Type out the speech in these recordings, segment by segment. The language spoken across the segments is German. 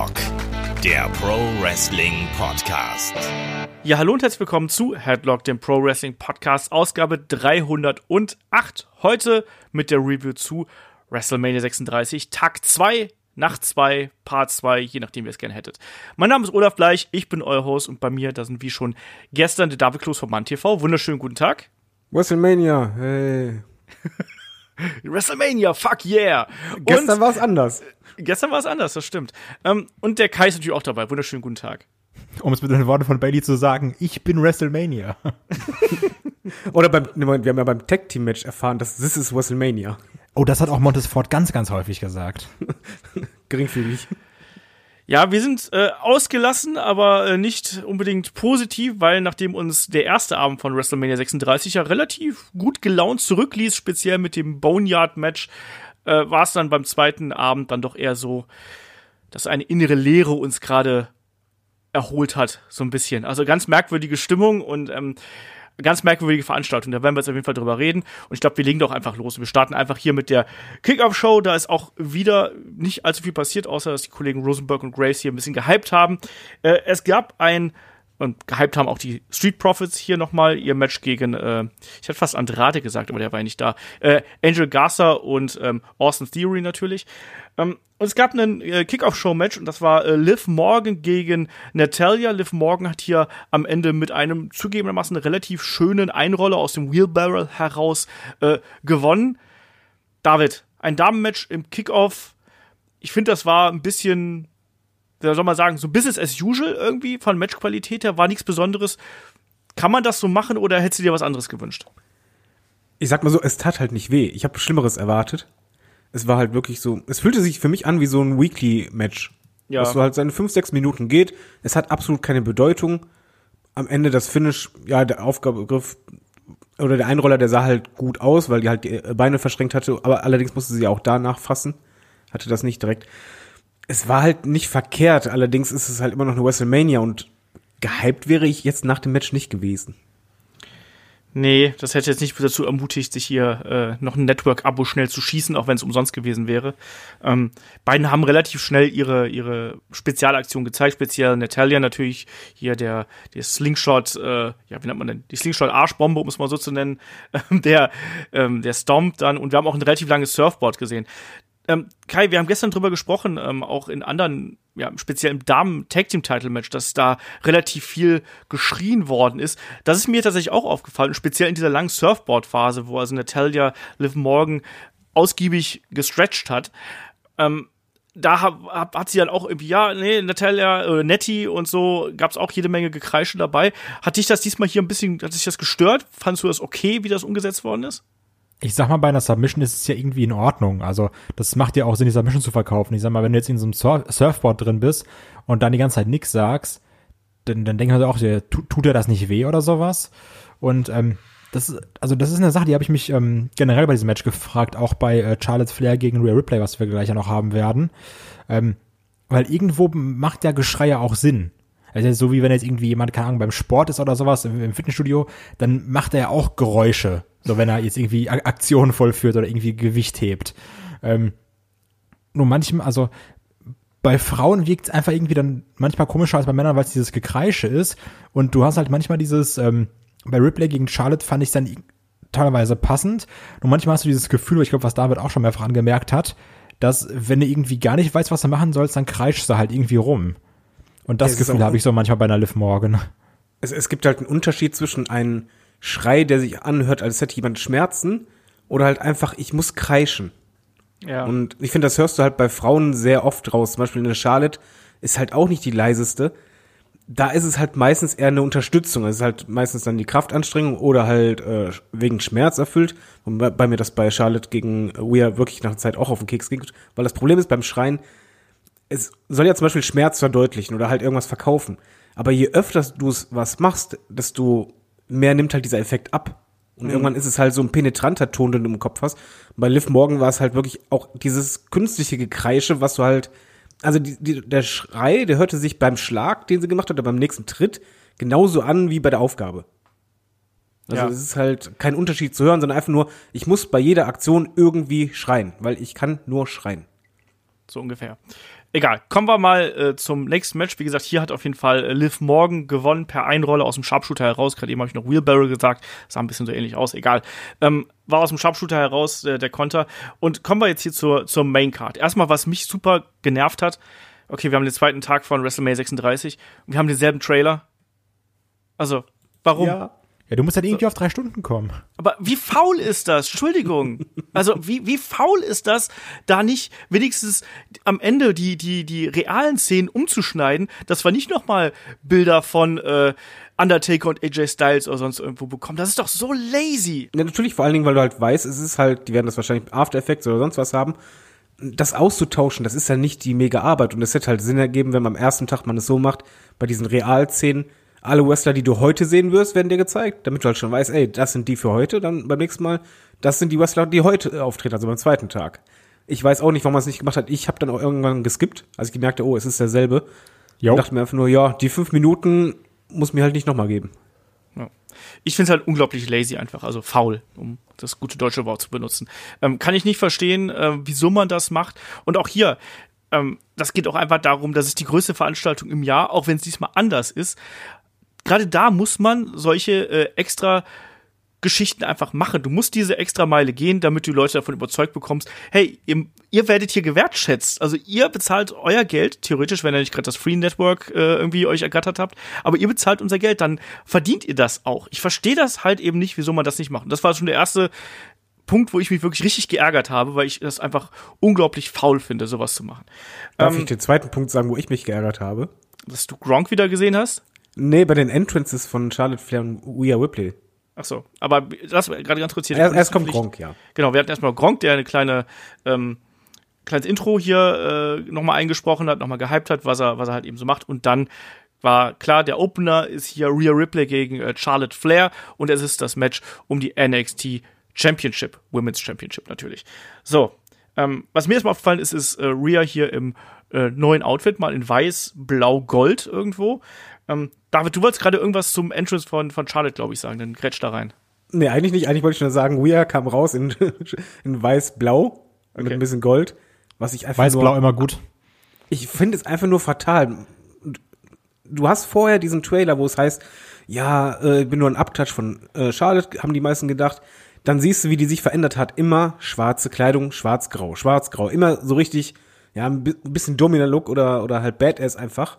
Headlock, der Pro Wrestling Podcast. Ja, hallo und herzlich willkommen zu Headlock, dem Pro Wrestling Podcast, Ausgabe 308. Heute mit der Review zu WrestleMania 36, Tag 2, Nacht 2, Part 2, je nachdem, wie ihr es gerne hättet. Mein Name ist Olaf Bleich, ich bin euer Host und bei mir, da sind wie schon gestern der David Kloß vom Mann TV. Wunderschönen guten Tag. WrestleMania, hey. WrestleMania, fuck yeah. Gestern war es anders. Gestern war es anders, das stimmt. Ähm, und der Kai ist natürlich auch dabei. Wunderschönen guten Tag. Um es mit den Worten von Bailey zu sagen, ich bin WrestleMania. Oder beim, ne, wir haben ja beim Tag Team Match erfahren, dass this is WrestleMania. Oh, das hat auch Montesfort ganz, ganz häufig gesagt. Geringfügig. Ja, wir sind äh, ausgelassen, aber äh, nicht unbedingt positiv, weil nachdem uns der erste Abend von WrestleMania 36 ja relativ gut gelaunt zurückließ, speziell mit dem Boneyard-Match, äh, war es dann beim zweiten Abend dann doch eher so, dass eine innere Leere uns gerade erholt hat, so ein bisschen. Also ganz merkwürdige Stimmung und ähm, ganz merkwürdige Veranstaltung. Da werden wir jetzt auf jeden Fall drüber reden. Und ich glaube, wir legen doch einfach los. Wir starten einfach hier mit der Kickoff-Show. Da ist auch wieder nicht allzu viel passiert, außer dass die Kollegen Rosenberg und Grace hier ein bisschen gehypt haben. Äh, es gab ein und gehypt haben auch die Street Profits hier nochmal ihr Match gegen, äh, ich hätte fast Andrade gesagt, aber der war ja nicht da. Äh, Angel Garza und ähm, Austin Theory natürlich. Ähm, und es gab einen äh, Kickoff-Show-Match und das war äh, Liv Morgan gegen Natalia. Liv Morgan hat hier am Ende mit einem zugegebenermaßen relativ schönen Einroller aus dem Wheelbarrel heraus äh, gewonnen. David, ein Damenmatch im Kickoff. Ich finde, das war ein bisschen wie soll man sagen, so Business as usual irgendwie von Matchqualität her, war nichts Besonderes. Kann man das so machen oder hättest du dir was anderes gewünscht? Ich sag mal so, es tat halt nicht weh. Ich habe Schlimmeres erwartet. Es war halt wirklich so, es fühlte sich für mich an wie so ein Weekly-Match. Ja. Was so halt seine fünf, sechs Minuten geht. Es hat absolut keine Bedeutung. Am Ende das Finish, ja, der Aufgabegriff oder der Einroller, der sah halt gut aus, weil die halt die Beine verschränkt hatte, aber allerdings musste sie auch da nachfassen. Hatte das nicht direkt es war halt nicht verkehrt, allerdings ist es halt immer noch eine WrestleMania und gehypt wäre ich jetzt nach dem Match nicht gewesen. Nee, das hätte jetzt nicht dazu ermutigt, sich hier äh, noch ein Network-Abo schnell zu schießen, auch wenn es umsonst gewesen wäre. Ähm, beiden haben relativ schnell ihre, ihre Spezialaktion gezeigt, speziell Natalia natürlich, hier der, der Slingshot, äh, ja, wie nennt man denn? Die Slingshot-Arschbombe, um es mal so zu nennen, ähm, der, ähm, der Stomp dann und wir haben auch ein relativ langes Surfboard gesehen. Ähm, Kai, wir haben gestern drüber gesprochen, ähm, auch in anderen, ja, speziell im Damen-Tag-Team-Title-Match, dass da relativ viel geschrien worden ist. Das ist mir tatsächlich auch aufgefallen, speziell in dieser langen Surfboard-Phase, wo also Natalia Liv Morgan ausgiebig gestretched hat. Ähm, da hat, hat sie dann auch irgendwie, ja, nee, Natalia, äh, Nettie und so, gab es auch jede Menge Gekreische dabei. Hat dich das diesmal hier ein bisschen, hat sich das gestört? Fandest du das okay, wie das umgesetzt worden ist? Ich sag mal, bei einer Submission ist es ja irgendwie in Ordnung. Also, das macht ja auch Sinn, die Submission zu verkaufen. Ich sag mal, wenn du jetzt in so einem Surf Surfboard drin bist und dann die ganze Zeit nix sagst, dann, dann denken wir auch, tut, tut er das nicht weh oder sowas? Und ähm, das also das ist eine Sache, die habe ich mich ähm, generell bei diesem Match gefragt, auch bei äh, Charlotte Flair gegen Rhea Ripley, was wir gleich ja noch haben werden. Ähm, weil irgendwo macht ja Geschrei ja auch Sinn. Also so wie wenn jetzt irgendwie jemand, keine Ahnung, beim Sport ist oder sowas, im Fitnessstudio, dann macht er ja auch Geräusche. So wenn er jetzt irgendwie Aktionen vollführt oder irgendwie Gewicht hebt. Ähm, nur manchmal, also bei Frauen wirkt es einfach irgendwie dann manchmal komischer als bei Männern, weil es dieses Gekreische ist. Und du hast halt manchmal dieses, ähm, bei Ripley gegen Charlotte fand ich dann teilweise passend. Und manchmal hast du dieses Gefühl, ich glaube, was David auch schon mehrfach angemerkt hat, dass wenn du irgendwie gar nicht weißt, was du machen sollst, dann kreischst du halt irgendwie rum. Und das Gefühl habe ich so manchmal bei einer Liv Morgan. Es, es gibt halt einen Unterschied zwischen einem Schrei, der sich anhört, als hätte jemand Schmerzen, oder halt einfach, ich muss kreischen. Ja. Und ich finde, das hörst du halt bei Frauen sehr oft raus. Zum Beispiel in der Charlotte ist halt auch nicht die leiseste. Da ist es halt meistens eher eine Unterstützung. Es ist halt meistens dann die Kraftanstrengung oder halt äh, wegen Schmerz erfüllt. Und bei, bei mir das bei Charlotte gegen Weir wirklich nach der Zeit auch auf den Keks ging. Weil das Problem ist beim Schreien, es soll ja zum Beispiel Schmerz verdeutlichen oder halt irgendwas verkaufen. Aber je öfter du es was machst, desto mehr nimmt halt dieser Effekt ab. Und mhm. irgendwann ist es halt so ein penetranter Ton, den du im Kopf hast. Und bei Liv Morgan war es halt wirklich auch dieses künstliche Gekreische, was du halt, also die, die, der Schrei, der hörte sich beim Schlag, den sie gemacht hat, oder beim nächsten Tritt genauso an wie bei der Aufgabe. Also ja. es ist halt kein Unterschied zu hören, sondern einfach nur, ich muss bei jeder Aktion irgendwie schreien, weil ich kann nur schreien. So ungefähr. Egal, kommen wir mal äh, zum nächsten Match. Wie gesagt, hier hat auf jeden Fall äh, Liv Morgan gewonnen per Einrolle aus dem Sharpshooter heraus. Gerade eben habe ich noch Wheelbarrow gesagt, sah ein bisschen so ähnlich aus, egal. Ähm, war aus dem Sharpshooter heraus äh, der Konter. Und kommen wir jetzt hier zur, zur Main Card. Erstmal, was mich super genervt hat, okay, wir haben den zweiten Tag von WrestleMania 36 und wir haben denselben Trailer. Also, warum? Ja. Ja, du musst halt irgendwie auf drei Stunden kommen. Aber wie faul ist das? Entschuldigung. Also wie, wie faul ist das, da nicht wenigstens am Ende die, die, die realen Szenen umzuschneiden, dass wir nicht noch mal Bilder von äh, Undertaker und AJ Styles oder sonst irgendwo bekommen. Das ist doch so lazy. Ja, natürlich, vor allen Dingen, weil du halt weißt, es ist halt, die werden das wahrscheinlich After Effects oder sonst was haben. Das auszutauschen, das ist ja nicht die mega Arbeit. Und es hätte halt Sinn ergeben, wenn man am ersten Tag man es so macht, bei diesen Realszenen, alle Wrestler, die du heute sehen wirst, werden dir gezeigt, damit du halt schon weißt, ey, das sind die für heute, dann beim nächsten Mal, das sind die Wrestler, die heute äh, auftreten, also beim zweiten Tag. Ich weiß auch nicht, warum man es nicht gemacht hat. Ich habe dann auch irgendwann geskippt, als ich gemerkt habe, oh, es ist derselbe. Jo. Und dachte mir einfach nur, ja, die fünf Minuten muss mir halt nicht nochmal geben. Ja. Ich finde es halt unglaublich lazy einfach, also faul, um das gute deutsche Wort zu benutzen. Ähm, kann ich nicht verstehen, äh, wieso man das macht. Und auch hier, ähm, das geht auch einfach darum, dass es die größte Veranstaltung im Jahr, auch wenn es diesmal anders ist, gerade da muss man solche äh, extra Geschichten einfach machen. Du musst diese extra Meile gehen, damit du Leute davon überzeugt bekommst, hey, ihr, ihr werdet hier gewertschätzt. Also ihr bezahlt euer Geld, theoretisch, wenn ihr nicht gerade das Free Network äh, irgendwie euch ergattert habt, aber ihr bezahlt unser Geld, dann verdient ihr das auch. Ich verstehe das halt eben nicht, wieso man das nicht macht. Und das war schon der erste Punkt, wo ich mich wirklich richtig geärgert habe, weil ich das einfach unglaublich faul finde, sowas zu machen. Darf ähm, ich den zweiten Punkt sagen, wo ich mich geärgert habe? Dass du Gronk wieder gesehen hast? Nee, bei den Entrances von Charlotte Flair und Rhea Ripley. Ach so, aber lass gerade ganz kurz hier. Erst, erst kommt Gronk, ja. Genau, wir hatten erstmal Gronk, der eine kleine ähm, kleines Intro hier äh, nochmal eingesprochen hat, nochmal gehypt hat, was er, was er halt eben so macht. Und dann war klar, der Opener ist hier Rhea Ripley gegen äh, Charlotte Flair und es ist das Match um die NXT Championship, Women's Championship natürlich. So, ähm, was mir erstmal aufgefallen ist, ist äh, Rhea hier im äh, neuen Outfit, mal in weiß, blau, gold irgendwo. Ähm, David, du wolltest gerade irgendwas zum Entrance von, von Charlotte, glaube ich, sagen, dann grätsch da rein. Nee, eigentlich nicht. Eigentlich wollte ich nur sagen, Rhea kam raus in, in weiß-blau okay. mit ein bisschen Gold. Was ich einfach Weiß-blau immer gut. Ich finde es einfach nur fatal. Du hast vorher diesen Trailer, wo es heißt, ja, äh, ich bin nur ein Abklatsch von äh, Charlotte, haben die meisten gedacht. Dann siehst du, wie die sich verändert hat. Immer schwarze Kleidung, schwarz-grau, schwarz-grau. Immer so richtig, ja, ein bisschen dominant Look oder, oder halt Badass einfach.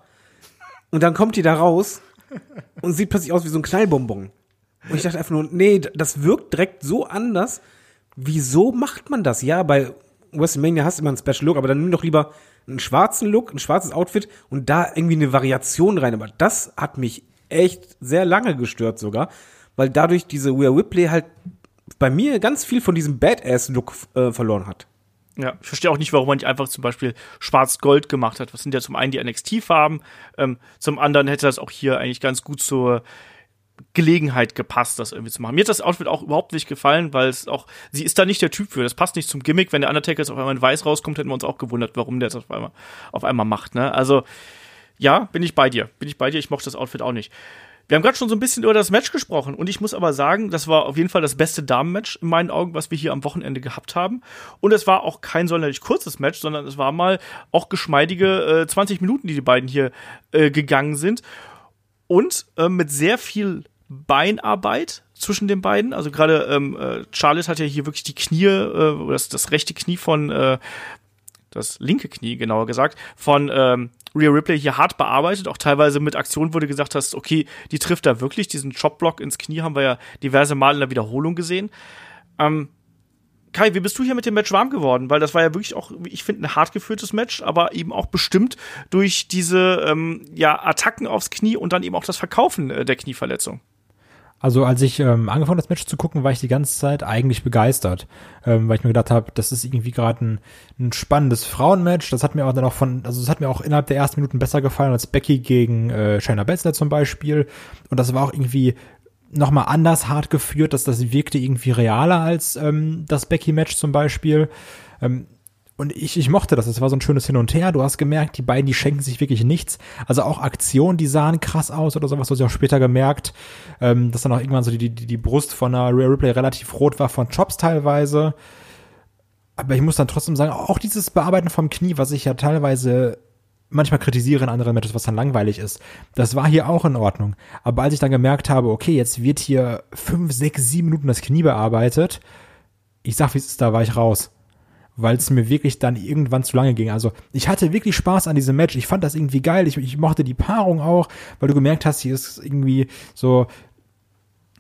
Und dann kommt die da raus und sieht plötzlich aus wie so ein Knallbonbon. Und ich dachte einfach nur, nee, das wirkt direkt so anders. Wieso macht man das? Ja, bei WrestleMania hast du immer einen Special Look, aber dann nimm doch lieber einen schwarzen Look, ein schwarzes Outfit und da irgendwie eine Variation rein. Aber das hat mich echt sehr lange gestört sogar, weil dadurch diese Rhea Ripley halt bei mir ganz viel von diesem Badass-Look äh, verloren hat. Ja, ich verstehe auch nicht, warum man nicht einfach zum Beispiel schwarz-gold gemacht hat. Was sind ja zum einen die NXT-Farben, ähm, zum anderen hätte das auch hier eigentlich ganz gut zur Gelegenheit gepasst, das irgendwie zu machen. Mir hat das Outfit auch überhaupt nicht gefallen, weil es auch, sie ist da nicht der Typ für. Das passt nicht zum Gimmick. Wenn der Undertaker jetzt auf einmal in weiß rauskommt, hätten wir uns auch gewundert, warum der das auf einmal, auf einmal macht, ne? Also, ja, bin ich bei dir. Bin ich bei dir. Ich mochte das Outfit auch nicht. Wir haben gerade schon so ein bisschen über das Match gesprochen und ich muss aber sagen, das war auf jeden Fall das beste Damenmatch in meinen Augen, was wir hier am Wochenende gehabt haben. Und es war auch kein sonderlich kurzes Match, sondern es war mal auch geschmeidige äh, 20 Minuten, die die beiden hier äh, gegangen sind. Und äh, mit sehr viel Beinarbeit zwischen den beiden. Also gerade ähm, äh, Charlotte hat ja hier wirklich die Knie, äh, das, das rechte Knie von, äh, das linke Knie genauer gesagt, von ähm, Rhea Ripley hier hart bearbeitet, auch teilweise mit Aktionen, wo du gesagt hast, okay, die trifft da wirklich, diesen Chopblock ins Knie haben wir ja diverse Mal in der Wiederholung gesehen. Ähm, Kai, wie bist du hier mit dem Match warm geworden? Weil das war ja wirklich auch, ich finde, ein hart geführtes Match, aber eben auch bestimmt durch diese ähm, ja, Attacken aufs Knie und dann eben auch das Verkaufen äh, der Knieverletzung. Also als ich ähm, angefangen das Match zu gucken, war ich die ganze Zeit eigentlich begeistert, ähm, weil ich mir gedacht habe, das ist irgendwie gerade ein, ein spannendes Frauenmatch. Das hat mir auch dann auch von, also es hat mir auch innerhalb der ersten Minuten besser gefallen als Becky gegen äh, Shayna Baszler zum Beispiel. Und das war auch irgendwie nochmal anders hart geführt, dass das wirkte irgendwie realer als ähm, das Becky-Match zum Beispiel. Ähm, und ich, ich mochte das. Es war so ein schönes Hin und Her. Du hast gemerkt, die beiden, die schenken sich wirklich nichts. Also auch Aktionen, die sahen krass aus oder sowas, was du auch später gemerkt, ähm, dass dann auch irgendwann so die, die, die Brust von einer Rhea Ripley relativ rot war von Chops teilweise. aber ich muss dann trotzdem sagen, auch dieses Bearbeiten vom Knie, was ich ja teilweise manchmal kritisiere in anderen Matches, was dann langweilig ist. Das war hier auch in Ordnung. Aber als ich dann gemerkt habe, okay, jetzt wird hier fünf, sechs, sieben Minuten das Knie bearbeitet, ich sag, wie es ist, da war ich raus. Weil es mir wirklich dann irgendwann zu lange ging. Also ich hatte wirklich Spaß an diesem Match. Ich fand das irgendwie geil. Ich, ich mochte die Paarung auch, weil du gemerkt hast, hier ist irgendwie so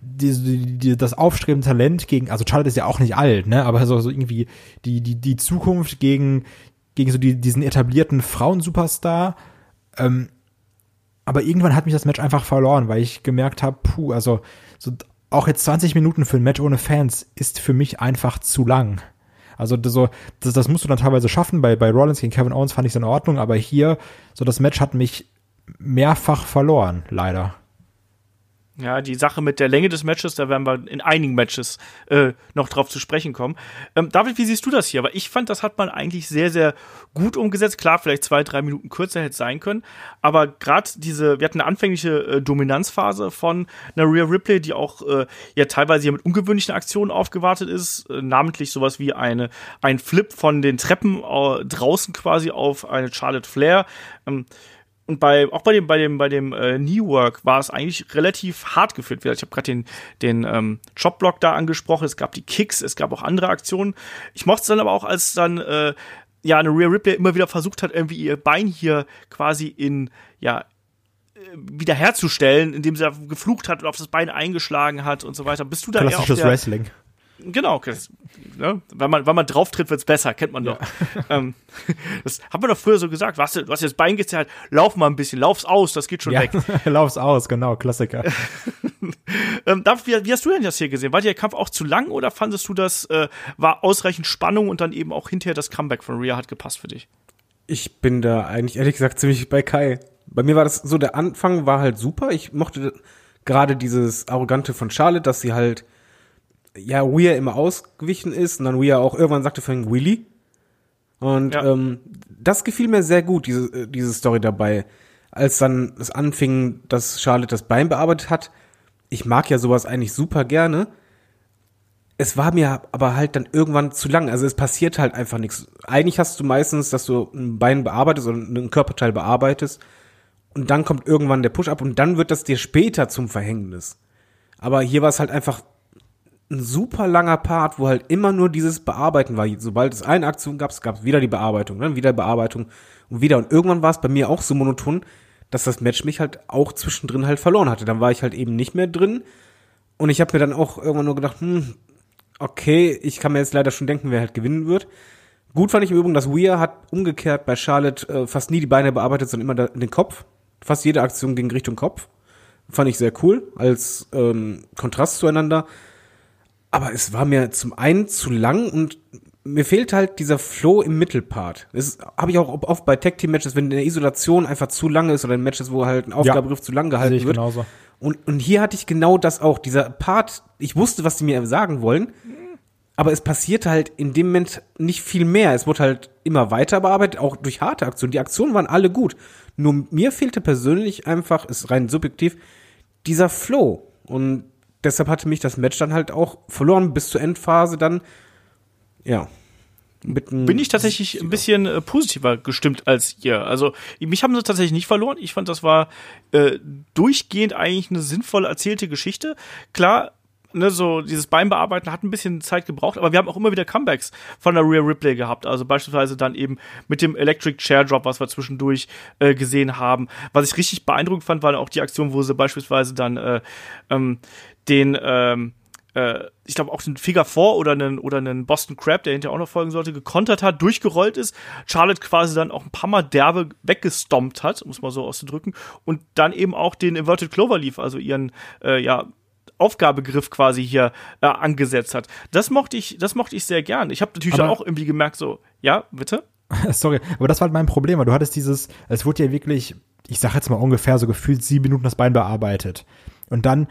die, die, die, das aufstrebende Talent gegen, also Charlotte ist ja auch nicht alt, ne, aber so, so irgendwie die, die, die Zukunft gegen, gegen so die, diesen etablierten Frauensuperstar. Ähm, aber irgendwann hat mich das Match einfach verloren, weil ich gemerkt habe, puh, also so auch jetzt 20 Minuten für ein Match ohne Fans ist für mich einfach zu lang. Also das, so, das, das musst du dann teilweise schaffen. Bei, bei Rollins gegen Kevin Owens fand ich es in Ordnung, aber hier, so das Match hat mich mehrfach verloren, leider. Ja, die Sache mit der Länge des Matches, da werden wir in einigen Matches äh, noch drauf zu sprechen kommen. Ähm, David, wie siehst du das hier? Aber ich fand, das hat man eigentlich sehr, sehr gut umgesetzt. Klar, vielleicht zwei, drei Minuten kürzer hätte sein können. Aber gerade diese, wir hatten eine anfängliche äh, Dominanzphase von einer Rear Ripley, die auch äh, ja teilweise hier mit ungewöhnlichen Aktionen aufgewartet ist. Äh, namentlich sowas wie eine, ein Flip von den Treppen äh, draußen quasi auf eine Charlotte Flair. Ähm, und bei, auch bei dem, bei dem, bei dem äh, Knee Work war es eigentlich relativ hart geführt. Ich habe gerade den, den ähm, Chopblock da angesprochen, es gab die Kicks, es gab auch andere Aktionen. Ich mochte es dann aber auch, als dann äh, ja eine Rear Ripley immer wieder versucht hat, irgendwie ihr Bein hier quasi in, ja, äh, wiederherzustellen, indem sie geflucht hat und auf das Bein eingeschlagen hat und so weiter. Bist du da Klassisches eher auf der, Wrestling. Genau, ne? wenn man, wenn man drauf tritt, wird's besser, kennt man doch. Ja. Ähm, das hat man doch früher so gesagt. Was, du hast jetzt Bein gezerrt, lauf mal ein bisschen, lauf's aus, das geht schon ja, weg. lauf's aus, genau, Klassiker. ähm, David, wie, wie, hast du denn das hier gesehen? War der Kampf auch zu lang oder fandest du, das äh, war ausreichend Spannung und dann eben auch hinterher das Comeback von Rhea hat gepasst für dich? Ich bin da eigentlich ehrlich gesagt ziemlich bei Kai. Bei mir war das so, der Anfang war halt super. Ich mochte gerade dieses Arrogante von Charlotte, dass sie halt ja, Weir immer ausgewichen ist und dann Weir auch irgendwann sagte von Willy. Und ja. ähm, das gefiel mir sehr gut, diese, äh, diese Story dabei. Als dann es anfing, dass Charlotte das Bein bearbeitet hat. Ich mag ja sowas eigentlich super gerne. Es war mir aber halt dann irgendwann zu lang. Also es passiert halt einfach nichts. Eigentlich hast du meistens, dass du ein Bein bearbeitest oder ein Körperteil bearbeitest und dann kommt irgendwann der Push-up und dann wird das dir später zum Verhängnis. Aber hier war es halt einfach ein super langer Part, wo halt immer nur dieses Bearbeiten war. Sobald es eine Aktion gab, gab es wieder die Bearbeitung, dann wieder Bearbeitung und wieder. Und irgendwann war es bei mir auch so monoton, dass das Match mich halt auch zwischendrin halt verloren hatte. Dann war ich halt eben nicht mehr drin. Und ich habe mir dann auch irgendwann nur gedacht, hm, okay, ich kann mir jetzt leider schon denken, wer halt gewinnen wird. Gut fand ich im Übrigen, dass Weir hat umgekehrt bei Charlotte äh, fast nie die Beine bearbeitet, sondern immer den Kopf. Fast jede Aktion ging Richtung Kopf. Fand ich sehr cool als ähm, Kontrast zueinander. Aber es war mir zum einen zu lang und mir fehlt halt dieser Flow im Mittelpart. Das habe ich auch oft bei Tag Team Matches, wenn in der Isolation einfach zu lange ist oder in Matches, wo halt ein Aufgabegriff ja, zu lang gehalten wird. Genauso. Und, und hier hatte ich genau das auch. Dieser Part, ich wusste, was die mir sagen wollen, aber es passierte halt in dem Moment nicht viel mehr. Es wurde halt immer weiter bearbeitet, auch durch harte Aktionen. Die Aktionen waren alle gut. Nur mir fehlte persönlich einfach, ist rein subjektiv, dieser Flow. Und deshalb hatte mich das Match dann halt auch verloren bis zur Endphase dann. Ja. Bin ich tatsächlich ein bisschen äh, positiver gestimmt als ihr. Also mich haben sie tatsächlich nicht verloren. Ich fand, das war äh, durchgehend eigentlich eine sinnvoll erzählte Geschichte. Klar, ne, so dieses Beinbearbeiten hat ein bisschen Zeit gebraucht, aber wir haben auch immer wieder Comebacks von der Rear Ripley gehabt. Also beispielsweise dann eben mit dem Electric Chair Drop, was wir zwischendurch äh, gesehen haben. Was ich richtig beeindruckend fand, war auch die Aktion, wo sie beispielsweise dann äh, ähm, den, ähm, äh, ich glaube auch den Figure 4 oder einen, oder einen Boston Crab, der hinterher auch noch folgen sollte, gekontert hat, durchgerollt ist, Charlotte quasi dann auch ein paar Mal derbe weggestompt hat, muss man so auszudrücken, und dann eben auch den Inverted Clover lief, also ihren, äh, ja, Aufgabegriff quasi hier äh, angesetzt hat. Das mochte ich, das mochte ich sehr gern. Ich habe natürlich aber auch irgendwie gemerkt, so, ja, bitte? Sorry, aber das war halt mein Problem, weil du hattest dieses, es wurde ja wirklich, ich sag jetzt mal ungefähr so gefühlt sieben Minuten das Bein bearbeitet. Und dann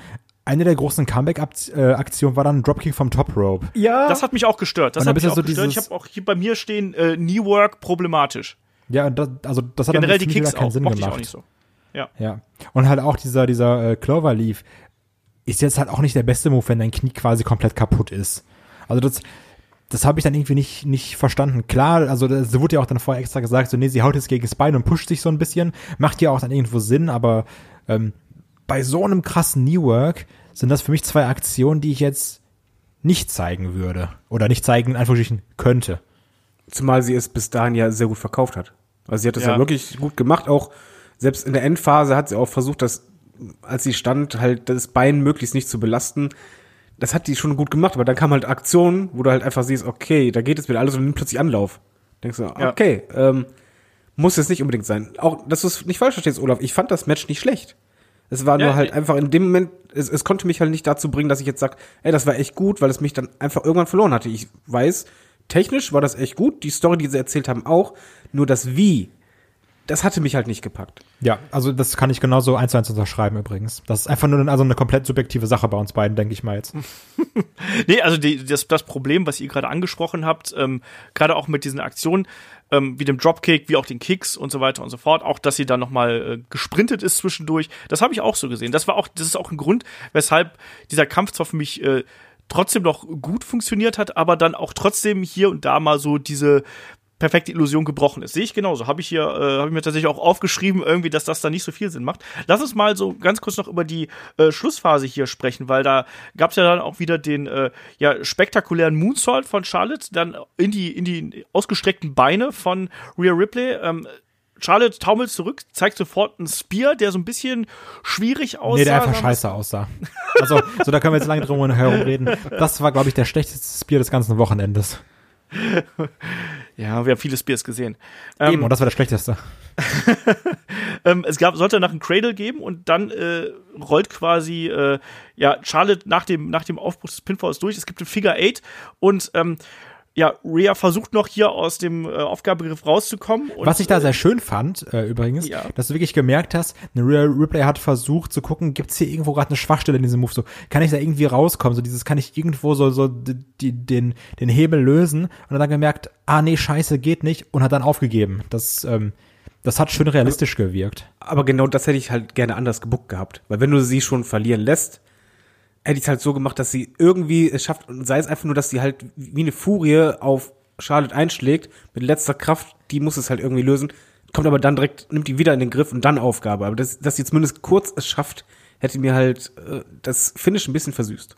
eine der großen Comeback-Aktionen war dann ein Dropkick vom Top Rope. Ja. Das hat mich auch gestört. Das hat mich auch so gestört. Ich habe auch hier bei mir stehen äh, Knee Work problematisch. Ja, das, also das hat Generell dann die Kicks keinen auch, Sinn gemacht. Ich auch nicht so. Ja. ja. Und halt auch dieser dieser äh, Clover Leaf ist jetzt halt auch nicht der beste Move, wenn dein Knie quasi komplett kaputt ist. Also das das habe ich dann irgendwie nicht, nicht verstanden. Klar, also das wurde ja auch dann vorher extra gesagt, so nee, sie haut jetzt gegen das Bein und pusht sich so ein bisschen. Macht ja auch dann irgendwo Sinn, aber ähm, bei so einem krassen New Work sind das für mich zwei Aktionen, die ich jetzt nicht zeigen würde. Oder nicht zeigen, einfach könnte. Zumal sie es bis dahin ja sehr gut verkauft hat. Also sie hat das ja. ja wirklich gut gemacht. Auch selbst in der Endphase hat sie auch versucht, dass als sie stand, halt das Bein möglichst nicht zu belasten das hat die schon gut gemacht, aber dann kam halt Aktionen, wo du halt einfach siehst, okay, da geht es wieder alles und nimmt plötzlich Anlauf. Denkst du, okay, ja. ähm, muss jetzt nicht unbedingt sein. Auch, dass du es nicht falsch verstehst, Olaf, ich fand das Match nicht schlecht. Es war ja, nur halt einfach in dem Moment, es, es konnte mich halt nicht dazu bringen, dass ich jetzt sag, ey, das war echt gut, weil es mich dann einfach irgendwann verloren hatte. Ich weiß, technisch war das echt gut, die Story, die sie erzählt haben, auch. Nur das Wie das hatte mich halt nicht gepackt. Ja, also das kann ich genauso eins zu eins unterschreiben übrigens. Das ist einfach nur also eine komplett subjektive Sache bei uns beiden, denke ich mal jetzt. nee, also die, das, das Problem, was ihr gerade angesprochen habt, ähm, gerade auch mit diesen Aktionen, ähm, wie dem Dropkick, wie auch den Kicks und so weiter und so fort, auch dass sie dann nochmal äh, gesprintet ist zwischendurch, das habe ich auch so gesehen. Das war auch, das ist auch ein Grund, weshalb dieser Kampf zwar für mich äh, trotzdem noch gut funktioniert hat, aber dann auch trotzdem hier und da mal so diese perfekte Illusion gebrochen ist. Sehe ich genauso. Habe ich hier, äh, habe ich mir tatsächlich auch aufgeschrieben, irgendwie, dass das da nicht so viel Sinn macht. Lass uns mal so ganz kurz noch über die äh, Schlussphase hier sprechen, weil da gab es ja dann auch wieder den äh, ja, spektakulären Moonsault von Charlotte, dann in die, in die ausgestreckten Beine von Rhea Ripley. Ähm, Charlotte taumelt zurück, zeigt sofort einen Spear, der so ein bisschen schwierig aussah. Nee, der einfach scheiße aussah. Also, so da können wir jetzt lange drum herum reden. Das war, glaube ich, der schlechteste Spear des ganzen Wochenendes. ja, wir haben viele Spears gesehen. Eben, ähm, und das war der schlechteste. ähm, es gab, sollte nach einem Cradle geben und dann äh, rollt quasi äh, ja Charlotte nach dem nach dem Aufbruch des Pinfalls durch. Es gibt ein Figure Eight und ähm, ja, Rhea versucht noch hier aus dem äh, Aufgabegriff rauszukommen. Und, Was ich da äh, sehr schön fand, äh, übrigens, ja. dass du wirklich gemerkt hast, eine Rhea Ripley hat versucht zu gucken, gibt's hier irgendwo gerade eine Schwachstelle in diesem Move? So, kann ich da irgendwie rauskommen? So dieses, kann ich irgendwo so, so die, den, den Hebel lösen? Und dann gemerkt, ah nee, scheiße, geht nicht und hat dann aufgegeben. Das, ähm, das hat schön realistisch gewirkt. Aber genau das hätte ich halt gerne anders gebuckt gehabt. Weil wenn du sie schon verlieren lässt, hätte ich es halt so gemacht, dass sie irgendwie es schafft, sei es einfach nur, dass sie halt wie eine Furie auf Charlotte einschlägt, mit letzter Kraft, die muss es halt irgendwie lösen, kommt aber dann direkt, nimmt die wieder in den Griff und dann Aufgabe. Aber dass, dass sie zumindest kurz es schafft, hätte mir halt äh, das Finish ein bisschen versüßt.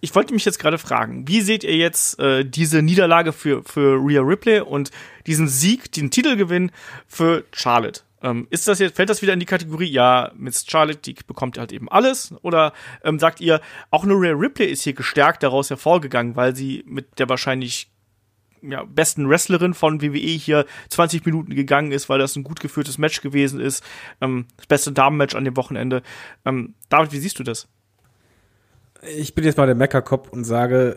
Ich wollte mich jetzt gerade fragen, wie seht ihr jetzt äh, diese Niederlage für, für Rhea Ripley und diesen Sieg, den Titelgewinn für Charlotte? Ähm, ist das jetzt, fällt das wieder in die Kategorie, ja, Miss Charlotte, die bekommt halt eben alles? Oder ähm, sagt ihr, auch nur Rhea Ripley ist hier gestärkt daraus hervorgegangen, weil sie mit der wahrscheinlich ja, besten Wrestlerin von WWE hier 20 Minuten gegangen ist, weil das ein gut geführtes Match gewesen ist. Ähm, das beste Damenmatch an dem Wochenende. Ähm, David, wie siehst du das? Ich bin jetzt mal der Meckerkopf und sage,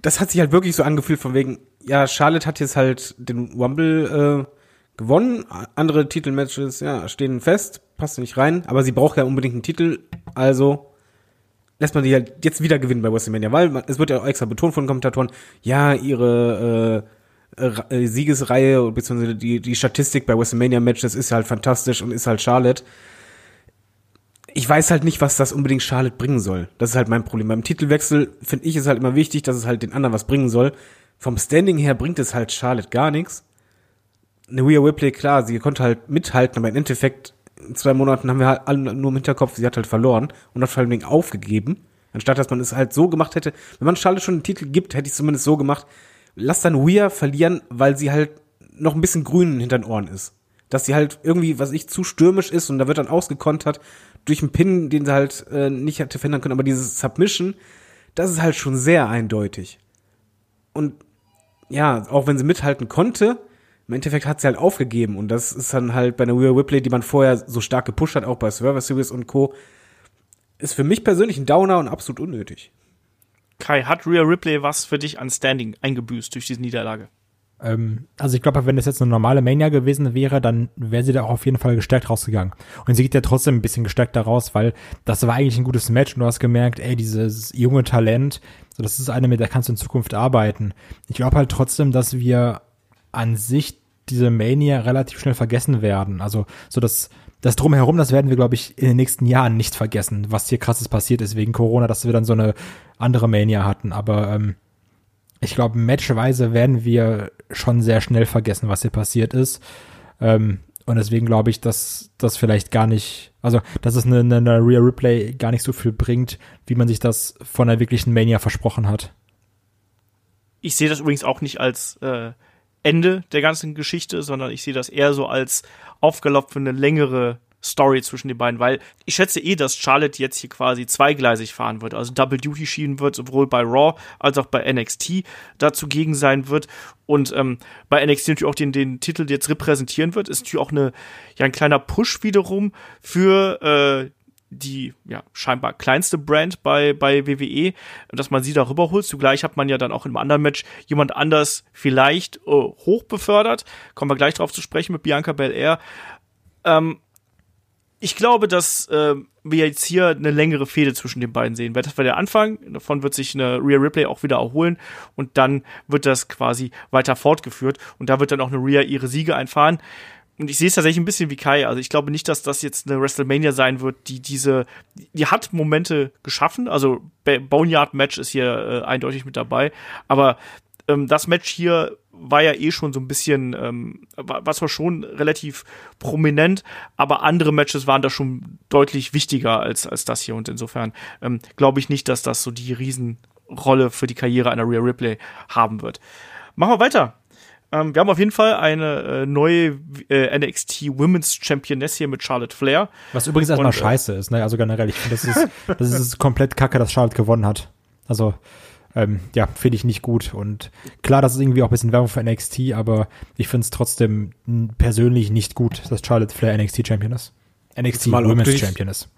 das hat sich halt wirklich so angefühlt von wegen, ja, Charlotte hat jetzt halt den Rumble äh, gewonnen. Andere Titelmatches, ja, stehen fest, passt nicht rein, aber sie braucht ja unbedingt einen Titel, also lässt man die halt jetzt wieder gewinnen bei WrestleMania, weil man, es wird ja auch extra betont von Kommentatoren, ja, ihre äh, äh, Siegesreihe beziehungsweise die, die Statistik bei WrestleMania Matches ist halt fantastisch und ist halt Charlotte. Ich weiß halt nicht, was das unbedingt Charlotte bringen soll. Das ist halt mein Problem. Beim Titelwechsel finde ich es halt immer wichtig, dass es halt den anderen was bringen soll. Vom Standing her bringt es halt Charlotte gar nichts Rhea Ripley, klar, sie konnte halt mithalten, aber im Endeffekt, in zwei Monaten haben wir halt alle nur im Hinterkopf, sie hat halt verloren und hat vor allem aufgegeben. Anstatt dass man es halt so gemacht hätte, wenn man Charlotte schon einen Titel gibt, hätte ich es zumindest so gemacht, lass dann Rhea verlieren, weil sie halt noch ein bisschen grün hinter den Ohren ist. Dass sie halt irgendwie, was ich, zu stürmisch ist und da wird dann ausgekontert durch einen Pin, den sie halt äh, nicht hätte verhindern können, aber dieses Submission, das ist halt schon sehr eindeutig. Und ja, auch wenn sie mithalten konnte, im Endeffekt hat sie halt aufgegeben und das ist dann halt bei einer Rhea Ripley, die man vorher so stark gepusht hat, auch bei Survivor Series und Co., ist für mich persönlich ein Downer und absolut unnötig. Kai, hat Rhea Ripley was für dich an Standing eingebüßt durch diese Niederlage? Ähm, also ich glaube, wenn das jetzt eine normale Mania gewesen wäre, dann wäre sie da auch auf jeden Fall gestärkt rausgegangen. Und sie geht ja trotzdem ein bisschen gestärkt daraus, weil das war eigentlich ein gutes Match und du hast gemerkt, ey, dieses junge Talent, so das ist eine, mit der kannst du in Zukunft arbeiten. Ich glaube halt trotzdem, dass wir an sich diese Mania relativ schnell vergessen werden. Also so das, das drumherum, das werden wir, glaube ich, in den nächsten Jahren nicht vergessen, was hier krasses passiert ist wegen Corona, dass wir dann so eine andere Mania hatten. Aber ähm, Ich glaube, matchweise werden wir schon sehr schnell vergessen, was hier passiert ist. Ähm, und deswegen glaube ich, dass das vielleicht gar nicht, also dass es eine, eine Real Replay gar nicht so viel bringt, wie man sich das von einer wirklichen Mania versprochen hat. Ich sehe das übrigens auch nicht als äh, Ende der ganzen Geschichte, sondern ich sehe das eher so als aufgelaufene längere Story zwischen den beiden, weil ich schätze eh, dass Charlotte jetzt hier quasi zweigleisig fahren wird, also Double Duty schienen wird, sowohl bei Raw als auch bei NXT dazu gegen sein wird. Und ähm, bei NXT natürlich auch den, den Titel jetzt repräsentieren wird, ist natürlich auch eine, ja, ein kleiner Push wiederum für äh, die ja scheinbar kleinste Brand bei bei WWE, dass man sie darüber holt. Zugleich hat man ja dann auch im anderen Match jemand anders vielleicht äh, hoch befördert. Kommen wir gleich drauf zu sprechen mit Bianca Belair. Ähm, ich glaube, dass äh, wir jetzt hier eine längere Fehde zwischen den beiden sehen. Das war der Anfang, davon wird sich eine Rhea Ripley auch wieder erholen und dann wird das quasi weiter fortgeführt und da wird dann auch eine Rhea ihre Siege einfahren. Und ich sehe es tatsächlich ein bisschen wie Kai. Also ich glaube nicht, dass das jetzt eine WrestleMania sein wird, die diese, die hat Momente geschaffen. Also Boneyard Match ist hier äh, eindeutig mit dabei. Aber ähm, das Match hier war ja eh schon so ein bisschen, ähm, war zwar schon relativ prominent, aber andere Matches waren da schon deutlich wichtiger als, als das hier. Und insofern ähm, glaube ich nicht, dass das so die Riesenrolle für die Karriere einer Rhea Ripley haben wird. Machen wir weiter. Ähm, wir haben auf jeden Fall eine äh, neue äh, NXT Women's Championess hier mit Charlotte Flair. Was übrigens erstmal Und, äh, scheiße ist, ne? Also generell, ich finde, das ist, das ist komplett kacke, dass Charlotte gewonnen hat. Also, ähm, ja, finde ich nicht gut. Und klar, das ist irgendwie auch ein bisschen Werbung für NXT, aber ich finde es trotzdem persönlich nicht gut, dass Charlotte Flair NXT Champion ist. NXT mal, Women's dich, Champion ist.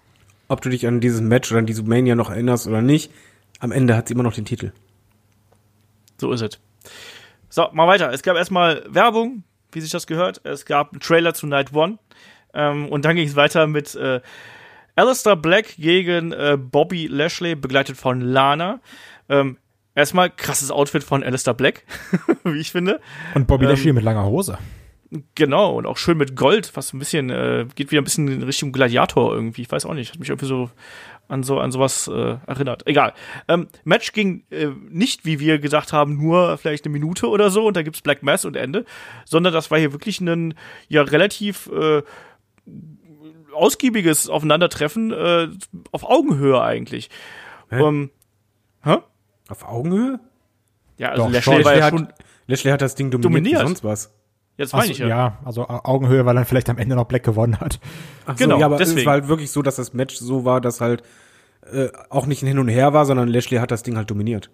Ob du dich an dieses Match oder an diese Mania noch erinnerst oder nicht, am Ende hat sie immer noch den Titel. So ist es. So, mal weiter. Es gab erstmal Werbung, wie sich das gehört. Es gab einen Trailer zu Night One. Ähm, und dann ging es weiter mit äh, Alistair Black gegen äh, Bobby Lashley, begleitet von Lana. Ähm, Erstmal krasses Outfit von Alistair Black, wie ich finde. Und Bobby ähm, Lashley mit langer Hose. Genau, und auch schön mit Gold, was ein bisschen, äh, geht wieder ein bisschen in Richtung Gladiator irgendwie. Ich weiß auch nicht, hat mich irgendwie so an so an sowas äh, erinnert. Egal. Ähm, Match ging äh, nicht, wie wir gesagt haben, nur vielleicht eine Minute oder so und da gibt's Black Mass und Ende, sondern das war hier wirklich ein ja relativ äh, ausgiebiges Aufeinandertreffen äh, auf Augenhöhe eigentlich. Hä? Ähm, Hä? Auf Augenhöhe? Ja, also Doch, Lashley, Lashley, hat, schon Lashley hat das Ding dominiert, dominiert. sonst was. Jetzt meine ich ja. Ja, also Augenhöhe, weil dann vielleicht am Ende noch Black gewonnen hat. Ach genau, so, ja, aber deswegen. es war halt wirklich so, dass das Match so war, dass halt äh, auch nicht ein Hin und Her war, sondern Lashley hat das Ding halt dominiert.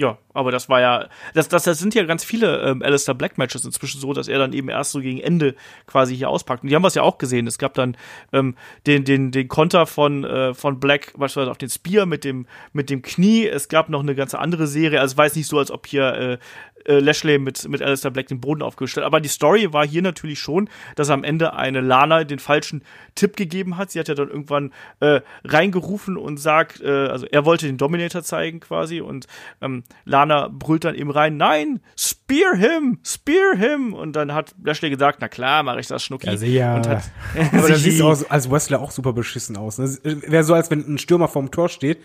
Ja, aber das war ja, das, das, das sind ja ganz viele ähm, Alistair Black Matches inzwischen so, dass er dann eben erst so gegen Ende quasi hier auspackt. Und die haben es ja auch gesehen. Es gab dann ähm, den, den, den Konter von, äh, von Black, beispielsweise auf den Spear mit dem, mit dem Knie. Es gab noch eine ganze andere Serie. Also es war jetzt nicht so, als ob hier äh, äh, Lashley mit, mit Alistair Black den Boden aufgestellt. Aber die Story war hier natürlich schon, dass am Ende eine Lana den falschen Tipp gegeben hat. Sie hat ja dann irgendwann äh, reingerufen und sagt, äh, also er wollte den Dominator zeigen quasi und ähm, Lana brüllt dann eben rein, nein, spear him, spear him. Und dann hat Lashley gesagt, na klar, mache ich das, Schnucki. Ja, sehr. Und hat, Aber das sieht aus, als Wrestler auch super beschissen aus. Ne? Wäre so, als wenn ein Stürmer vorm Tor steht,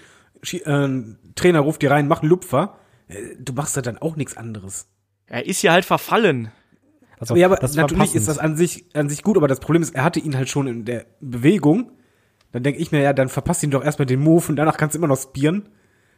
äh, ein Trainer ruft dir rein, mach einen Lupfer äh, du machst da dann auch nichts anderes. Er ist ja halt verfallen. Also, ja, aber natürlich ist das an sich, an sich gut, aber das Problem ist, er hatte ihn halt schon in der Bewegung. Dann denke ich mir, ja, dann verpasst ihn doch erstmal den Move und danach kannst du immer noch spieren.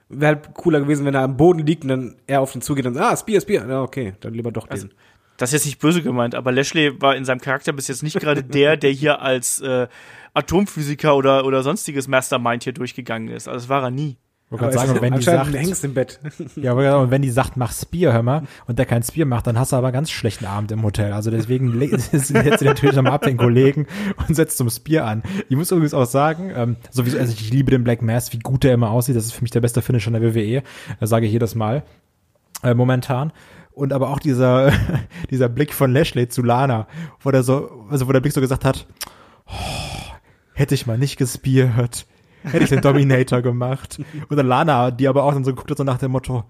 Wäre halt cooler gewesen, wenn er am Boden liegt und dann er auf den zugeht und sagt, ah, Spear, Spear. Ja, okay, dann lieber doch also, den. Das ist jetzt nicht böse gemeint, aber Lashley war in seinem Charakter bis jetzt nicht gerade der, der hier als äh, Atomphysiker oder, oder sonstiges Mastermind hier durchgegangen ist. Also das war er nie. Ich wollte sagen, wenn die sagt, hängst im Bett. ja, aber und wenn die sagt, mach Spear, hör mal, und der kein Spear macht, dann hast du aber einen ganz schlechten Abend im Hotel. Also deswegen setzt sie natürlich nochmal ab den Kollegen und setzt zum Spear an. Ich muss übrigens auch sagen, ähm, sowieso, also ich liebe den Black Mass, wie gut der immer aussieht. Das ist für mich der beste Finisher in der WWE. Das sage ich jedes Mal. Äh, momentan. Und aber auch dieser, dieser Blick von Lashley zu Lana, wo der so, also wo der Blick so gesagt hat, oh, hätte ich mal nicht gespiert hätte ich den Dominator gemacht. Oder Lana, die aber auch dann so geguckt hat, so nach dem Motto,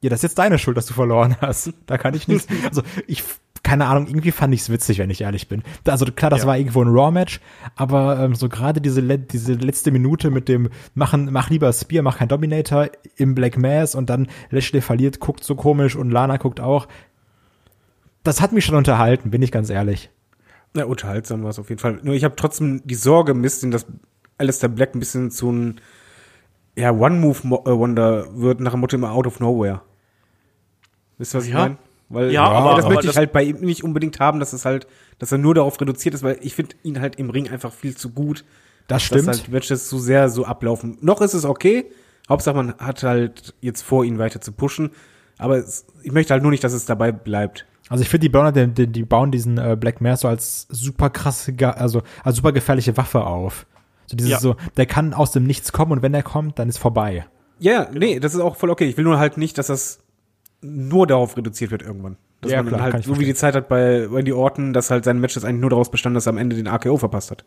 ja, das ist jetzt deine Schuld, dass du verloren hast. Da kann ich nichts. Also ich keine Ahnung, irgendwie fand ich es witzig, wenn ich ehrlich bin. Also klar, das ja. war irgendwo ein Raw-Match, aber ähm, so gerade diese, diese letzte Minute mit dem machen, mach lieber Spear, mach kein Dominator im Black Mass und dann Lashley verliert, guckt so komisch und Lana guckt auch. Das hat mich schon unterhalten, bin ich ganz ehrlich. Ja, unterhaltsam war es auf jeden Fall. Nur ich habe trotzdem die Sorge ein bisschen, dass Alistair Black ein bisschen zu einem ja, One-Move-Wonder wird nach dem Motto immer out of nowhere. Wisst ihr, was ja. ich meine? Weil ja, aber, das möchte ich halt bei ihm nicht unbedingt haben, dass es halt, dass er nur darauf reduziert ist, weil ich finde ihn halt im Ring einfach viel zu gut. Das stimmt. Dass halt Matches so sehr so ablaufen. Noch ist es okay. Hauptsache man hat halt jetzt vor, ihn weiter zu pushen. Aber es, ich möchte halt nur nicht, dass es dabei bleibt. Also ich finde, die Burner, die, die, die, bauen diesen äh, Black Mare so als super krasse, also als super gefährliche Waffe auf. So dieses ja. so, der kann aus dem Nichts kommen und wenn er kommt, dann ist vorbei. Ja, nee, das ist auch voll okay. Ich will nur halt nicht, dass das nur darauf reduziert wird irgendwann. Dass ja, man klar, halt, so wie die Zeit hat bei Randy Orton, dass halt sein Match das eigentlich nur daraus bestand, dass er am Ende den AKO verpasst hat.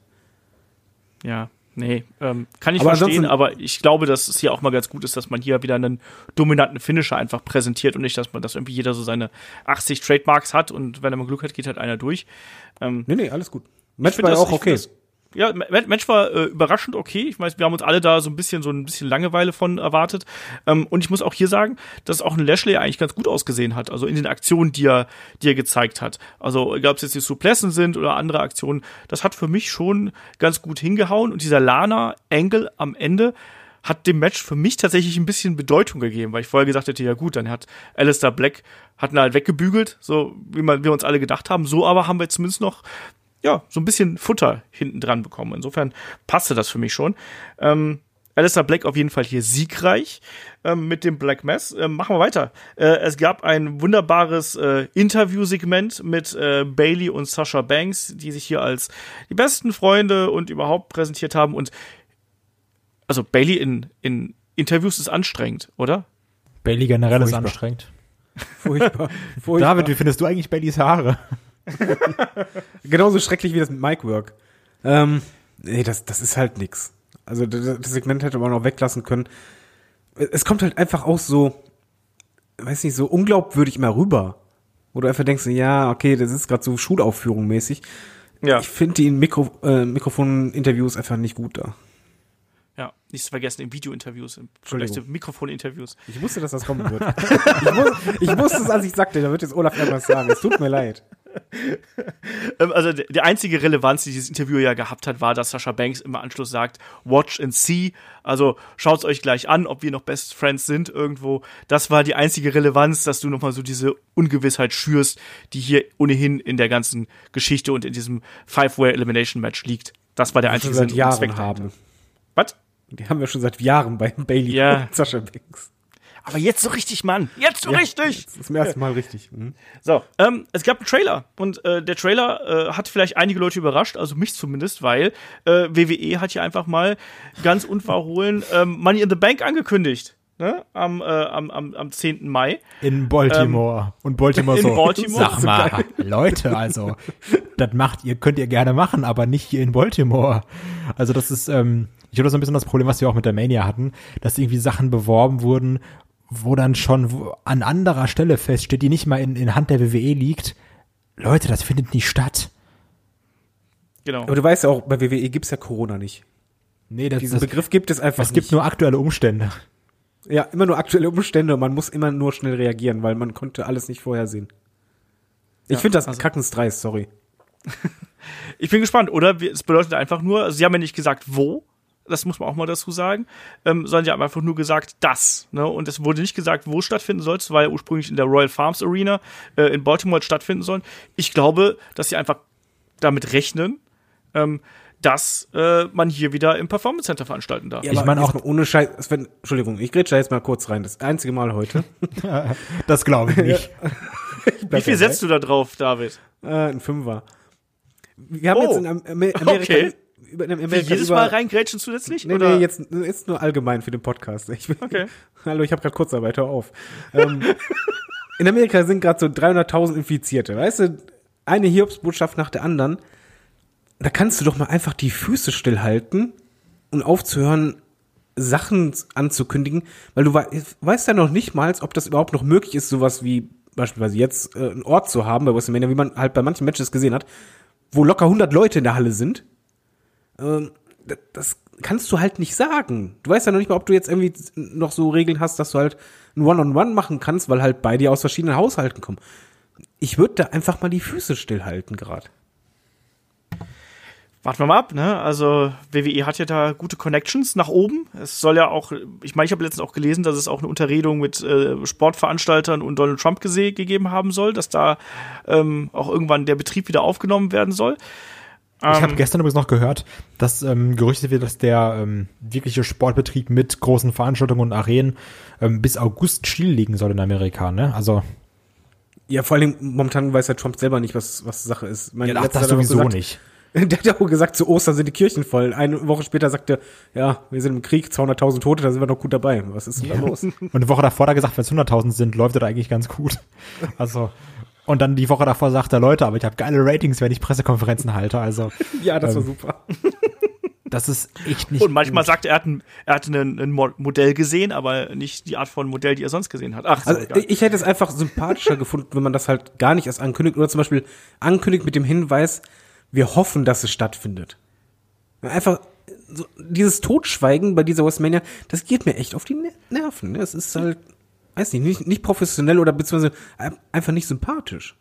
Ja, nee, ähm, kann ich aber verstehen, aber ich glaube, dass es hier auch mal ganz gut ist, dass man hier wieder einen dominanten Finisher einfach präsentiert und nicht, dass man, dass irgendwie jeder so seine 80 Trademarks hat und wenn er mal Glück hat, geht halt einer durch. Ähm, nee, nee, alles gut. Match war auch okay. Das, ja, Match war äh, überraschend okay. Ich weiß, wir haben uns alle da so ein bisschen so ein bisschen Langeweile von erwartet. Ähm, und ich muss auch hier sagen, dass auch ein Lashley eigentlich ganz gut ausgesehen hat. Also in den Aktionen, die er, die er gezeigt hat. Also egal, ob es jetzt die Suplessen sind oder andere Aktionen, das hat für mich schon ganz gut hingehauen. Und dieser Lana-Angle am Ende hat dem Match für mich tatsächlich ein bisschen Bedeutung gegeben, weil ich vorher gesagt hätte, ja gut, dann hat Alistair Black hat ihn halt weggebügelt, so wie man, wir uns alle gedacht haben. So aber haben wir zumindest noch ja, so ein bisschen Futter hinten dran bekommen. Insofern passte das für mich schon. Ähm, Alistair Black auf jeden Fall hier siegreich ähm, mit dem Black Mass. Ähm, machen wir weiter. Äh, es gab ein wunderbares äh, Interviewsegment mit äh, Bailey und Sasha Banks, die sich hier als die besten Freunde und überhaupt präsentiert haben. Und also Bailey in, in Interviews ist anstrengend, oder? Bailey generell Furchtbar. ist anstrengend. Furchtbar. Furchtbar. David, wie findest du eigentlich Baileys Haare? Genauso schrecklich wie das mit Mike Work. Ähm, nee, das, das ist halt nix. Also das, das Segment hätte man auch weglassen können. Es kommt halt einfach auch so, weiß nicht, so unglaubwürdig immer rüber. Wo du einfach denkst, ja, okay, das ist gerade so Schulaufführung mäßig. Ja. Ich finde die Mikro, äh, Mikrofon-Interviews einfach nicht gut da. Ja, nicht zu vergessen, in Video-Interviews, vielleicht Mikrofon-Interviews. Ich wusste, dass das kommen wird. ich, wus ich wusste es, als ich sagte, da wird jetzt Olaf irgendwas sagen. Es tut mir leid. Ähm, also die einzige Relevanz, die dieses Interview ja gehabt hat, war, dass Sascha Banks im Anschluss sagt, watch and see. Also schaut es euch gleich an, ob wir noch Best Friends sind irgendwo. Das war die einzige Relevanz, dass du nochmal so diese Ungewissheit schürst, die hier ohnehin in der ganzen Geschichte und in diesem Five-Way Elimination Match liegt. Das war der einzige Sinn Zweck. Haben. Was? Die haben wir schon seit Jahren bei Bailey ja. und Sascha Banks. Aber jetzt so richtig, Mann. Jetzt so ja, richtig. Das ist zum ersten Mal richtig. Mhm. So, ähm, es gab einen Trailer und äh, der Trailer äh, hat vielleicht einige Leute überrascht, also mich zumindest, weil äh, WWE hat hier einfach mal ganz unverhohlen ähm, Money in the Bank angekündigt. Ne? Am, äh, am, am, am 10. Mai. In Baltimore. Ähm, und Baltimore in so. Baltimore. Sag mal, Leute, also, das macht ihr, könnt ihr gerne machen, aber nicht hier in Baltimore. Also, das ist, ähm, ich glaube, das ist ein bisschen das Problem, was wir auch mit der Mania hatten, dass irgendwie Sachen beworben wurden, wo dann schon an anderer Stelle feststeht, die nicht mal in, in Hand der WWE liegt, Leute, das findet nicht statt. Genau. Aber du weißt ja auch, bei WWE gibt's ja Corona nicht. Nee, das, Diesen das, Begriff gibt es einfach Es gibt nur aktuelle Umstände. Ja, immer nur aktuelle Umstände und man muss immer nur schnell reagieren, weil man konnte alles nicht vorhersehen. Ich ja, finde das also, kackensdreist, sorry. ich bin gespannt, oder? Es bedeutet einfach nur, also sie haben ja nicht gesagt, wo, das muss man auch mal dazu sagen, ähm, sondern die haben einfach nur gesagt, das. Ne? Und es wurde nicht gesagt, wo es stattfinden soll. Es war ja ursprünglich in der Royal Farms Arena äh, in Baltimore stattfinden sollen. Ich glaube, dass sie einfach damit rechnen, ähm, dass äh, man hier wieder im Performance Center veranstalten darf. Ja, ich meine auch ohne Scheiß, wenn, Entschuldigung, ich grätsche da jetzt mal kurz rein. Das einzige Mal heute. das glaube ich nicht. ich Wie viel setzt du da drauf, David? Äh, ein Fünfer. Wir haben oh. jetzt in Amerika okay über, in Amerika jedes über, Mal reingrätschen zusätzlich? Nee, oder? nee, jetzt ist nur allgemein für den Podcast. Ich bin, okay. Hallo, ich habe gerade Kurzarbeit, hör auf. ähm, in Amerika sind gerade so 300.000 Infizierte. Weißt du, eine Hiobsbotschaft nach der anderen. Da kannst du doch mal einfach die Füße stillhalten und aufzuhören, Sachen anzukündigen, weil du we weißt ja noch nicht mal, ob das überhaupt noch möglich ist, sowas wie beispielsweise jetzt äh, einen Ort zu haben bei WrestleMania, wie man halt bei manchen Matches gesehen hat, wo locker 100 Leute in der Halle sind, ähm, das kannst du halt nicht sagen. Du weißt ja noch nicht mal, ob du jetzt irgendwie noch so Regeln hast, dass du halt ein One-on-One -on -One machen kannst, weil halt beide aus verschiedenen Haushalten kommen. Ich würde da einfach mal die Füße stillhalten gerade. Warten wir mal ab, ne? Also WWE hat ja da gute Connections nach oben. Es soll ja auch, ich meine, ich habe letztens auch gelesen, dass es auch eine Unterredung mit äh, Sportveranstaltern und Donald Trump gegeben haben soll, dass da ähm, auch irgendwann der Betrieb wieder aufgenommen werden soll. Ich habe ähm, gestern übrigens noch gehört, dass ähm, gerüchtet wird, dass der ähm, wirkliche Sportbetrieb mit großen Veranstaltungen und Arenen ähm, bis August still soll in Amerika, ne? Also ja, vor allem momentan weiß ja Trump selber nicht, was was Sache ist. Meine, ja, ach, das sowieso gesagt, nicht. Der hat ja auch gesagt, zu Ostern sind die Kirchen voll. Eine Woche später sagte er, ja, wir sind im Krieg, 200.000 Tote, da sind wir noch gut dabei. Was ist denn da los? Und eine Woche davor hat er gesagt, wenn es 100.000 sind, läuft das eigentlich ganz gut. Also, und dann die Woche davor sagt er, Leute, aber ich habe geile Ratings, wenn ich Pressekonferenzen halte. Also, ja, das ähm, war super. Das ist echt nicht. Und manchmal gut. sagt er, er hat, ein, er hat ein, ein, Modell gesehen, aber nicht die Art von Modell, die er sonst gesehen hat. Ach, so, also, ich hätte es einfach sympathischer gefunden, wenn man das halt gar nicht erst ankündigt oder zum Beispiel ankündigt mit dem Hinweis, wir hoffen, dass es stattfindet. Einfach so, dieses Totschweigen bei dieser Westmania, das geht mir echt auf die Nerven. Ne? Es ist halt, weiß nicht, nicht, nicht professionell oder beziehungsweise einfach nicht sympathisch.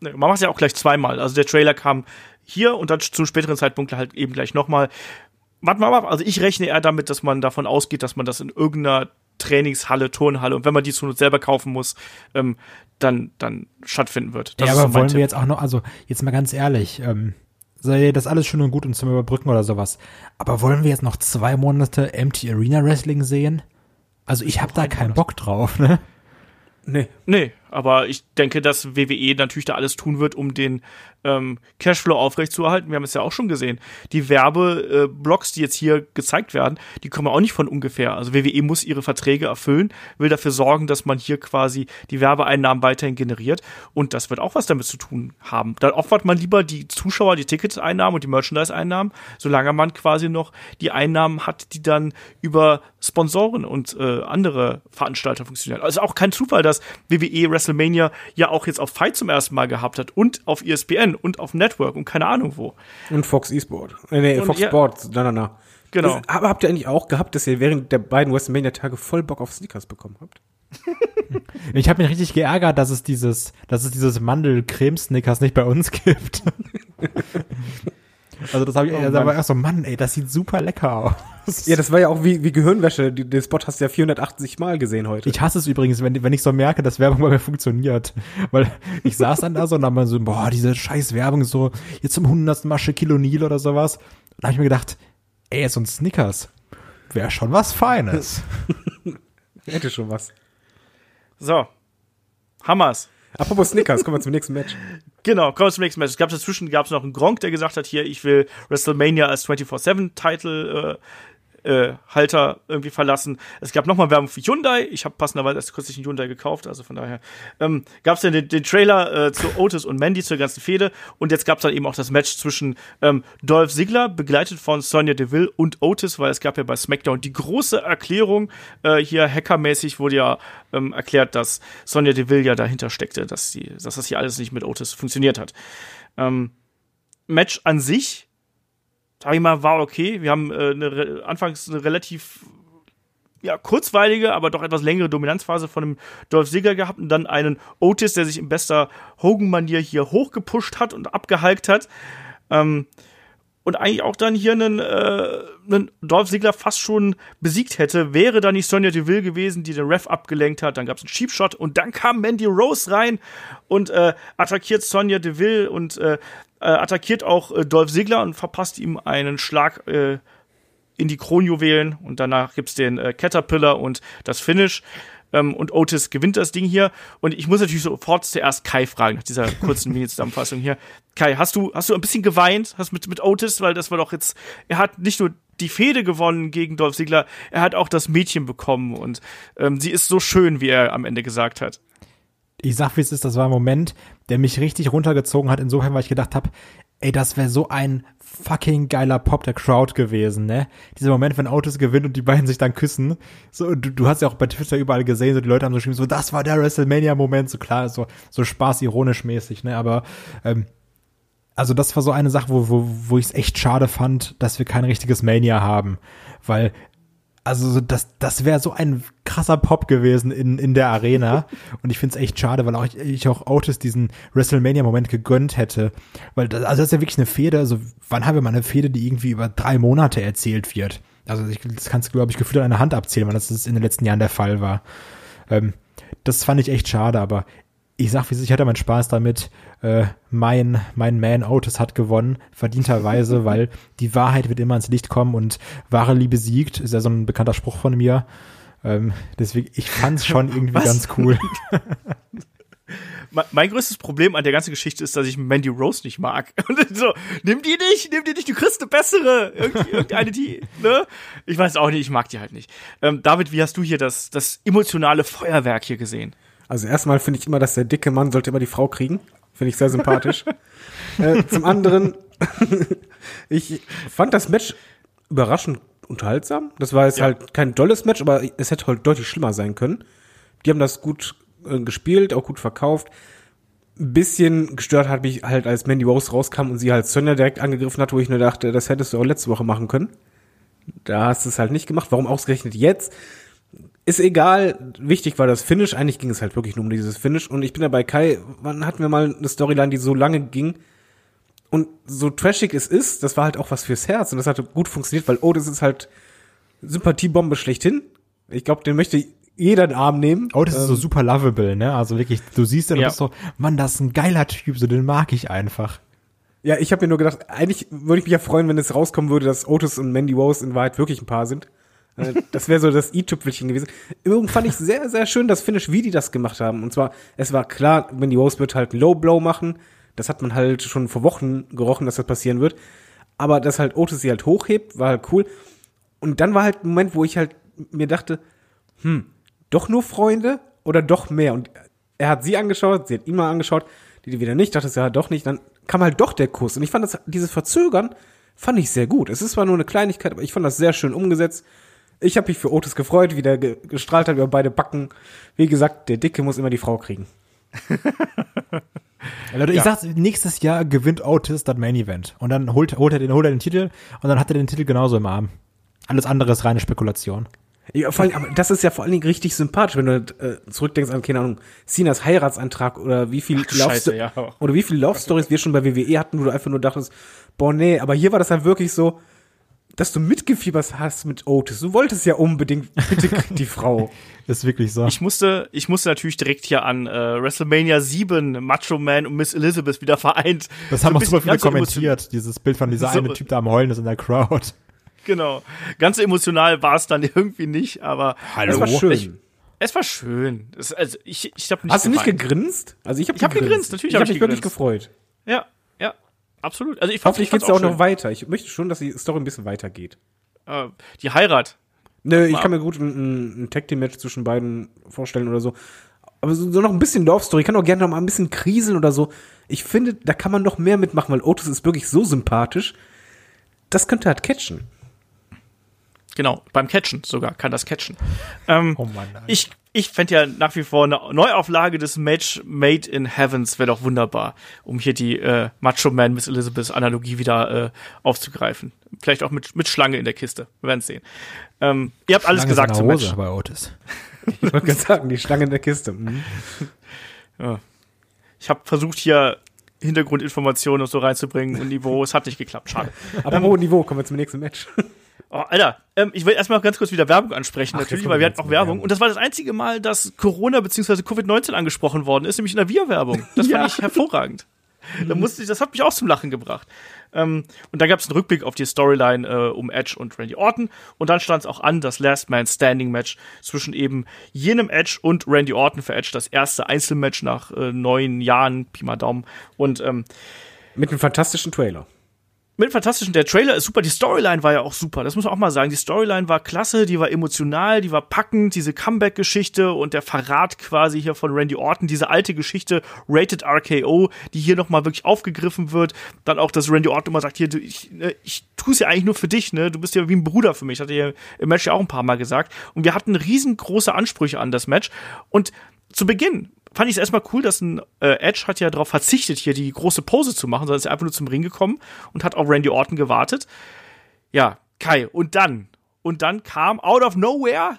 Nee, man macht es ja auch gleich zweimal. Also der Trailer kam hier und dann zum späteren Zeitpunkt halt eben gleich nochmal. Warte mal ab. Also ich rechne eher damit, dass man davon ausgeht, dass man das in irgendeiner Trainingshalle, Turnhalle und wenn man die zu selber kaufen muss, ähm, dann, dann stattfinden wird. Das ja, aber so wollen Tipp. wir jetzt auch noch, also jetzt mal ganz ehrlich, ähm, sei das alles schön und gut und zum Überbrücken oder sowas. Aber wollen wir jetzt noch zwei Monate Empty Arena Wrestling sehen? Also ich habe da keinen Bock drauf, ne? Nee. Nee, aber ich denke, dass WWE natürlich da alles tun wird, um den ähm, Cashflow aufrechtzuerhalten. Wir haben es ja auch schon gesehen. Die Werbeblocks, die jetzt hier gezeigt werden, die kommen auch nicht von ungefähr. Also WWE muss ihre Verträge erfüllen, will dafür sorgen, dass man hier quasi die Werbeeinnahmen weiterhin generiert. Und das wird auch was damit zu tun haben. Dann opfert man lieber die Zuschauer, die Ticketeinnahmen und die Merchandise-Einnahmen, solange man quasi noch die Einnahmen hat, die dann über Sponsoren und äh, andere Veranstalter funktionieren. Also auch kein Zufall, dass WWE WrestleMania ja auch jetzt auf Fight zum ersten Mal gehabt hat und auf ESPN und auf Network und keine Ahnung wo. Und Fox eSport. Äh, nee, und Fox ja, Sports, na, na, na. Genau. aber habt ihr eigentlich auch gehabt, dass ihr während der beiden WrestleMania-Tage voll Bock auf Sneakers bekommen habt? ich habe mich richtig geärgert, dass es dieses, dass es dieses Mandelcreme-Snickers nicht bei uns gibt. Also das habe ich, oh, da war erst so, Mann, ey, das sieht super lecker aus. Ja, das war ja auch wie, wie Gehirnwäsche. Den Spot hast du ja 480 Mal gesehen heute. Ich hasse es übrigens, wenn, wenn ich so merke, dass Werbung bei mir funktioniert. Weil ich saß dann da so und dann mal so, boah, diese scheiß Werbung so, jetzt zum hundertsten Shaquille O'Neal oder sowas. Und da habe ich mir gedacht, ey, so ein Snickers wäre schon was Feines. Hätte schon was. So. Hammers. Apropos Snickers, kommen wir zum nächsten Match. Genau, kommen wir zum nächsten Match. Es gab dazwischen gab es noch einen Gronk, der gesagt hat, hier, ich will WrestleMania als 24-7-Title äh, äh, Halter irgendwie verlassen. Es gab nochmal Werbung für Hyundai. Ich habe passenderweise erst kürzlich einen Hyundai gekauft, also von daher ähm, gab es dann den, den Trailer äh, zu Otis und Mandy zur ganzen Fehde und jetzt gab es dann eben auch das Match zwischen ähm, Dolph Ziggler, begleitet von Sonja Deville und Otis, weil es gab ja bei SmackDown die große Erklärung, äh, hier hackermäßig wurde ja ähm, erklärt, dass Sonja Deville ja dahinter steckte, dass, die, dass das hier alles nicht mit Otis funktioniert hat. Ähm, Match an sich sag ich mal, war okay. Wir haben äh, eine, anfangs eine relativ ja, kurzweilige, aber doch etwas längere Dominanzphase von einem Dolph Ziggler gehabt und dann einen Otis, der sich in bester Hogan-Manier hier hochgepusht hat und abgehalkt hat. Ähm, und eigentlich auch dann hier einen, äh, einen Dolph Ziggler fast schon besiegt hätte, wäre da nicht Sonja Deville gewesen, die den Ref abgelenkt hat. Dann gab es einen Cheap Shot und dann kam Mandy Rose rein und äh, attackiert Sonja Deville und äh, äh, attackiert auch äh, Dolph Ziggler und verpasst ihm einen Schlag äh, in die Kronjuwelen und danach gibt's den äh, Caterpillar und das Finish. Ähm, und Otis gewinnt das Ding hier. Und ich muss natürlich sofort zuerst Kai fragen, nach dieser kurzen Mini-Zusammenfassung hier. Kai, hast du, hast du ein bisschen geweint? Hast mit, mit Otis, weil das war doch jetzt, er hat nicht nur die Fehde gewonnen gegen Dolph Ziggler, er hat auch das Mädchen bekommen und ähm, sie ist so schön, wie er am Ende gesagt hat ich sag, wie es ist, das war ein Moment, der mich richtig runtergezogen hat, insofern, weil ich gedacht habe, ey, das wäre so ein fucking geiler Pop der Crowd gewesen, ne? Dieser Moment, wenn Autos gewinnt und die beiden sich dann küssen. So, du, du hast ja auch bei Twitter überall gesehen, so die Leute haben so geschrieben, so, das war der WrestleMania-Moment, so klar, so, so Spaß ironisch mäßig, ne? Aber ähm, also das war so eine Sache, wo, wo, wo ich es echt schade fand, dass wir kein richtiges Mania haben. Weil also das, das wäre so ein krasser Pop gewesen in, in der Arena. Und ich finde es echt schade, weil auch ich, ich auch Otis diesen WrestleMania-Moment gegönnt hätte. Weil das, also das ist ja wirklich eine Fehde. Also wann haben wir mal eine Fehde, die irgendwie über drei Monate erzählt wird? Also ich, das kannst du, glaube ich, gefühlt an einer Hand abzählen, weil das in den letzten Jahren der Fall war. Ähm, das fand ich echt schade, aber ich sag, wie ich hatte meinen Spaß damit. Äh, mein, mein Man Otis hat gewonnen, verdienterweise, weil die Wahrheit wird immer ins Licht kommen und wahre Liebe siegt, ist ja so ein bekannter Spruch von mir. Ähm, deswegen, ich fand's schon irgendwie Was? ganz cool. mein größtes Problem an der ganzen Geschichte ist, dass ich Mandy Rose nicht mag. Und so, nimm die nicht, nimm die nicht, du kriegst eine bessere. irgendeine, die, ne? Ich weiß auch nicht, ich mag die halt nicht. Ähm, David, wie hast du hier das, das emotionale Feuerwerk hier gesehen? Also erstmal finde ich immer, dass der dicke Mann sollte immer die Frau kriegen. Finde ich sehr sympathisch. äh, zum anderen, ich fand das Match überraschend unterhaltsam. Das war jetzt ja. halt kein tolles Match, aber es hätte halt deutlich schlimmer sein können. Die haben das gut äh, gespielt, auch gut verkauft. Ein bisschen gestört hat mich halt, als Mandy Rose rauskam und sie halt Sonja direkt angegriffen hat, wo ich nur dachte, das hättest du auch letzte Woche machen können. Da hast du es halt nicht gemacht. Warum ausgerechnet jetzt? Ist egal, wichtig war das Finish. Eigentlich ging es halt wirklich nur um dieses Finish. Und ich bin da bei Kai, wann hatten wir mal eine Storyline, die so lange ging? Und so trashig es ist, das war halt auch was fürs Herz. Und das hat gut funktioniert, weil, oh, das ist halt Sympathiebombe schlechthin. Ich glaube, den möchte jeder in den Arm nehmen. Oh, das ähm, ist so ähm, super lovable, ne? Also wirklich, du siehst den ja. und bist so, Mann, das ist ein geiler Typ, so den mag ich einfach. Ja, ich habe mir nur gedacht, eigentlich würde ich mich ja freuen, wenn es rauskommen würde, dass Otis und Mandy Rose in Wahrheit wirklich ein Paar sind. Das wäre so das i-Tüpfelchen gewesen. Übrigens fand ich sehr, sehr schön das Finish, wie die das gemacht haben. Und zwar, es war klar, wenn die Rose wird halt Low Blow machen. Das hat man halt schon vor Wochen gerochen, dass das passieren wird. Aber dass halt Otis sie halt hochhebt, war halt cool. Und dann war halt ein Moment, wo ich halt mir dachte, hm, doch nur Freunde oder doch mehr? Und er hat sie angeschaut, sie hat ihn mal angeschaut, die, die wieder nicht, dachte es ja doch nicht. Dann kam halt doch der Kuss. Und ich fand das, dieses Verzögern, fand ich sehr gut. Es ist zwar nur eine Kleinigkeit, aber ich fand das sehr schön umgesetzt. Ich habe mich für Otis gefreut, wie der ge gestrahlt hat über beide Backen. Wie gesagt, der Dicke muss immer die Frau kriegen. ja, Leute, ich ja. sag's, nächstes Jahr gewinnt Otis das Main Event. Und dann holt, holt, er den, holt er den Titel und dann hat er den Titel genauso im Arm. Alles andere ist reine Spekulation. Ja, vor allem, aber das ist ja vor allen Dingen richtig sympathisch, wenn du äh, zurückdenkst an, keine Ahnung, Sinas Heiratsantrag oder wie viel Love Scheiße, ja. oder wie viel Love Stories wir schon bei WWE hatten, wo du einfach nur dachtest, boah, nee, aber hier war das halt wirklich so, dass du mitgefiebert hast mit Otis. Du wolltest ja unbedingt, bitte krieg die Frau. ist wirklich so. Ich musste, ich musste natürlich direkt hier an äh, WrestleMania 7 Macho Man und Miss Elizabeth wieder vereint. Das haben so auch super viele kommentiert, dieses Bild von dieser so, eine Typ da am Heulen ist in der Crowd. Genau. Ganz emotional war es dann irgendwie nicht, aber Hallo. es war schön. Ich, es war schön. Es, also ich, ich hab nicht Hast gefallen. du nicht gegrinst? Also ich habe hab gegrinst. Natürlich habe ich, hab mich wirklich gefreut. Ja, absolut. Also ich Hoffentlich geht's ja auch, auch noch weiter. Ich möchte schon, dass die Story ein bisschen weitergeht. Äh, die Heirat. Nö, ich kann mir gut ein, ein Tag Team Match zwischen beiden vorstellen oder so. Aber so, so noch ein bisschen Love Story. Ich kann auch gerne noch mal ein bisschen kriseln oder so. Ich finde, da kann man noch mehr mitmachen, weil Otis ist wirklich so sympathisch. Das könnte halt catchen. Genau, beim Catchen sogar kann das catchen. Ähm, oh Mann, nein. ich ich fände ja nach wie vor eine Neuauflage des Match Made in Heavens wäre doch wunderbar, um hier die äh, Macho Man Miss Elizabeth Analogie wieder äh, aufzugreifen. Vielleicht auch mit, mit Schlange in der Kiste. Wir werden sehen. Ähm, ihr habt Schlange alles gesagt zum Match. Bei Otis. ich wollte gerade sagen, die Schlange in der Kiste. Mhm. Ja. Ich habe versucht hier Hintergrundinformationen und so reinzubringen und Niveau, es hat nicht geklappt, schade. Aber ähm, Niveau, kommen wir zum nächsten Match. Oh, Alter, ähm, ich will erstmal ganz kurz wieder Werbung ansprechen, Ach, natürlich, weil wir hatten auch Werbung. Und das war das einzige Mal, dass Corona bzw. Covid-19 angesprochen worden ist, nämlich in der Wir-Werbung. Das ja. fand ich hervorragend. Da musste ich, das hat mich auch zum Lachen gebracht. Ähm, und da gab es einen Rückblick auf die Storyline äh, um Edge und Randy Orton. Und dann stand es auch an, das Last Man Standing Match zwischen eben jenem Edge und Randy Orton für Edge, das erste Einzelmatch nach äh, neun Jahren, Pi mal Daumen. Und ähm, mit einem fantastischen Trailer. Mit Fantastischen, der Trailer ist super, die Storyline war ja auch super, das muss man auch mal sagen. Die Storyline war klasse, die war emotional, die war packend, diese Comeback-Geschichte und der Verrat quasi hier von Randy Orton, diese alte Geschichte, Rated RKO, die hier nochmal wirklich aufgegriffen wird. Dann auch, dass Randy Orton immer sagt, hier, ich, ne, ich tue es ja eigentlich nur für dich, ne? Du bist ja wie ein Bruder für mich, hat er im Match ja auch ein paar Mal gesagt. Und wir hatten riesengroße Ansprüche an das Match. Und zu Beginn fand ich es erstmal cool, dass ein äh, Edge hat ja darauf verzichtet, hier die große Pose zu machen, sondern ist einfach nur zum Ring gekommen und hat auf Randy Orton gewartet. Ja, Kai, und dann? Und dann kam out of nowhere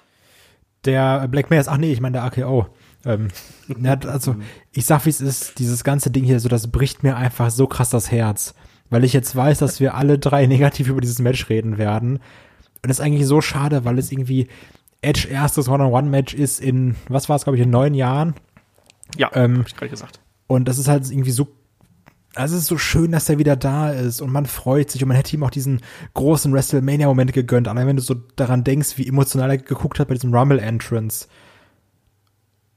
der Black Mares, ach nee, ich meine der AKO. Ähm, also, ich sag wie es ist, dieses ganze Ding hier, so, das bricht mir einfach so krass das Herz. Weil ich jetzt weiß, dass wir alle drei negativ über dieses Match reden werden. Und das ist eigentlich so schade, weil es irgendwie Edge erstes One-on-One-Match ist in, was war es, glaube ich, in neun Jahren. Ja, ähm, hab ich gerade gesagt. Und das ist halt irgendwie so also es ist so schön, dass er wieder da ist und man freut sich und man hätte ihm auch diesen großen WrestleMania-Moment gegönnt. Allein wenn du so daran denkst, wie emotional er geguckt hat bei diesem Rumble-Entrance.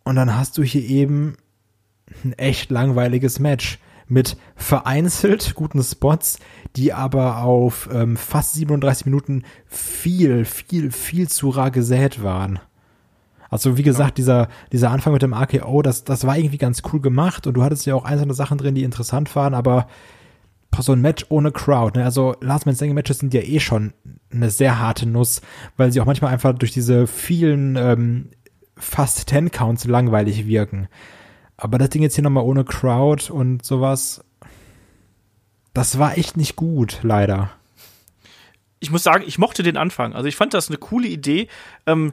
Und dann hast du hier eben ein echt langweiliges Match mit vereinzelt guten Spots, die aber auf ähm, fast 37 Minuten viel, viel, viel zu rar gesät waren. Also wie gesagt, dieser, dieser Anfang mit dem AKO, das, das war irgendwie ganz cool gemacht und du hattest ja auch einzelne Sachen drin, die interessant waren, aber so ein Match ohne Crowd, ne? also Last Man Standing Matches sind ja eh schon eine sehr harte Nuss, weil sie auch manchmal einfach durch diese vielen ähm, fast Ten Counts langweilig wirken. Aber das Ding jetzt hier nochmal ohne Crowd und sowas, das war echt nicht gut, leider ich muss sagen, ich mochte den Anfang. Also ich fand das eine coole Idee. Ähm,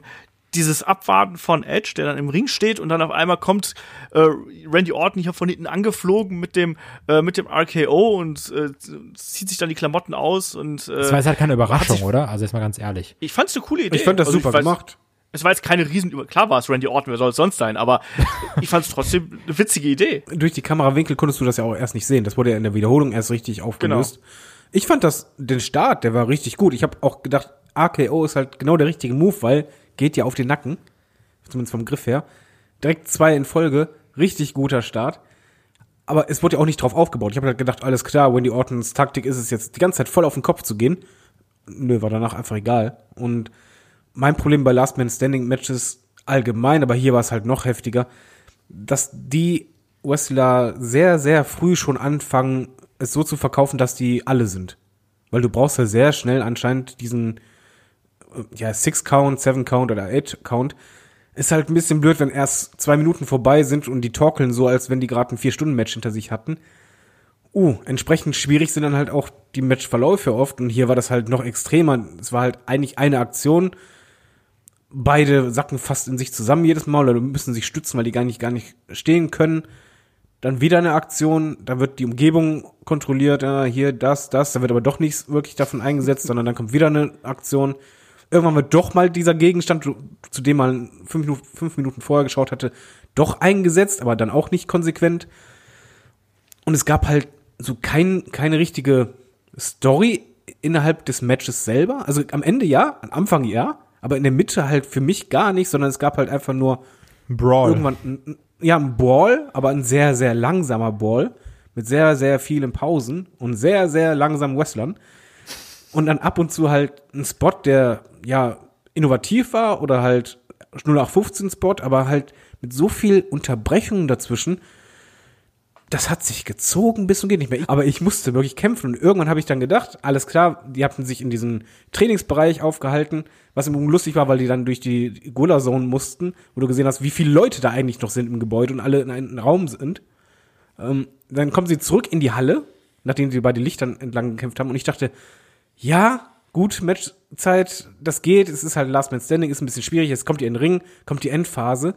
dieses Abwarten von Edge, der dann im Ring steht und dann auf einmal kommt äh, Randy Orton hier von hinten angeflogen mit dem äh, mit dem RKO und äh, zieht sich dann die Klamotten aus und äh, Das war jetzt halt keine Überraschung, oder? Also jetzt mal ganz ehrlich. Ich fand's eine coole Idee. Ich fand das also super weiß, gemacht. Es war jetzt keine riesen klar war es Randy Orton, wer soll es sonst sein, aber ich fand's trotzdem eine witzige Idee. Durch die Kamerawinkel konntest du das ja auch erst nicht sehen. Das wurde ja in der Wiederholung erst richtig aufgelöst. Genau. Ich fand das den Start, der war richtig gut. Ich habe auch gedacht, RKO ist halt genau der richtige Move, weil geht ja auf den Nacken, zumindest vom Griff her. Direkt zwei in Folge, richtig guter Start. Aber es wurde ja auch nicht drauf aufgebaut. Ich habe halt gedacht, alles klar, Wendy Ortons Taktik ist es jetzt, die ganze Zeit voll auf den Kopf zu gehen. Nö, war danach einfach egal. Und mein Problem bei Last Man Standing Matches allgemein, aber hier war es halt noch heftiger, dass die Wrestler sehr, sehr früh schon anfangen, es so zu verkaufen, dass die alle sind. Weil du brauchst ja sehr schnell anscheinend diesen ja, Six Count, Seven Count oder Eight Count, ist halt ein bisschen blöd, wenn erst zwei Minuten vorbei sind und die torkeln so, als wenn die gerade ein Vier-Stunden-Match hinter sich hatten. Uh, entsprechend schwierig sind dann halt auch die Matchverläufe oft und hier war das halt noch extremer. Es war halt eigentlich eine Aktion. Beide sacken fast in sich zusammen jedes Mal oder müssen sich stützen, weil die gar nicht, gar nicht stehen können. Dann wieder eine Aktion, da wird die Umgebung kontrolliert, ja, hier das, das, da wird aber doch nichts wirklich davon eingesetzt, sondern dann kommt wieder eine Aktion. Irgendwann wird doch mal dieser Gegenstand, zu dem man fünf Minuten, fünf Minuten vorher geschaut hatte, doch eingesetzt, aber dann auch nicht konsequent. Und es gab halt so kein, keine richtige Story innerhalb des Matches selber. Also am Ende ja, am Anfang ja, aber in der Mitte halt für mich gar nicht, sondern es gab halt einfach nur Brawl. Irgendwann, ja, ein Ball, aber ein sehr, sehr langsamer Ball mit sehr, sehr vielen Pausen und sehr, sehr langsamen Wrestlern und dann ab und zu halt ein Spot, der ja innovativ war oder halt 0815 Spot, aber halt mit so viel Unterbrechungen dazwischen, das hat sich gezogen bis und geht nicht mehr. Aber ich musste wirklich kämpfen und irgendwann habe ich dann gedacht, alles klar, die hatten sich in diesem Trainingsbereich aufgehalten, was im lustig war, weil die dann durch die Gula Zone mussten, wo du gesehen hast, wie viele Leute da eigentlich noch sind im Gebäude und alle in einem Raum sind. Ähm, dann kommen sie zurück in die Halle, nachdem sie bei den Lichtern entlang gekämpft haben und ich dachte, ja, gut, Matchzeit, das geht, es ist halt Last Man Standing, ist ein bisschen schwierig, jetzt kommt ihr in den Ring, kommt die Endphase.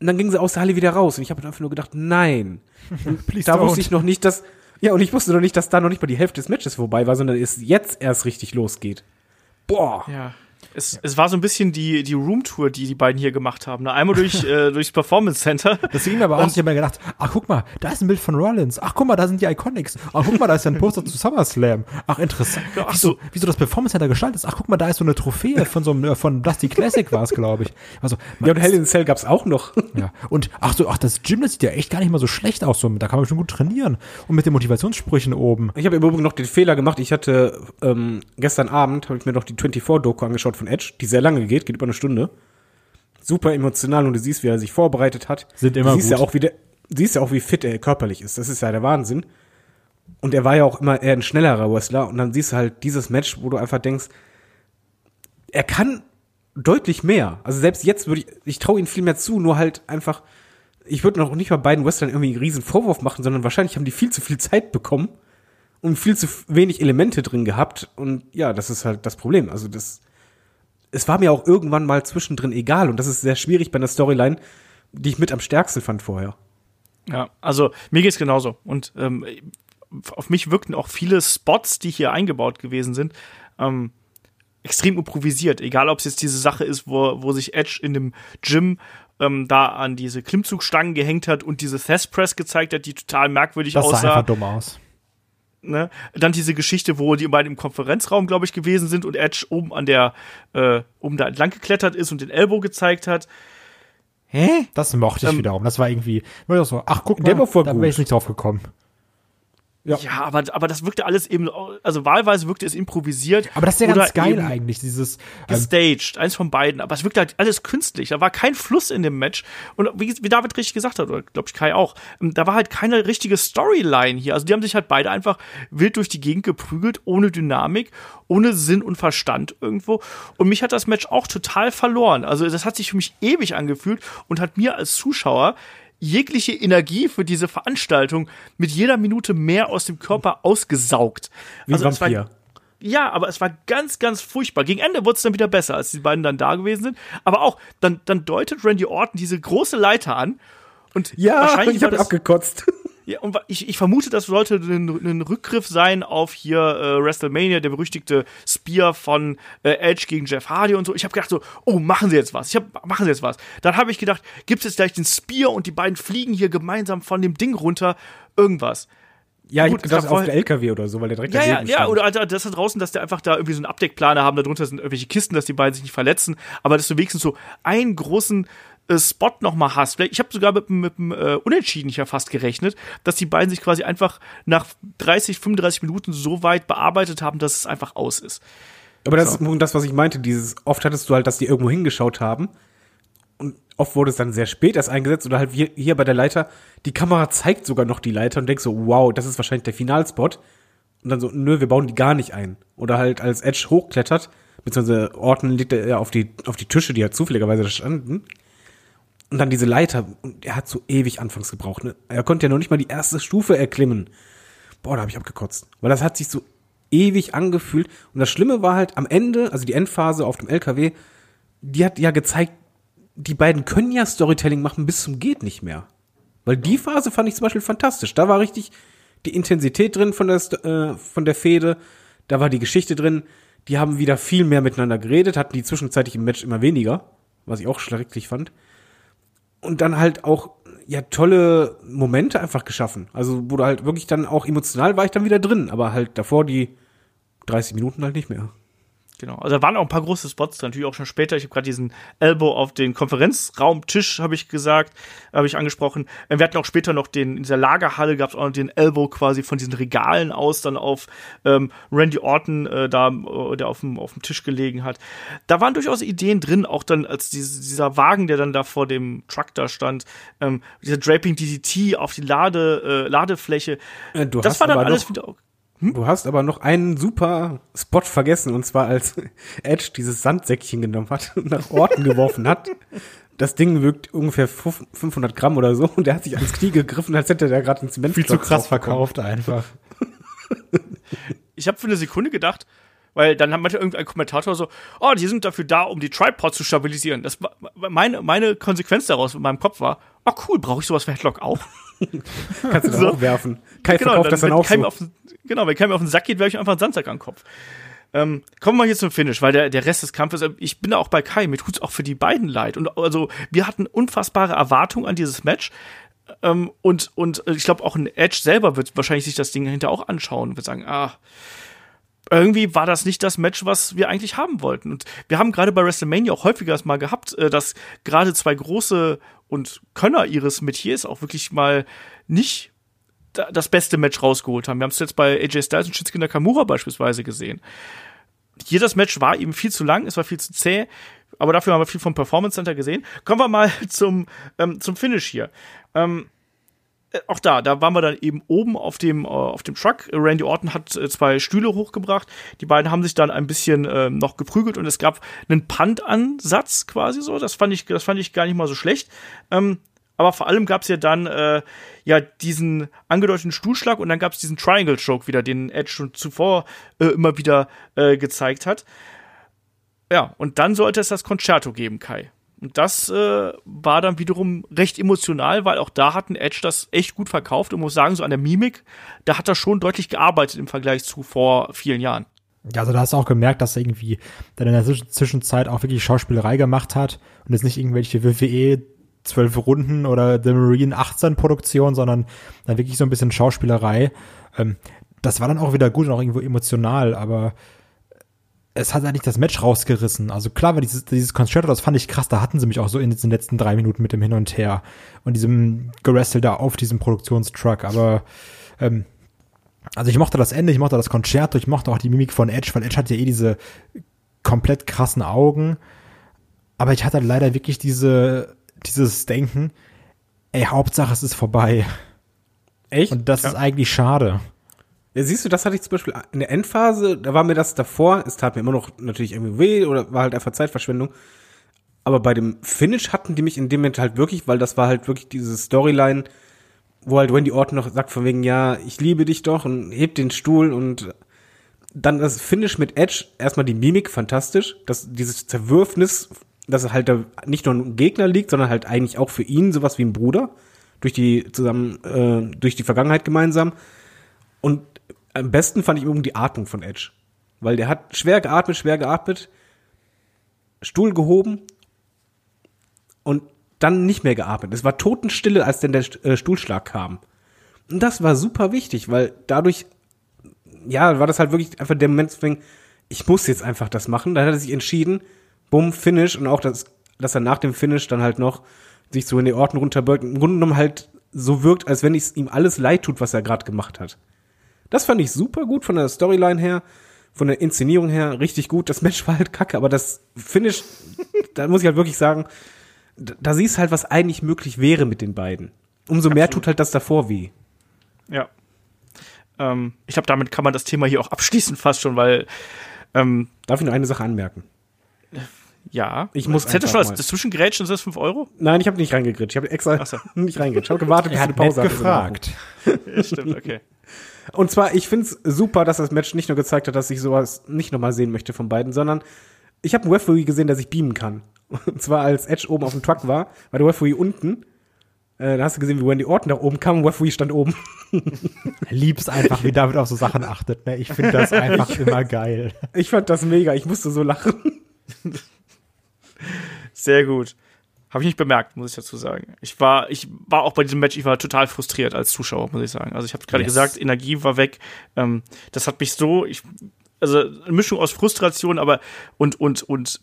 Und dann gingen sie aus der Halle wieder raus und ich habe einfach nur gedacht, nein. da wusste ich noch nicht, dass, ja, und ich wusste noch nicht, dass da noch nicht mal die Hälfte des Matches vorbei war, sondern es jetzt erst richtig losgeht. Boah. Ja. Es, ja. es war so ein bisschen die, die Roomtour, die die beiden hier gemacht haben. Ne? Einmal durch, äh, durchs Performance Center. Das ging mir aber auch, ich habe mir gedacht, ach guck mal, da ist ein Bild von Rollins. Ach guck mal, da sind die Iconics. Ach guck mal, da ist ja ein Poster zu SummerSlam. Ach interessant. Ja, ach wieso, wieso das Performance Center gestaltet ist. Ach guck mal, da ist so eine Trophäe von so einem, äh, von Dusty Classic war es, glaube ich. Also, ja, und Hell in Cell gab's auch noch. Ja. Und ach so, ach, das Gym, das sieht ja echt gar nicht mal so schlecht aus. So, da kann man schon gut trainieren. Und mit den Motivationssprüchen oben. Ich habe im Übrigen noch den Fehler gemacht. Ich hatte ähm, gestern Abend, habe ich mir noch die 24-Doku angeschaut von Edge, die sehr lange geht, geht über eine Stunde. Super emotional und du siehst, wie er sich vorbereitet hat. Sind immer du siehst gut. Ja auch, wie der, siehst ja auch, wie fit er körperlich ist. Das ist ja der Wahnsinn. Und er war ja auch immer eher ein schnellerer Wrestler. Und dann siehst du halt dieses Match, wo du einfach denkst, er kann deutlich mehr. Also selbst jetzt würde ich, ich traue ihm viel mehr zu, nur halt einfach, ich würde noch nicht mal beiden Wrestlern irgendwie einen riesen Vorwurf machen, sondern wahrscheinlich haben die viel zu viel Zeit bekommen und viel zu wenig Elemente drin gehabt. Und ja, das ist halt das Problem. Also das, es war mir auch irgendwann mal zwischendrin egal und das ist sehr schwierig bei einer Storyline, die ich mit am stärksten fand vorher. Ja, also mir geht's genauso und ähm, auf mich wirkten auch viele Spots, die hier eingebaut gewesen sind, ähm, extrem improvisiert. Egal, ob es jetzt diese Sache ist, wo, wo sich Edge in dem Gym ähm, da an diese Klimmzugstangen gehängt hat und diese Thess Press gezeigt hat, die total merkwürdig das aussah. Das sah einfach dumm aus. Ne? Dann diese Geschichte, wo die beiden im Konferenzraum, glaube ich, gewesen sind und Edge oben an der, äh, oben da entlang geklettert ist und den Elbow gezeigt hat. Hä? Das mochte ich ähm, wiederum. Das war irgendwie, war ich so, ach guck mal, der war voll da wäre ich nicht drauf gekommen. Ja. ja, aber, aber das wirkte alles eben, also wahlweise wirkte es improvisiert. Aber das ist ja ganz geil eigentlich, dieses. Ähm, gestaged, eins von beiden. Aber es wirkte halt alles künstlich. Da war kein Fluss in dem Match. Und wie, wie David richtig gesagt hat, oder glaube ich Kai auch, ähm, da war halt keine richtige Storyline hier. Also die haben sich halt beide einfach wild durch die Gegend geprügelt, ohne Dynamik, ohne Sinn und Verstand irgendwo. Und mich hat das Match auch total verloren. Also das hat sich für mich ewig angefühlt und hat mir als Zuschauer jegliche Energie für diese Veranstaltung mit jeder Minute mehr aus dem Körper ausgesaugt. Wie also Vampir. Ja, aber es war ganz, ganz furchtbar. Gegen Ende wurde es dann wieder besser, als die beiden dann da gewesen sind. Aber auch, dann, dann deutet Randy Orton diese große Leiter an. Und ja, wahrscheinlich ich habe abgekotzt. Ja, und ich, ich vermute, das sollte ein, ein Rückgriff sein auf hier äh, WrestleMania, der berüchtigte Spear von äh, Edge gegen Jeff Hardy und so. Ich habe gedacht so, oh, machen sie jetzt was. Ich hab, machen sie jetzt was. Dann habe ich gedacht, gibt es jetzt gleich den Spear und die beiden fliegen hier gemeinsam von dem Ding runter. Irgendwas. Ja, ich Gut, gedacht, auf der LKW oder so, weil der direkt Ja, ja, ja, oder also das da draußen, dass der einfach da irgendwie so einen Abdeckplaner haben, darunter sind irgendwelche Kisten, dass die beiden sich nicht verletzen, aber dass du wenigstens so einen großen Spot noch mal hast. Ich habe sogar mit, mit dem äh, Unentschieden ja fast gerechnet, dass die beiden sich quasi einfach nach 30, 35 Minuten so weit bearbeitet haben, dass es einfach aus ist. Aber das so. ist das, was ich meinte. Dieses, oft hattest du halt, dass die irgendwo hingeschaut haben und oft wurde es dann sehr spät erst eingesetzt oder halt hier bei der Leiter, die Kamera zeigt sogar noch die Leiter und denkst so, wow, das ist wahrscheinlich der Finalspot. Und dann so, nö, wir bauen die gar nicht ein. Oder halt als Edge hochklettert, beziehungsweise Orton legt er auf die, auf die Tische, die ja zufälligerweise da standen, und dann diese Leiter, und er hat so ewig anfangs gebraucht. Ne? Er konnte ja noch nicht mal die erste Stufe erklimmen. Boah, da habe ich abgekotzt. Weil das hat sich so ewig angefühlt. Und das Schlimme war halt am Ende, also die Endphase auf dem LKW, die hat ja gezeigt, die beiden können ja Storytelling machen bis zum geht nicht mehr. Weil die Phase fand ich zum Beispiel fantastisch. Da war richtig die Intensität drin von der, äh, von der Fehde. Da war die Geschichte drin. Die haben wieder viel mehr miteinander geredet, hatten die zwischenzeitlich im Match immer weniger, was ich auch schrecklich fand und dann halt auch ja tolle Momente einfach geschaffen. Also du halt wirklich dann auch emotional war ich dann wieder drin, aber halt davor die 30 Minuten halt nicht mehr. Genau. Also da waren auch ein paar große Spots drin, natürlich auch schon später. Ich habe gerade diesen Elbow auf den Konferenzraumtisch, habe ich gesagt, habe ich angesprochen. Äh, wir hatten auch später noch den, in dieser Lagerhalle gab es auch noch den Elbow quasi von diesen Regalen aus dann auf ähm, Randy Orton, äh, da, äh, der auf dem, auf dem Tisch gelegen hat. Da waren durchaus Ideen drin, auch dann als diese, dieser Wagen, der dann da vor dem Truck da stand, ähm, dieser Draping DDT auf die Lade, äh, Ladefläche. Äh, du das war dann alles wieder hm? Du hast aber noch einen super Spot vergessen, und zwar als Edge dieses Sandsäckchen genommen hat und nach Orten geworfen hat. Das Ding wirkt ungefähr 500 Gramm oder so und der hat sich ans Knie gegriffen, als hätte der gerade einen Zement Viel zu krass verkauft einfach. ich habe für eine Sekunde gedacht, weil dann hat manchmal irgendein Kommentator so, oh, die sind dafür da, um die Tripod zu stabilisieren. Das war meine, meine Konsequenz daraus in meinem Kopf war, oh cool, brauche ich sowas für Headlock auch? Kannst du das so. auch werfen. Kai genau, verkauft dann, das dann auch so. Auf, genau, wenn keinem auf den Sack geht, werfe ich einfach einen Sandsack an den Kopf. Ähm, kommen wir hier zum Finish, weil der, der Rest des Kampfes, äh, ich bin da auch bei Kai, mir tut's auch für die beiden leid. Und also, wir hatten unfassbare Erwartungen an dieses Match. Ähm, und, und ich glaube, auch ein Edge selber wird wahrscheinlich sich das Ding hinter auch anschauen und wird sagen, ah, irgendwie war das nicht das Match, was wir eigentlich haben wollten. Und wir haben gerade bei WrestleMania auch häufiger mal gehabt, äh, dass gerade zwei große und Könner ihres Metiers auch wirklich mal nicht das beste Match rausgeholt haben. Wir haben es jetzt bei AJ Styles und Shinsuke Nakamura beispielsweise gesehen. Das Match war eben viel zu lang, es war viel zu zäh, aber dafür haben wir viel vom Performance Center gesehen. Kommen wir mal zum, ähm, zum Finish hier. Ähm, äh, auch da, da waren wir dann eben oben auf dem, äh, auf dem Truck. Randy Orton hat äh, zwei Stühle hochgebracht. Die beiden haben sich dann ein bisschen äh, noch geprügelt und es gab einen Punt-Ansatz quasi so. Das fand ich, das fand ich gar nicht mal so schlecht. Ähm, aber vor allem gab es ja dann äh, ja diesen angedeuteten Stuhlschlag und dann gab es diesen Triangle Choke wieder, den Edge schon zuvor äh, immer wieder äh, gezeigt hat. Ja, und dann sollte es das Concerto geben, Kai. Und das äh, war dann wiederum recht emotional, weil auch da hat ein Edge das echt gut verkauft und muss sagen, so an der Mimik, da hat er schon deutlich gearbeitet im Vergleich zu vor vielen Jahren. Ja, also da hast du auch gemerkt, dass er irgendwie dann in der Zwischenzeit auch wirklich Schauspielerei gemacht hat und jetzt nicht irgendwelche WWE zwölf Runden oder The Marine 18 Produktion, sondern dann wirklich so ein bisschen Schauspielerei. Ähm, das war dann auch wieder gut und auch irgendwo emotional, aber es hat eigentlich das Match rausgerissen. Also klar war dieses, dieses Concerto, das fand ich krass, da hatten sie mich auch so in den letzten drei Minuten mit dem Hin und Her und diesem Gerastel da auf diesem Produktionstruck, aber ähm, also ich mochte das Ende, ich mochte das Concerto, ich mochte auch die Mimik von Edge, weil Edge hat ja eh diese komplett krassen Augen, aber ich hatte leider wirklich diese dieses Denken, ey, Hauptsache es ist vorbei. Echt? Und das ja. ist eigentlich schade. Ja, siehst du, das hatte ich zum Beispiel in der Endphase, da war mir das davor, es tat mir immer noch natürlich irgendwie weh oder war halt einfach Zeitverschwendung. Aber bei dem Finish hatten die mich in dem Moment halt wirklich, weil das war halt wirklich diese Storyline, wo halt Wendy Orton noch sagt von wegen, ja, ich liebe dich doch und hebt den Stuhl und dann das Finish mit Edge, erstmal die Mimik, fantastisch, das, dieses Zerwürfnis dass es halt da nicht nur ein Gegner liegt, sondern halt eigentlich auch für ihn sowas wie ein Bruder durch die zusammen äh, durch die Vergangenheit gemeinsam. Und am besten fand ich übrigens die Atmung von Edge, weil der hat schwer geatmet, schwer geatmet, Stuhl gehoben und dann nicht mehr geatmet. Es war Totenstille, als denn der äh, Stuhlschlag kam. Und das war super wichtig, weil dadurch, ja, war das halt wirklich einfach der Moment, ich muss jetzt einfach das machen. Dann hat er sich entschieden, bumm, Finish und auch, das, dass er nach dem Finish dann halt noch sich so in die Orten runterbeugt. Im Grunde genommen halt so wirkt, als wenn es ihm alles leid tut, was er gerade gemacht hat. Das fand ich super gut von der Storyline her, von der Inszenierung her, richtig gut. Das Match war halt kacke, aber das Finish, da muss ich halt wirklich sagen, da, da siehst halt, was eigentlich möglich wäre mit den beiden. Umso mehr tut halt das davor weh. Ja. Ähm, ich glaube, damit kann man das Thema hier auch abschließen fast schon, weil ähm, Darf ich nur eine Sache anmerken? Ja. Ich muss Hätte schon das Zwischengrätschen sind das 5 Euro? Nein, ich habe nicht reingegrätscht. Ich habe extra so. nicht reingegrätscht. Ich habe gewartet, bis er die Pause hat gefragt. ja, stimmt, okay. Und zwar, ich find's super, dass das Match nicht nur gezeigt hat, dass ich sowas nicht nochmal sehen möchte von beiden, sondern ich habe einen Referee gesehen, der sich beamen kann. Und zwar als Edge oben auf dem Truck war, war der Referee unten. Äh, da hast du gesehen, wie Wendy Orton da oben kam und Referee stand oben. Lieb's einfach, wie David auf so Sachen achtet. Ne? Ich finde das einfach ich immer geil. Ich fand das mega. Ich musste so lachen. Sehr gut. Habe ich nicht bemerkt, muss ich dazu sagen. Ich war, ich war auch bei diesem Match, ich war total frustriert als Zuschauer, muss ich sagen. Also ich habe gerade yes. gesagt, Energie war weg. Ähm, das hat mich so, ich, also eine Mischung aus Frustration, aber und und und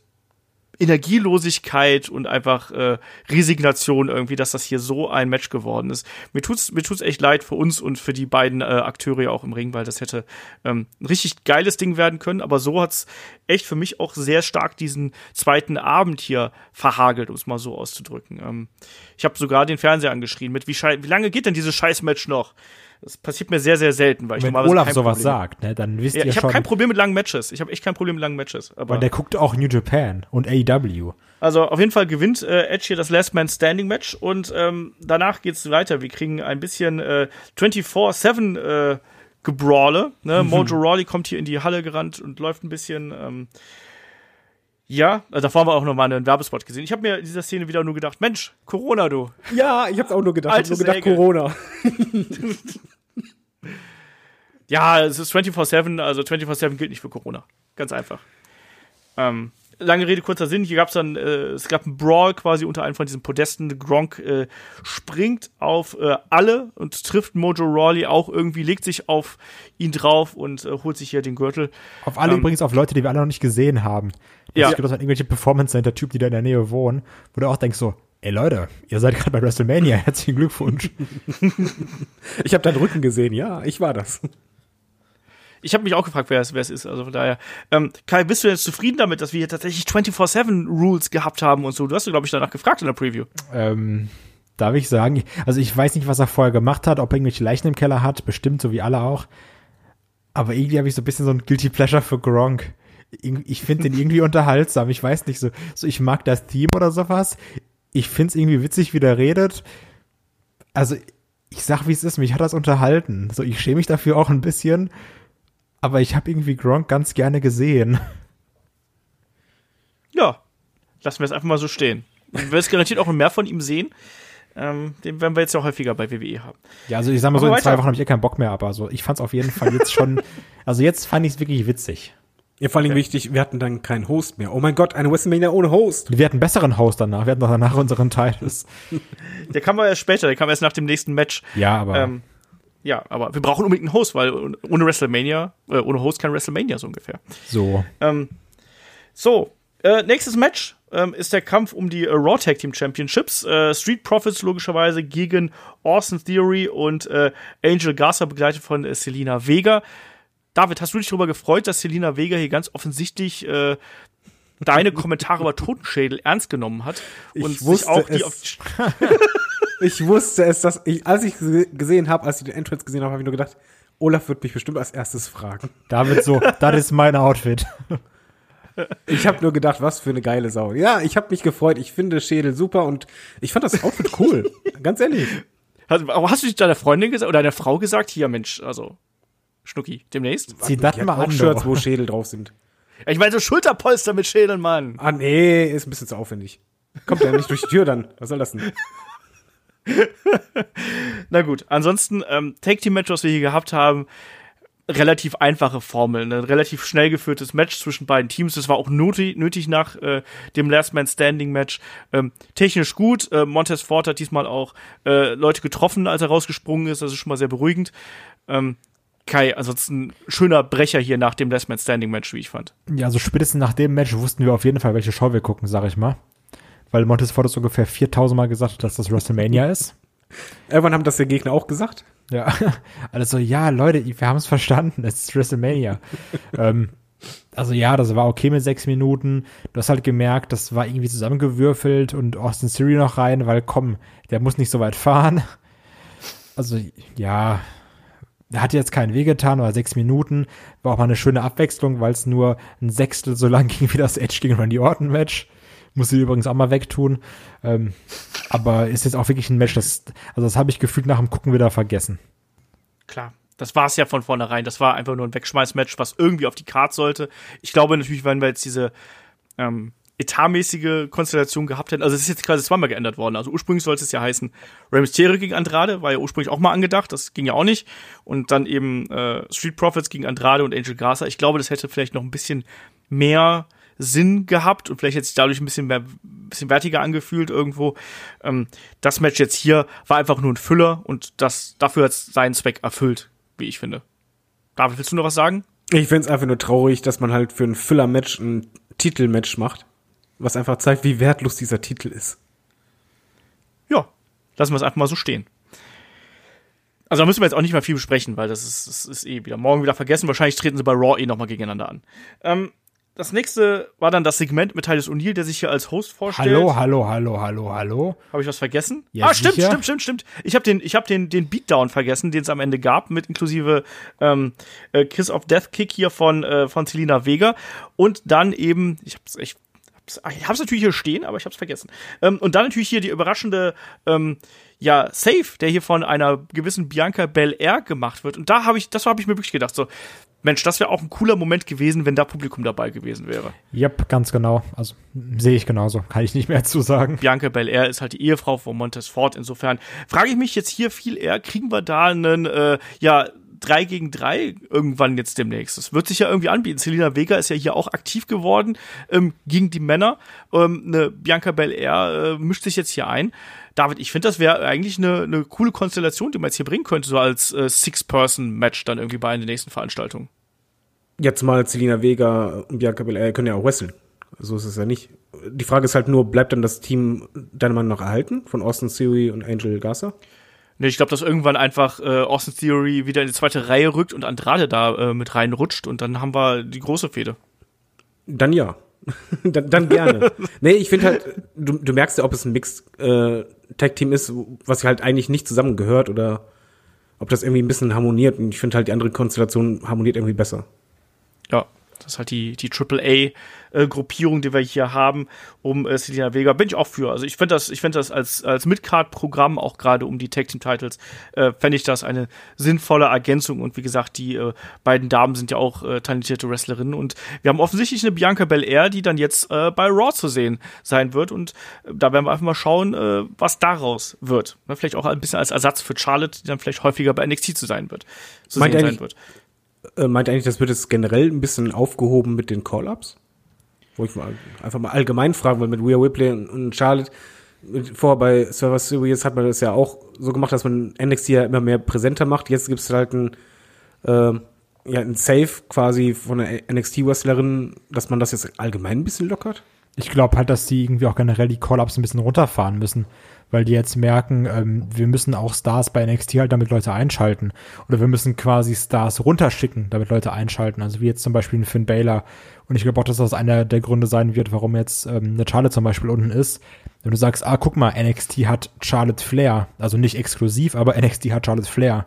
Energielosigkeit und einfach äh, Resignation irgendwie, dass das hier so ein Match geworden ist. Mir tut's mir tut's echt leid für uns und für die beiden äh, Akteure ja auch im Ring, weil das hätte ähm, ein richtig geiles Ding werden können. Aber so hat's echt für mich auch sehr stark diesen zweiten Abend hier verhagelt, um es mal so auszudrücken. Ähm, ich habe sogar den Fernseher angeschrien mit wie, wie lange geht denn dieses Scheiß-Match noch? Das passiert mir sehr, sehr selten, weil ich Wenn Olaf sowas Problem. sagt, ne, dann wisst ja, ihr ich schon. Ich habe kein Problem mit langen Matches. Ich habe echt kein Problem mit langen Matches. Aber und der guckt auch New Japan und AEW. Also auf jeden Fall gewinnt äh, Edge hier das Last Man Standing Match und ähm, danach geht's weiter. Wir kriegen ein bisschen äh, 24-7 äh, Gebrawle. Ne? Mhm. Mojo Rawley kommt hier in die Halle gerannt und läuft ein bisschen. Ähm, ja, also davor haben wir auch nochmal einen Werbespot gesehen. Ich habe mir in dieser Szene wieder nur gedacht, Mensch, Corona, du. Ja, ich hab's auch nur gedacht. ich hab nur gedacht, Säge. Corona. ja, es ist 24-7, also 24-7 gilt nicht für Corona. Ganz einfach. Ähm, lange Rede, kurzer Sinn. Hier gab es dann, äh, es gab einen Brawl quasi unter einem von diesen Podesten. Gronk äh, springt auf äh, alle und trifft Mojo Rawley auch irgendwie, legt sich auf ihn drauf und äh, holt sich hier den Gürtel. Auf alle ähm, übrigens, auf Leute, die wir alle noch nicht gesehen haben. Ja. Ich glaube, das waren irgendwelche Performance Center Typ, die da in der Nähe wohnen, wo du auch denkst so, ey Leute, ihr seid gerade bei WrestleMania, herzlichen Glückwunsch. ich habe deinen Rücken gesehen, ja, ich war das. Ich habe mich auch gefragt, wer es, wer es ist. Also von daher, ähm, Kai, bist du jetzt zufrieden damit, dass wir hier tatsächlich 24-7 Rules gehabt haben und so? Du hast, glaube ich, danach gefragt in der Preview. Ähm, darf ich sagen, also ich weiß nicht, was er vorher gemacht hat, ob er irgendwelche Leichen im Keller hat, bestimmt, so wie alle auch. Aber irgendwie habe ich so ein bisschen so ein Guilty Pleasure für Gronk. Ich finde den irgendwie unterhaltsam. Ich weiß nicht, so, so ich mag das Team oder sowas. Ich finde es irgendwie witzig, wie der redet. Also, ich sag, wie es ist, mich hat das unterhalten. So, ich schäme mich dafür auch ein bisschen aber ich habe irgendwie Gronk ganz gerne gesehen. Ja, lassen wir es einfach mal so stehen. Wir werden garantiert auch noch mehr von ihm sehen. Ähm, den werden wir jetzt ja häufiger bei WWE haben. Ja, also ich sag mal so, in weiter. zwei Wochen habe ich eh keinen Bock mehr, aber so, ich fand es auf jeden Fall jetzt schon, also jetzt fand ich es wirklich witzig. Ja, vor allem okay. wichtig, wir hatten dann keinen Host mehr. Oh mein Gott, eine WrestleMania ohne Host. Wir hatten einen besseren Host danach. Wir hatten noch danach unseren Titles. der kam aber erst später, der kam erst nach dem nächsten Match. Ja, aber. Ähm, ja, aber wir brauchen unbedingt einen Host, weil ohne WrestleMania, äh, ohne Host kein WrestleMania so ungefähr. So. Ähm, so, äh, nächstes Match ähm, ist der Kampf um die äh, Raw Tag Team Championships. Äh, Street Profits logischerweise gegen Austin Theory und äh, Angel Garza begleitet von äh, Selina Vega. David, hast du dich darüber gefreut, dass Selina Vega hier ganz offensichtlich äh, deine Kommentare über Totenschädel ernst genommen hat und ich sich auch die auf Ich wusste es, dass ich, als ich gesehen habe, als ich den Entrance gesehen habe, habe ich nur gedacht, Olaf wird mich bestimmt als erstes fragen. David so, das ist mein Outfit. Ich habe nur gedacht, was für eine geile Sau. Ja, ich habe mich gefreut. Ich finde Schädel super und ich fand das Outfit cool. Ganz ehrlich. Hast, hast du deiner Freundin gesagt oder deiner Frau gesagt, hier Mensch, also Schnucki, demnächst? Zieh das mal an. Shirts, wo Schädel drauf sind. Ich meine so Schulterpolster mit Schädeln, Mann. Ah nee, ist ein bisschen zu aufwendig. Kommt ja nicht durch die Tür dann. Was soll das denn? Na gut, ansonsten ähm, Tag Team Match, was wir hier gehabt haben, relativ einfache Formel, ein relativ schnell geführtes Match zwischen beiden Teams. Das war auch nötig, nötig nach äh, dem Last Man Standing Match. Ähm, technisch gut. Äh, Montez Ford hat diesmal auch äh, Leute getroffen, als er rausgesprungen ist. Das ist schon mal sehr beruhigend. Ähm, Kai, ansonsten schöner Brecher hier nach dem Last Man Standing Match, wie ich fand. Ja, also spätestens nach dem Match wussten wir auf jeden Fall, welche Show wir gucken, sag ich mal weil Montes Ford ungefähr 4000 Mal gesagt hat, dass das WrestleMania ist. Irgendwann haben das der Gegner auch gesagt. Ja, alles so, ja, Leute, wir haben es verstanden, es ist WrestleMania. ähm, also ja, das war okay mit sechs Minuten. Du hast halt gemerkt, das war irgendwie zusammengewürfelt und Austin Siri noch rein, weil komm, der muss nicht so weit fahren. Also ja, er hat jetzt keinen Weh getan, aber sechs Minuten war auch mal eine schöne Abwechslung, weil es nur ein Sechstel so lang ging wie das Edge gegen Randy Orton Match. Muss sie übrigens auch mal wegtun. Ähm, aber ist jetzt auch wirklich ein Match, das, also das habe ich gefühlt nach dem Gucken wieder vergessen. Klar. Das war es ja von vornherein. Das war einfach nur ein Wegschmeißmatch, was irgendwie auf die Karte sollte. Ich glaube natürlich, wenn wir jetzt diese ähm, etatmäßige Konstellation gehabt hätten, also es ist jetzt quasi zweimal geändert worden. Also ursprünglich sollte es ja heißen, Rey Mysterio gegen Andrade, war ja ursprünglich auch mal angedacht, das ging ja auch nicht. Und dann eben äh, Street Profits gegen Andrade und Angel Garza. Ich glaube, das hätte vielleicht noch ein bisschen mehr Sinn gehabt und vielleicht sich dadurch ein bisschen mehr, bisschen wertiger angefühlt irgendwo. Ähm, das Match jetzt hier war einfach nur ein Füller und das, dafür hat es seinen Zweck erfüllt, wie ich finde. David, willst du noch was sagen? Ich finde es einfach nur traurig, dass man halt für ein Füller-Match ein Titelmatch macht, was einfach zeigt, wie wertlos dieser Titel ist. Ja, lassen wir es einfach mal so stehen. Also da müssen wir jetzt auch nicht mehr viel besprechen, weil das ist, das ist eh wieder morgen wieder vergessen. Wahrscheinlich treten sie bei Raw eh nochmal gegeneinander an. Ähm, das nächste war dann das Segment mit Titus O'Neill, der sich hier als Host vorstellt. Hallo, hallo, hallo, hallo, hallo. Habe ich was vergessen? Ja, ah, stimmt, sicher? stimmt, stimmt, stimmt. Ich habe den, ich habe den, den Beatdown vergessen, den es am Ende gab, mit inklusive ähm, äh, Kiss of Death Kick hier von äh, von Selina Vega und dann eben, ich hab's echt ich hab's natürlich hier stehen, aber ich hab's vergessen. Ähm, und dann natürlich hier die überraschende ähm, ja, Safe, der hier von einer gewissen Bianca Belair gemacht wird. Und da habe ich, das habe ich mir wirklich gedacht, so, Mensch, das wäre auch ein cooler Moment gewesen, wenn da Publikum dabei gewesen wäre. Yep, ganz genau. Also sehe ich genauso. Kann ich nicht mehr zu sagen. Bianca Belair ist halt die Ehefrau von Montez Ford. Insofern frage ich mich jetzt hier viel eher, kriegen wir da einen, äh, ja, drei gegen drei irgendwann jetzt demnächst. Das wird sich ja irgendwie anbieten. Selina Vega ist ja hier auch aktiv geworden ähm, gegen die Männer. Ähm, eine Bianca Belair äh, mischt sich jetzt hier ein. David, ich finde, das wäre eigentlich eine, eine coole Konstellation, die man jetzt hier bringen könnte, so als äh, Six-Person-Match dann irgendwie bei einer der nächsten Veranstaltungen. Jetzt mal Selina Vega und Bianca Belair können ja auch wresteln. So ist es ja nicht. Die Frage ist halt nur, bleibt dann das Team deiner Meinung nach erhalten von Austin Theory und Angel Garza? Ne, ich glaube, dass irgendwann einfach äh, Austin Theory wieder in die zweite Reihe rückt und Andrade da äh, mit reinrutscht und dann haben wir die große Fehde. Dann ja. dann, dann gerne. nee, ich finde halt, du, du merkst ja, ob es ein Mixed äh, Tag Team ist, was halt eigentlich nicht zusammengehört oder ob das irgendwie ein bisschen harmoniert. Und ich finde halt, die andere Konstellation harmoniert irgendwie besser. Ja, das ist halt die, die AAA-Gruppierung, die wir hier haben, um äh, Selena Vega. Bin ich auch für. Also ich finde das, ich finde das als, als Midcard-Programm, auch gerade um die Tag Team Titles, äh, fände ich das eine sinnvolle Ergänzung. Und wie gesagt, die äh, beiden Damen sind ja auch äh, talentierte Wrestlerinnen. Und wir haben offensichtlich eine Bianca Belair, die dann jetzt äh, bei Raw zu sehen sein wird. Und äh, da werden wir einfach mal schauen, äh, was daraus wird. Ne, vielleicht auch ein bisschen als Ersatz für Charlotte, die dann vielleicht häufiger bei NXT zu sein wird. Zu sehen sein wird äh, meint eigentlich, das wird jetzt generell ein bisschen aufgehoben mit den Call-Ups? Wo ich mal einfach mal allgemein fragen, weil mit Rhea Ripley und Charlotte vorher bei Server Series hat man das ja auch so gemacht, dass man NXT ja immer mehr präsenter macht. Jetzt gibt es halt ein, äh, ja, ein Safe quasi von der NXT-Wrestlerin, dass man das jetzt allgemein ein bisschen lockert. Ich glaube halt, dass die irgendwie auch generell die Call-Ups ein bisschen runterfahren müssen weil die jetzt merken, ähm, wir müssen auch Stars bei NXT halt damit Leute einschalten. Oder wir müssen quasi Stars runterschicken, damit Leute einschalten. Also wie jetzt zum Beispiel ein Finn Baylor. Und ich glaube auch, dass das einer der Gründe sein wird, warum jetzt ähm, eine Charlotte zum Beispiel unten ist. Wenn du sagst, ah, guck mal, NXT hat Charlotte Flair. Also nicht exklusiv, aber NXT hat Charlotte Flair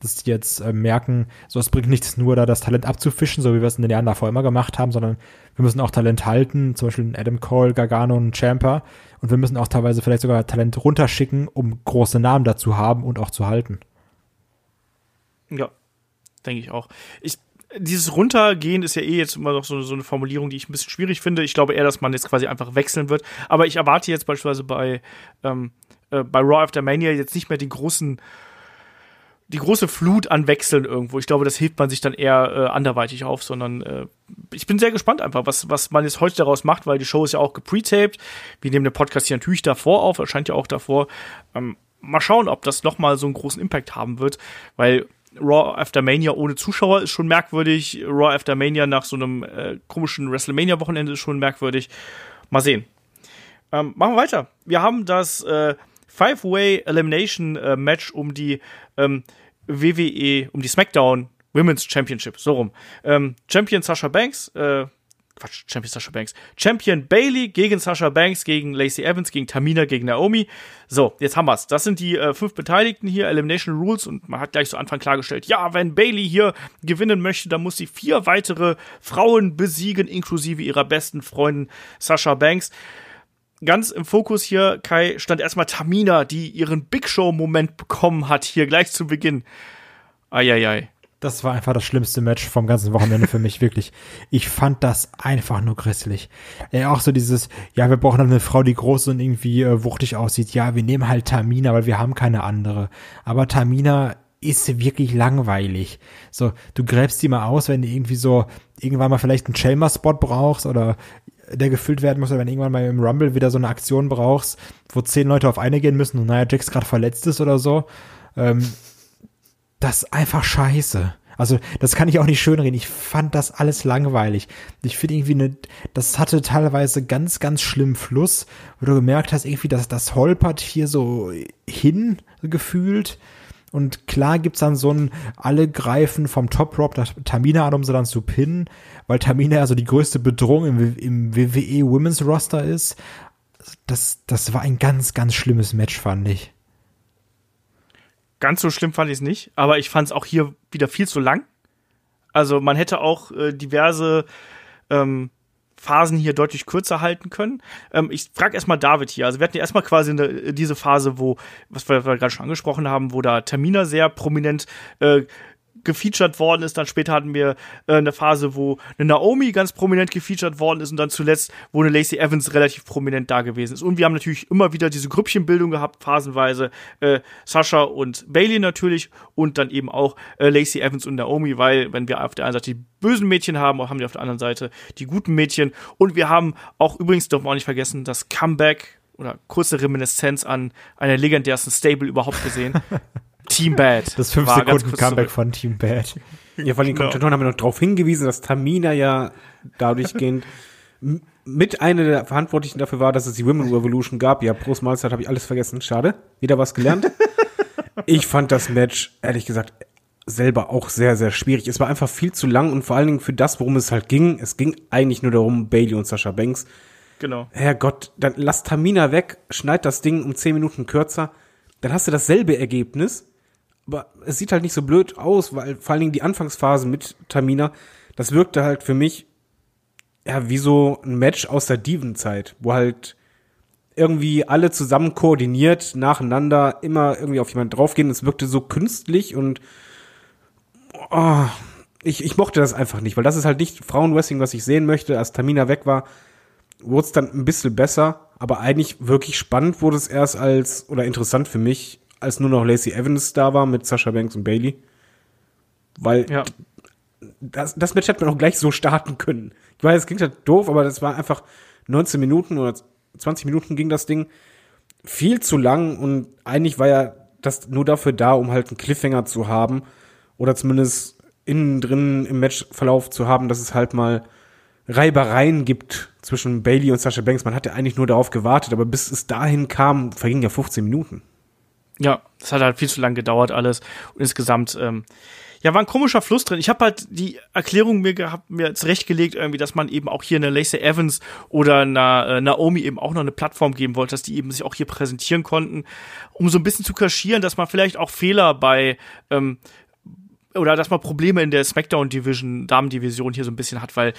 dass die jetzt äh, merken, so es bringt nichts nur da das Talent abzufischen, so wie wir es in den Jahren davor immer gemacht haben, sondern wir müssen auch Talent halten, zum Beispiel Adam Cole, Gargano und Champer und wir müssen auch teilweise vielleicht sogar Talent runterschicken, um große Namen dazu haben und auch zu halten. Ja, denke ich auch. Ich, dieses Runtergehen ist ja eh jetzt immer noch so, so, eine Formulierung, die ich ein bisschen schwierig finde. Ich glaube eher, dass man jetzt quasi einfach wechseln wird. Aber ich erwarte jetzt beispielsweise bei, ähm, äh, bei Raw After Mania jetzt nicht mehr den großen die große Flut an Wechseln irgendwo. Ich glaube, das hilft man sich dann eher äh, anderweitig auf, sondern äh, ich bin sehr gespannt einfach, was, was man jetzt heute daraus macht, weil die Show ist ja auch gepretaped. Wir nehmen den Podcast hier natürlich davor auf, erscheint ja auch davor. Ähm, mal schauen, ob das nochmal so einen großen Impact haben wird, weil Raw After Mania ohne Zuschauer ist schon merkwürdig. Raw After Mania nach so einem äh, komischen WrestleMania-Wochenende ist schon merkwürdig. Mal sehen. Ähm, machen wir weiter. Wir haben das äh, Five-Way Elimination äh, Match um die ähm, WWE, um die SmackDown Women's Championship, so rum. Ähm, Champion Sasha Banks, äh, Quatsch, Champion Sasha Banks. Champion Bailey gegen Sasha Banks, gegen Lacey Evans, gegen Tamina, gegen Naomi. So, jetzt haben wir's. Das sind die äh, fünf Beteiligten hier, Elimination Rules, und man hat gleich zu Anfang klargestellt, ja, wenn Bailey hier gewinnen möchte, dann muss sie vier weitere Frauen besiegen, inklusive ihrer besten Freundin Sasha Banks ganz im Fokus hier, Kai, stand erstmal Tamina, die ihren Big Show-Moment bekommen hat, hier gleich zu Beginn. Eieiei. Das war einfach das schlimmste Match vom ganzen Wochenende für mich, wirklich. Ich fand das einfach nur grässlich. Äh, auch so dieses, ja, wir brauchen eine Frau, die groß und irgendwie äh, wuchtig aussieht. Ja, wir nehmen halt Tamina, weil wir haben keine andere. Aber Tamina ist wirklich langweilig. So, du gräbst die mal aus, wenn du irgendwie so irgendwann mal vielleicht einen Chelmer-Spot brauchst oder der gefüllt werden muss, wenn irgendwann mal im Rumble wieder so eine Aktion brauchst, wo zehn Leute auf eine gehen müssen und naja, Jax gerade verletzt ist oder so, ähm, das ist einfach scheiße. Also, das kann ich auch nicht schönreden. Ich fand das alles langweilig. Ich finde irgendwie eine, das hatte teilweise ganz, ganz schlimm Fluss, wo du gemerkt hast, irgendwie, dass das holpert hier so hin gefühlt. Und klar gibt's dann so ein, alle greifen vom Top Rope Tamina an, um sie dann zu pinnen, weil Tamina also die größte Bedrohung im, im WWE Women's Roster ist. Das, das war ein ganz, ganz schlimmes Match, fand ich. Ganz so schlimm fand ich es nicht, aber ich fand es auch hier wieder viel zu lang. Also man hätte auch äh, diverse ähm, Phasen hier deutlich kürzer halten können. Ähm, ich frage erstmal David hier. Also wir hatten ja erstmal quasi eine, diese Phase, wo, was wir, wir gerade schon angesprochen haben, wo da Termina sehr prominent äh, gefeatured worden ist. Dann später hatten wir äh, eine Phase, wo eine Naomi ganz prominent gefeatured worden ist und dann zuletzt, wo eine Lacey Evans relativ prominent da gewesen ist. Und wir haben natürlich immer wieder diese Grüppchenbildung gehabt, phasenweise äh, Sascha und Bailey natürlich und dann eben auch äh, Lacey Evans und Naomi, weil wenn wir auf der einen Seite die bösen Mädchen haben, haben wir auf der anderen Seite die guten Mädchen. Und wir haben auch übrigens, dürfen wir auch nicht vergessen, das Comeback oder kurze Reminiszenz an eine legendärsten Stable überhaupt gesehen. Team Bad. Das 5 Sekunden Comeback von Team Bad. Ja, vor allem genau. Kommentatoren haben wir noch darauf hingewiesen, dass Tamina ja dadurch gehend mit einer der Verantwortlichen dafür war, dass es die Women Revolution gab. Ja, Prost Mahlzeit habe ich alles vergessen. Schade. Wieder was gelernt. ich fand das Match, ehrlich gesagt, selber auch sehr, sehr schwierig. Es war einfach viel zu lang und vor allen Dingen für das, worum es halt ging. Es ging eigentlich nur darum, Bailey und Sascha Banks. Genau. Herrgott, dann lass Tamina weg, schneid das Ding um zehn Minuten kürzer. Dann hast du dasselbe Ergebnis es sieht halt nicht so blöd aus, weil vor allen Dingen die Anfangsphase mit Tamina, das wirkte halt für mich ja wie so ein Match aus der Diven-Zeit, wo halt irgendwie alle zusammen koordiniert nacheinander immer irgendwie auf jemanden draufgehen. Es wirkte so künstlich und oh, ich, ich mochte das einfach nicht, weil das ist halt nicht Frauenwrestling, was ich sehen möchte. Als Tamina weg war, wurde es dann ein bisschen besser, aber eigentlich wirklich spannend wurde es erst als, oder interessant für mich, als nur noch Lacey Evans da war mit Sasha Banks und Bailey. Weil ja. das, das Match hätte man auch gleich so starten können. Ich weiß, es klingt halt doof, aber das war einfach 19 Minuten oder 20 Minuten ging das Ding. Viel zu lang und eigentlich war ja das nur dafür da, um halt einen Cliffhanger zu haben oder zumindest innen drin im Matchverlauf zu haben, dass es halt mal Reibereien gibt zwischen Bailey und Sasha Banks. Man hatte eigentlich nur darauf gewartet, aber bis es dahin kam, vergingen ja 15 Minuten. Ja, das hat halt viel zu lang gedauert alles. Und insgesamt, ähm, ja, war ein komischer Fluss drin. Ich habe halt die Erklärung mir gehabt, mir zurechtgelegt, irgendwie, dass man eben auch hier eine Lacey Evans oder einer äh, Naomi eben auch noch eine Plattform geben wollte, dass die eben sich auch hier präsentieren konnten, um so ein bisschen zu kaschieren, dass man vielleicht auch Fehler bei ähm, oder dass man Probleme in der SmackDown Division, Damen-Division hier so ein bisschen hat, weil,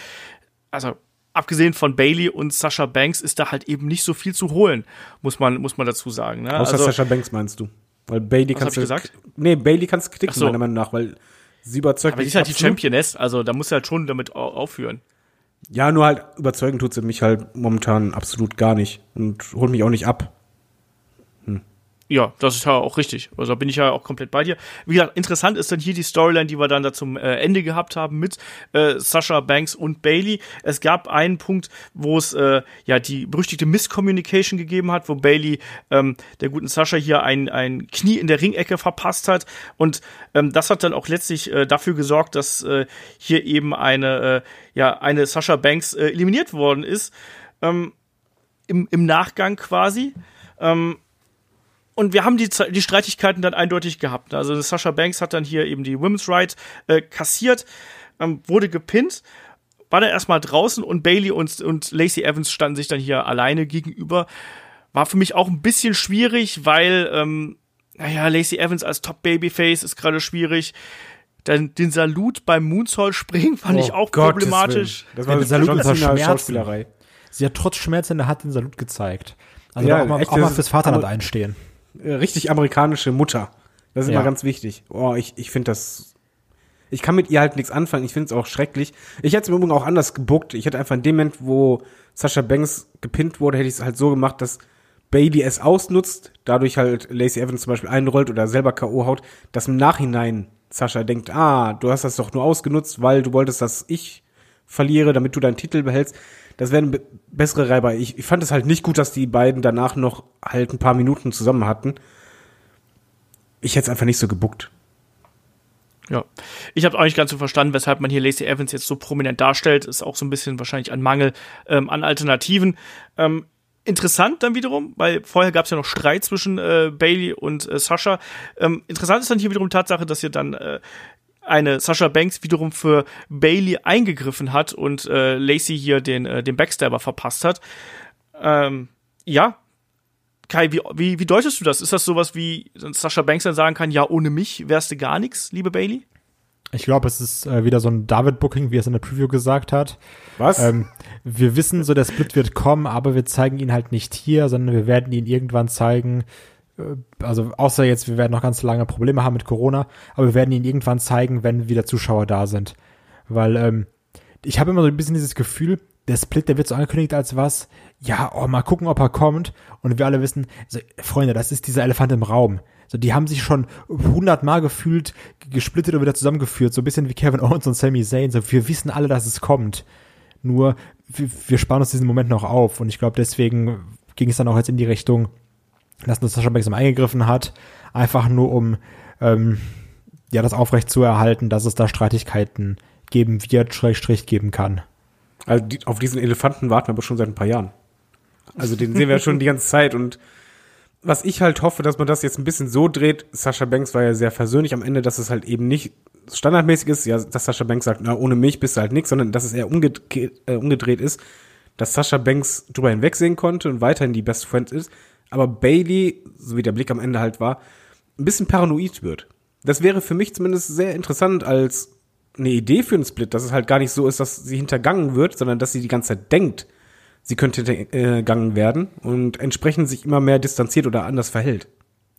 also abgesehen von Bailey und Sasha Banks ist da halt eben nicht so viel zu holen, muss man, muss man dazu sagen. Ne? Außer also, Sasha Banks meinst du? Weil Bailey kannst du. gesagt? Nee, Bailey kannst knicken, so. meiner Meinung nach, weil sie überzeugt Aber sie ist halt die Championess, also da muss sie halt schon damit aufführen. Ja, nur halt überzeugen tut sie mich halt momentan absolut gar nicht und holt mich auch nicht ab. Ja, das ist ja auch richtig. Also da bin ich ja auch komplett bei dir. Wie gesagt, interessant ist dann hier die Storyline, die wir dann da zum äh, Ende gehabt haben mit äh, Sasha Banks und Bailey. Es gab einen Punkt, wo es äh, ja die berüchtigte Misscommunication gegeben hat, wo Bailey ähm, der guten Sasha hier ein, ein Knie in der Ringecke verpasst hat. Und ähm, das hat dann auch letztlich äh, dafür gesorgt, dass äh, hier eben eine, äh, ja, eine Sasha Banks äh, eliminiert worden ist. Ähm, im, Im Nachgang quasi. Ähm, und wir haben die, die Streitigkeiten dann eindeutig gehabt. Also Sasha Banks hat dann hier eben die Women's Right äh, kassiert, ähm, wurde gepinnt, war dann erstmal draußen und Bailey und, und Lacey Evans standen sich dann hier alleine gegenüber. War für mich auch ein bisschen schwierig, weil, ähm, naja, Lacey Evans als Top-Babyface ist gerade schwierig. Dann den Salut beim Moonsault springen fand oh, ich auch Gottes problematisch. Willen. Das war ja, Salut unter Schmerzen. Sie hat trotz Schmerzen in der Hand den Salut gezeigt. Also ja, auch mal, echt, auch mal fürs Vaterland einstehen. Äh, richtig amerikanische Mutter. Das ist ja. immer ganz wichtig. Oh, ich, ich finde das. Ich kann mit ihr halt nichts anfangen. Ich finde es auch schrecklich. Ich hätte es im Übrigen auch anders gebuckt. Ich hätte einfach in dem Moment, wo Sascha Banks gepinnt wurde, hätte ich es halt so gemacht, dass Bailey es ausnutzt, dadurch halt Lacey Evans zum Beispiel einrollt oder selber K.O. haut, dass im Nachhinein Sascha denkt, ah, du hast das doch nur ausgenutzt, weil du wolltest, dass ich verliere, damit du deinen Titel behältst das wäre eine bessere Reiber. Ich, ich fand es halt nicht gut, dass die beiden danach noch halt ein paar Minuten zusammen hatten. Ich hätte es einfach nicht so gebuckt. Ja, ich habe auch nicht ganz so verstanden, weshalb man hier Lacey Evans jetzt so prominent darstellt. Ist auch so ein bisschen wahrscheinlich ein Mangel ähm, an Alternativen. Ähm, interessant dann wiederum, weil vorher gab es ja noch Streit zwischen äh, Bailey und äh, Sascha. Ähm, interessant ist dann hier wiederum Tatsache, dass hier dann äh, eine Sasha Banks wiederum für Bailey eingegriffen hat und äh, Lacey hier den, äh, den Backstabber verpasst hat. Ähm, ja. Kai, wie, wie, wie deutest du das? Ist das sowas wie Sasha Banks dann sagen kann, ja, ohne mich wärst du gar nichts, liebe Bailey? Ich glaube, es ist äh, wieder so ein David-Booking, wie er es in der Preview gesagt hat. Was? Ähm, wir wissen so, der Split wird kommen, aber wir zeigen ihn halt nicht hier, sondern wir werden ihn irgendwann zeigen, also außer jetzt, wir werden noch ganz lange Probleme haben mit Corona, aber wir werden ihn irgendwann zeigen, wenn wieder Zuschauer da sind. Weil ähm, ich habe immer so ein bisschen dieses Gefühl, der Split, der wird so angekündigt als was, ja, oh, mal gucken, ob er kommt. Und wir alle wissen, also, Freunde, das ist dieser Elefant im Raum. So, die haben sich schon hundertmal gefühlt gesplittet und wieder zusammengeführt, so ein bisschen wie Kevin Owens und Sami Zayn. So, wir wissen alle, dass es kommt. Nur, wir, wir sparen uns diesen Moment noch auf. Und ich glaube, deswegen ging es dann auch jetzt in die Richtung, dass Sascha Banks eingegriffen hat, einfach nur um ähm, ja das aufrecht zu erhalten, dass es da Streitigkeiten geben wird, Schrägstrich geben kann. Also die, auf diesen Elefanten warten wir aber schon seit ein paar Jahren. Also den sehen wir schon die ganze Zeit und was ich halt hoffe, dass man das jetzt ein bisschen so dreht, Sascha Banks war ja sehr versöhnlich am Ende, dass es halt eben nicht standardmäßig ist, ja, dass Sascha Banks sagt, na, ohne mich bist du halt nichts, sondern dass es eher umgedreht, äh, umgedreht ist, dass Sascha Banks drüber hinwegsehen konnte und weiterhin die Best Friend ist, aber Bailey, so wie der Blick am Ende halt war, ein bisschen paranoid wird. Das wäre für mich zumindest sehr interessant als eine Idee für einen Split, dass es halt gar nicht so ist, dass sie hintergangen wird, sondern dass sie die ganze Zeit denkt, sie könnte hintergangen werden und entsprechend sich immer mehr distanziert oder anders verhält.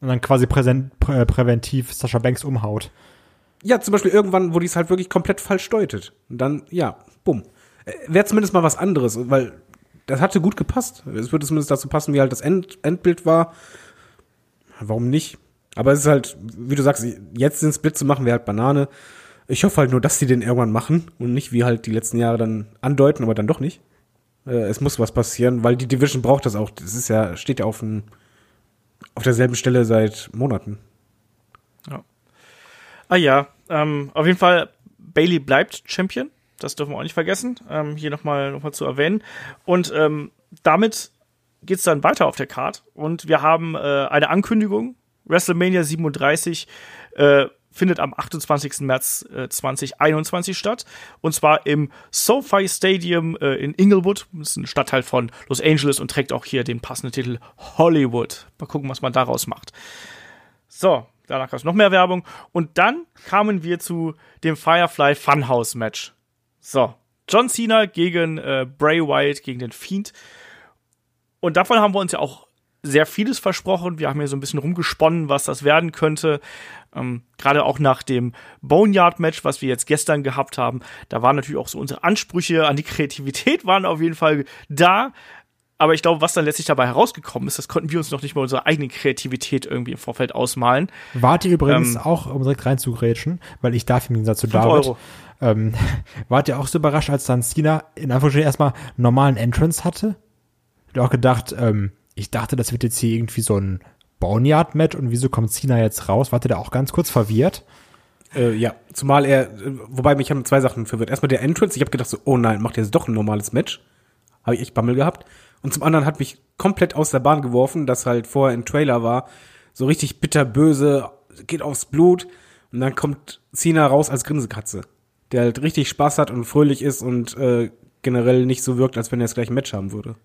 Und dann quasi präsent, prä präventiv Sascha Banks umhaut. Ja, zum Beispiel irgendwann, wo die es halt wirklich komplett falsch deutet. Und dann, ja, bumm. Äh, wäre zumindest mal was anderes, weil das hatte gut gepasst. Es würde zumindest dazu passen, wie halt das End Endbild war. Warum nicht? Aber es ist halt, wie du sagst, jetzt den Split zu machen, wäre halt Banane. Ich hoffe halt nur, dass sie den irgendwann machen und nicht wie halt die letzten Jahre dann andeuten, aber dann doch nicht. Äh, es muss was passieren, weil die Division braucht das auch. Das ist ja, steht ja auf, ein, auf derselben Stelle seit Monaten. Ja. Ah ja, ähm, auf jeden Fall, Bailey bleibt Champion. Das dürfen wir auch nicht vergessen, ähm, hier nochmal noch mal zu erwähnen. Und ähm, damit geht's dann weiter auf der Card. Und wir haben äh, eine Ankündigung. WrestleMania 37 äh, findet am 28. März äh, 2021 statt. Und zwar im SoFi Stadium äh, in Inglewood. Das ist ein Stadtteil von Los Angeles und trägt auch hier den passenden Titel Hollywood. Mal gucken, was man daraus macht. So, danach gab es noch mehr Werbung. Und dann kamen wir zu dem Firefly Funhouse Match. So, John Cena gegen äh, Bray Wyatt, gegen den Fiend. Und davon haben wir uns ja auch sehr vieles versprochen. Wir haben hier so ein bisschen rumgesponnen, was das werden könnte. Ähm, Gerade auch nach dem Boneyard-Match, was wir jetzt gestern gehabt haben, da waren natürlich auch so unsere Ansprüche an die Kreativität waren auf jeden Fall da. Aber ich glaube, was dann letztlich dabei herausgekommen ist, das konnten wir uns noch nicht mal unsere eigene Kreativität irgendwie im Vorfeld ausmalen. Wart ihr übrigens ähm, auch, um direkt reinzugrätschen, weil ich darf im Gegensatz zu David, Euro. Ähm, wart ihr auch so überrascht, als dann Cena in Anführungsstrichen erstmal normalen Entrance hatte? Ich auch gedacht, ähm, ich dachte, das wird jetzt hier irgendwie so ein Boneyard-Match und wieso kommt Cena jetzt raus? Warte da auch ganz kurz verwirrt? Äh, ja, zumal er, wobei mich haben zwei Sachen verwirrt. Erstmal der Entrance, ich habe gedacht so, oh nein, macht jetzt doch ein normales Match. Habe ich echt Bammel gehabt. Und zum anderen hat mich komplett aus der Bahn geworfen, dass halt vorher ein Trailer war, so richtig bitterböse, geht aufs Blut und dann kommt Cena raus als Grinsekatze, der halt richtig Spaß hat und fröhlich ist und äh, generell nicht so wirkt, als wenn er das gleiche Match haben würde.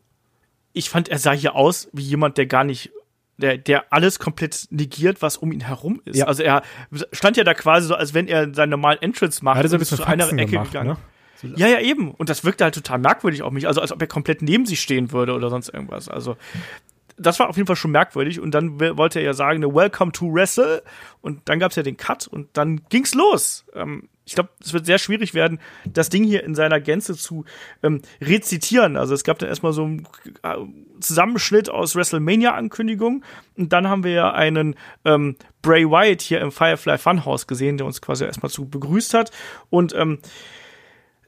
Ich fand, er sah hier aus wie jemand, der gar nicht der, der alles komplett negiert, was um ihn herum ist. Ja. Also er stand ja da quasi so, als wenn er seinen normalen Entrance macht. Er hat so ein bisschen zu einer Ecke gemacht, gegangen. Ne? Ja, ja, eben. Und das wirkte halt total merkwürdig auf mich. Also als ob er komplett neben sie stehen würde oder sonst irgendwas. Also das war auf jeden Fall schon merkwürdig. Und dann wollte er ja sagen, ne, Welcome to Wrestle. Und dann gab es ja den Cut und dann ging's los. Ähm, ich glaube, es wird sehr schwierig werden, das Ding hier in seiner Gänze zu ähm, rezitieren. Also es gab dann erstmal so einen äh, Zusammenschnitt aus WrestleMania-Ankündigungen und dann haben wir ja einen ähm, Bray Wyatt hier im Firefly Funhouse gesehen, der uns quasi erstmal zu begrüßt hat und ähm,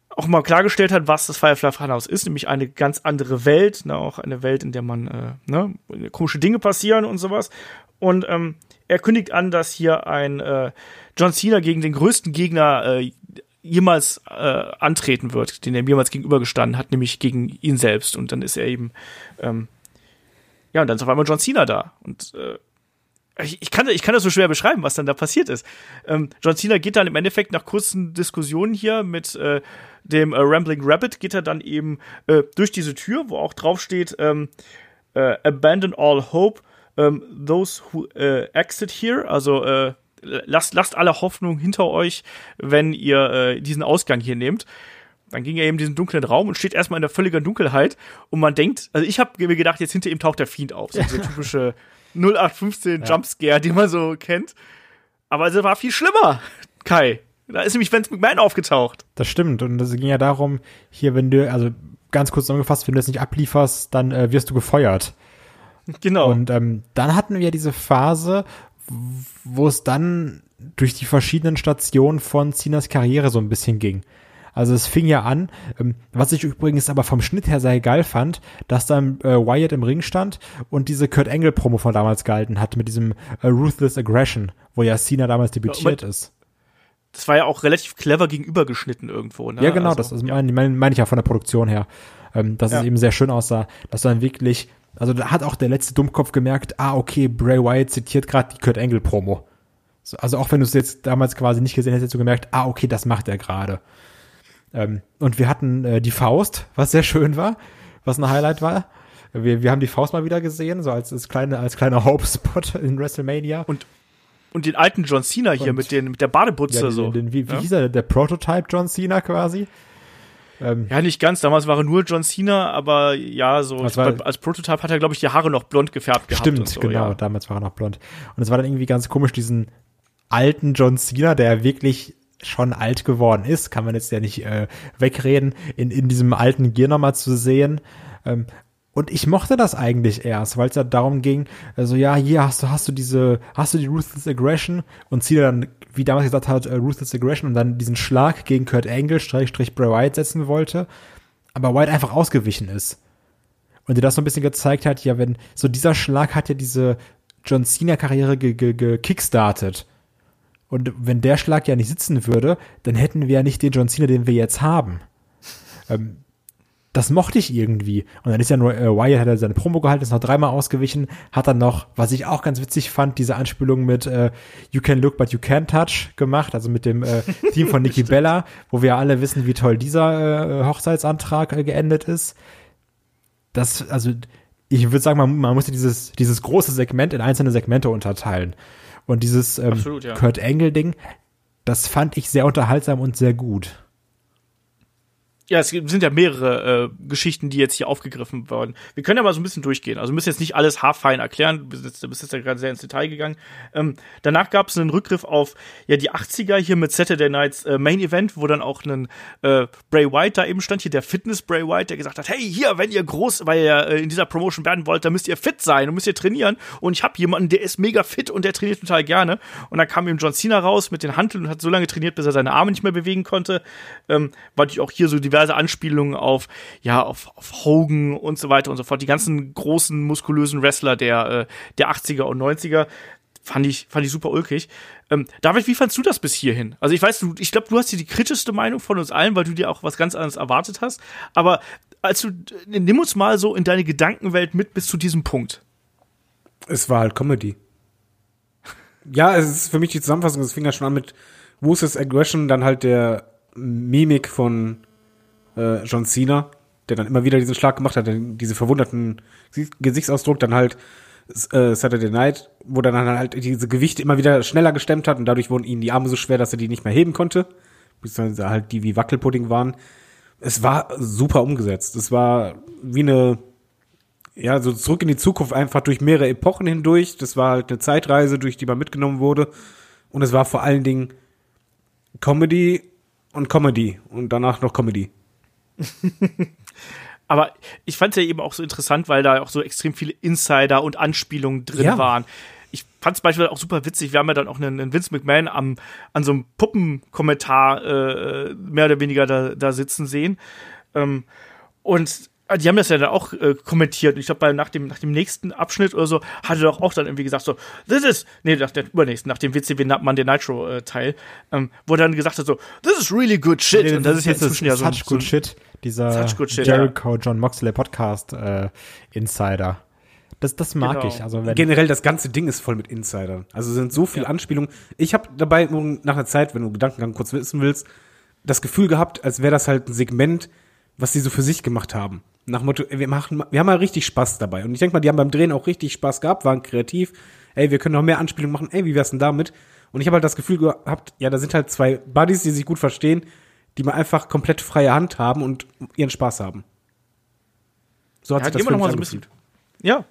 auch mal klargestellt hat, was das Firefly Funhouse ist, nämlich eine ganz andere Welt, ne, auch eine Welt, in der man äh, ne, komische Dinge passieren und sowas. Und ähm, er kündigt an, dass hier ein äh, John Cena gegen den größten Gegner äh, jemals äh, antreten wird, den er jemals gegenübergestanden hat, nämlich gegen ihn selbst. Und dann ist er eben, ähm, ja, und dann ist auf einmal John Cena da. Und äh, ich, kann, ich kann das so schwer beschreiben, was dann da passiert ist. Ähm, John Cena geht dann im Endeffekt nach kurzen Diskussionen hier mit äh, dem äh, Rambling Rabbit, geht er dann eben äh, durch diese Tür, wo auch drauf steht, ähm, äh, Abandon all hope, ähm, those who äh, exit here, also äh, lasst, lasst alle Hoffnung hinter euch, wenn ihr äh, diesen Ausgang hier nehmt. Dann ging er eben in diesen dunklen Raum und steht erstmal in der völligen Dunkelheit und man denkt, also ich habe mir gedacht, jetzt hinter ihm taucht der Fiend auf, so diese typische 0815 ja. Jumpscare, den man so kennt. Aber es war viel schlimmer, Kai. Da ist nämlich Vince McMahon aufgetaucht. Das stimmt. Und es ging ja darum, hier, wenn du, also ganz kurz zusammengefasst, wenn du es nicht ablieferst, dann äh, wirst du gefeuert. Genau. Und ähm, dann hatten wir diese Phase, wo es dann durch die verschiedenen Stationen von Cenas Karriere so ein bisschen ging. Also es fing ja an, ähm, was ich übrigens aber vom Schnitt her sehr geil fand, dass dann äh, Wyatt im Ring stand und diese Kurt Angle Promo von damals gehalten hat mit diesem äh, Ruthless Aggression, wo ja Cena damals debütiert ja, ist. Das war ja auch relativ clever gegenübergeschnitten irgendwo. Ne? Ja, genau, also, das also, ja. meine mein, mein ich ja von der Produktion her, ähm, dass ja. es eben sehr schön aussah, dass dann wirklich, also da hat auch der letzte Dummkopf gemerkt, ah okay, Bray Wyatt zitiert gerade die Kurt Angle Promo. Also auch wenn du es jetzt damals quasi nicht gesehen hättest, hättest du gemerkt, ah okay, das macht er gerade. Ähm, und wir hatten äh, die Faust, was sehr schön war, was ein Highlight war. Wir, wir haben die Faust mal wieder gesehen, so als, als, kleine, als kleiner Hope-Spot in WrestleMania. Und, und den alten John Cena hier und, mit, den, mit der Badebutze ja, so. Den, wie, wie ja? hieß er? Der Prototype John Cena quasi. Ähm, ja, nicht ganz. Damals war er nur John Cena, aber ja, so war, als Prototype hat er, glaube ich, die Haare noch blond gefärbt gehabt. Stimmt, so, genau. Ja. Damals war er noch blond. Und es war dann irgendwie ganz komisch, diesen alten John Cena, der wirklich schon alt geworden ist, kann man jetzt ja nicht äh, wegreden, in, in diesem alten Gear nochmal zu sehen. Ähm, und ich mochte das eigentlich erst, weil es ja darum ging, also ja, hier hast du, hast du diese, hast du die Ruthless Aggression und ziehe dann, wie damals gesagt hat, äh, Ruthless Aggression und dann diesen Schlag gegen Kurt Angle, Strich, Bray Wyatt setzen wollte, aber Wyatt einfach ausgewichen ist. Und dir das so ein bisschen gezeigt hat, ja, wenn, so dieser Schlag hat ja diese John Cena-Karriere gekickstartet. Ge ge und wenn der Schlag ja nicht sitzen würde, dann hätten wir ja nicht den John Cena, den wir jetzt haben. Ähm, das mochte ich irgendwie. Und dann ist ja nur, äh, Wyatt hat er seine Promo gehalten, ist noch dreimal ausgewichen, hat dann noch, was ich auch ganz witzig fand, diese Anspielung mit äh, You can look, but you can't touch gemacht, also mit dem äh, Team von Nikki Bella, wo wir alle wissen, wie toll dieser äh, Hochzeitsantrag äh, geendet ist. Das, also, ich würde sagen, man, man muss dieses, dieses große Segment in einzelne Segmente unterteilen. Und dieses ähm, Absolut, ja. Kurt Angle-Ding, das fand ich sehr unterhaltsam und sehr gut. Ja, es sind ja mehrere äh, Geschichten, die jetzt hier aufgegriffen wurden. Wir können ja mal so ein bisschen durchgehen. Also müssen jetzt nicht alles haarfein erklären. Du bist jetzt, du bist jetzt ja gerade sehr ins Detail gegangen. Ähm, danach gab es einen Rückgriff auf ja die 80er hier mit Saturday Nights äh, Main Event, wo dann auch ein äh, Bray White da eben stand, hier der Fitness Bray White, der gesagt hat, hey, hier, wenn ihr groß, weil ihr äh, in dieser Promotion werden wollt, dann müsst ihr fit sein und müsst ihr trainieren. Und ich habe jemanden, der ist mega fit und der trainiert total gerne. Und dann kam eben John Cena raus mit den Handeln und hat so lange trainiert, bis er seine Arme nicht mehr bewegen konnte. Ähm, weil ich auch hier so diverse Anspielungen auf, ja, auf, auf Hogan und so weiter und so fort. Die ganzen großen, muskulösen Wrestler der, äh, der 80er und 90er fand ich, fand ich super ulkig. Ähm, David, wie fandst du das bis hierhin? Also ich weiß, du, ich glaube, du hast hier die kritischste Meinung von uns allen, weil du dir auch was ganz anderes erwartet hast. Aber als du, nimm uns mal so in deine Gedankenwelt mit bis zu diesem Punkt. Es war halt Comedy. Ja, es ist für mich die Zusammenfassung, es fing ja schon an mit Wuses Aggression, dann halt der Mimik von äh, John Cena, der dann immer wieder diesen Schlag gemacht hat, diese verwunderten Gesichtsausdruck, dann halt äh, Saturday Night, wo dann halt diese Gewichte immer wieder schneller gestemmt hat und dadurch wurden ihnen die Arme so schwer, dass er die nicht mehr heben konnte, beziehungsweise halt die wie Wackelpudding waren. Es war super umgesetzt. Es war wie eine ja, so zurück in die Zukunft einfach durch mehrere Epochen hindurch. Das war halt eine Zeitreise, durch die man mitgenommen wurde. Und es war vor allen Dingen Comedy und Comedy und danach noch Comedy. Aber ich fand es ja eben auch so interessant, weil da auch so extrem viele Insider und Anspielungen drin ja. waren. Ich fand es beispielsweise auch super witzig. Wir haben ja dann auch einen, einen Vince McMahon am, an so einem Puppenkommentar äh, mehr oder weniger da, da sitzen sehen. Ähm, und Ah, die haben das ja dann auch äh, kommentiert. Und ich glaube, nach dem, nach dem nächsten Abschnitt oder so, hatte doch auch dann irgendwie gesagt, so, this is, nee, nach dem übernächsten, nach dem WCW Monday Nitro äh, Teil, ähm, wo er dann gesagt hat, so, this is really good shit. Nee, und das, das ist jetzt inzwischen ja so. Such good so shit, dieser Jericho. John Moxley Podcast äh, Insider. Das, das mag genau. ich. Also Generell, das ganze Ding ist voll mit Insidern. Also sind so viele ja. Anspielungen. Ich habe dabei nach einer Zeit, wenn du Gedankengang kurz wissen willst, das Gefühl gehabt, als wäre das halt ein Segment, was sie so für sich gemacht haben. Nach Motto, wir machen, wir haben mal richtig Spaß dabei. Und ich denke mal, die haben beim Drehen auch richtig Spaß gehabt, waren kreativ. Ey, wir können noch mehr Anspielungen machen. Ey, wie wär's denn damit? Und ich habe halt das Gefühl gehabt, ja, da sind halt zwei Buddies, die sich gut verstehen, die mal einfach komplett freie Hand haben und ihren Spaß haben. So hat ja, sich das immer noch mal so ein bisschen. Ja,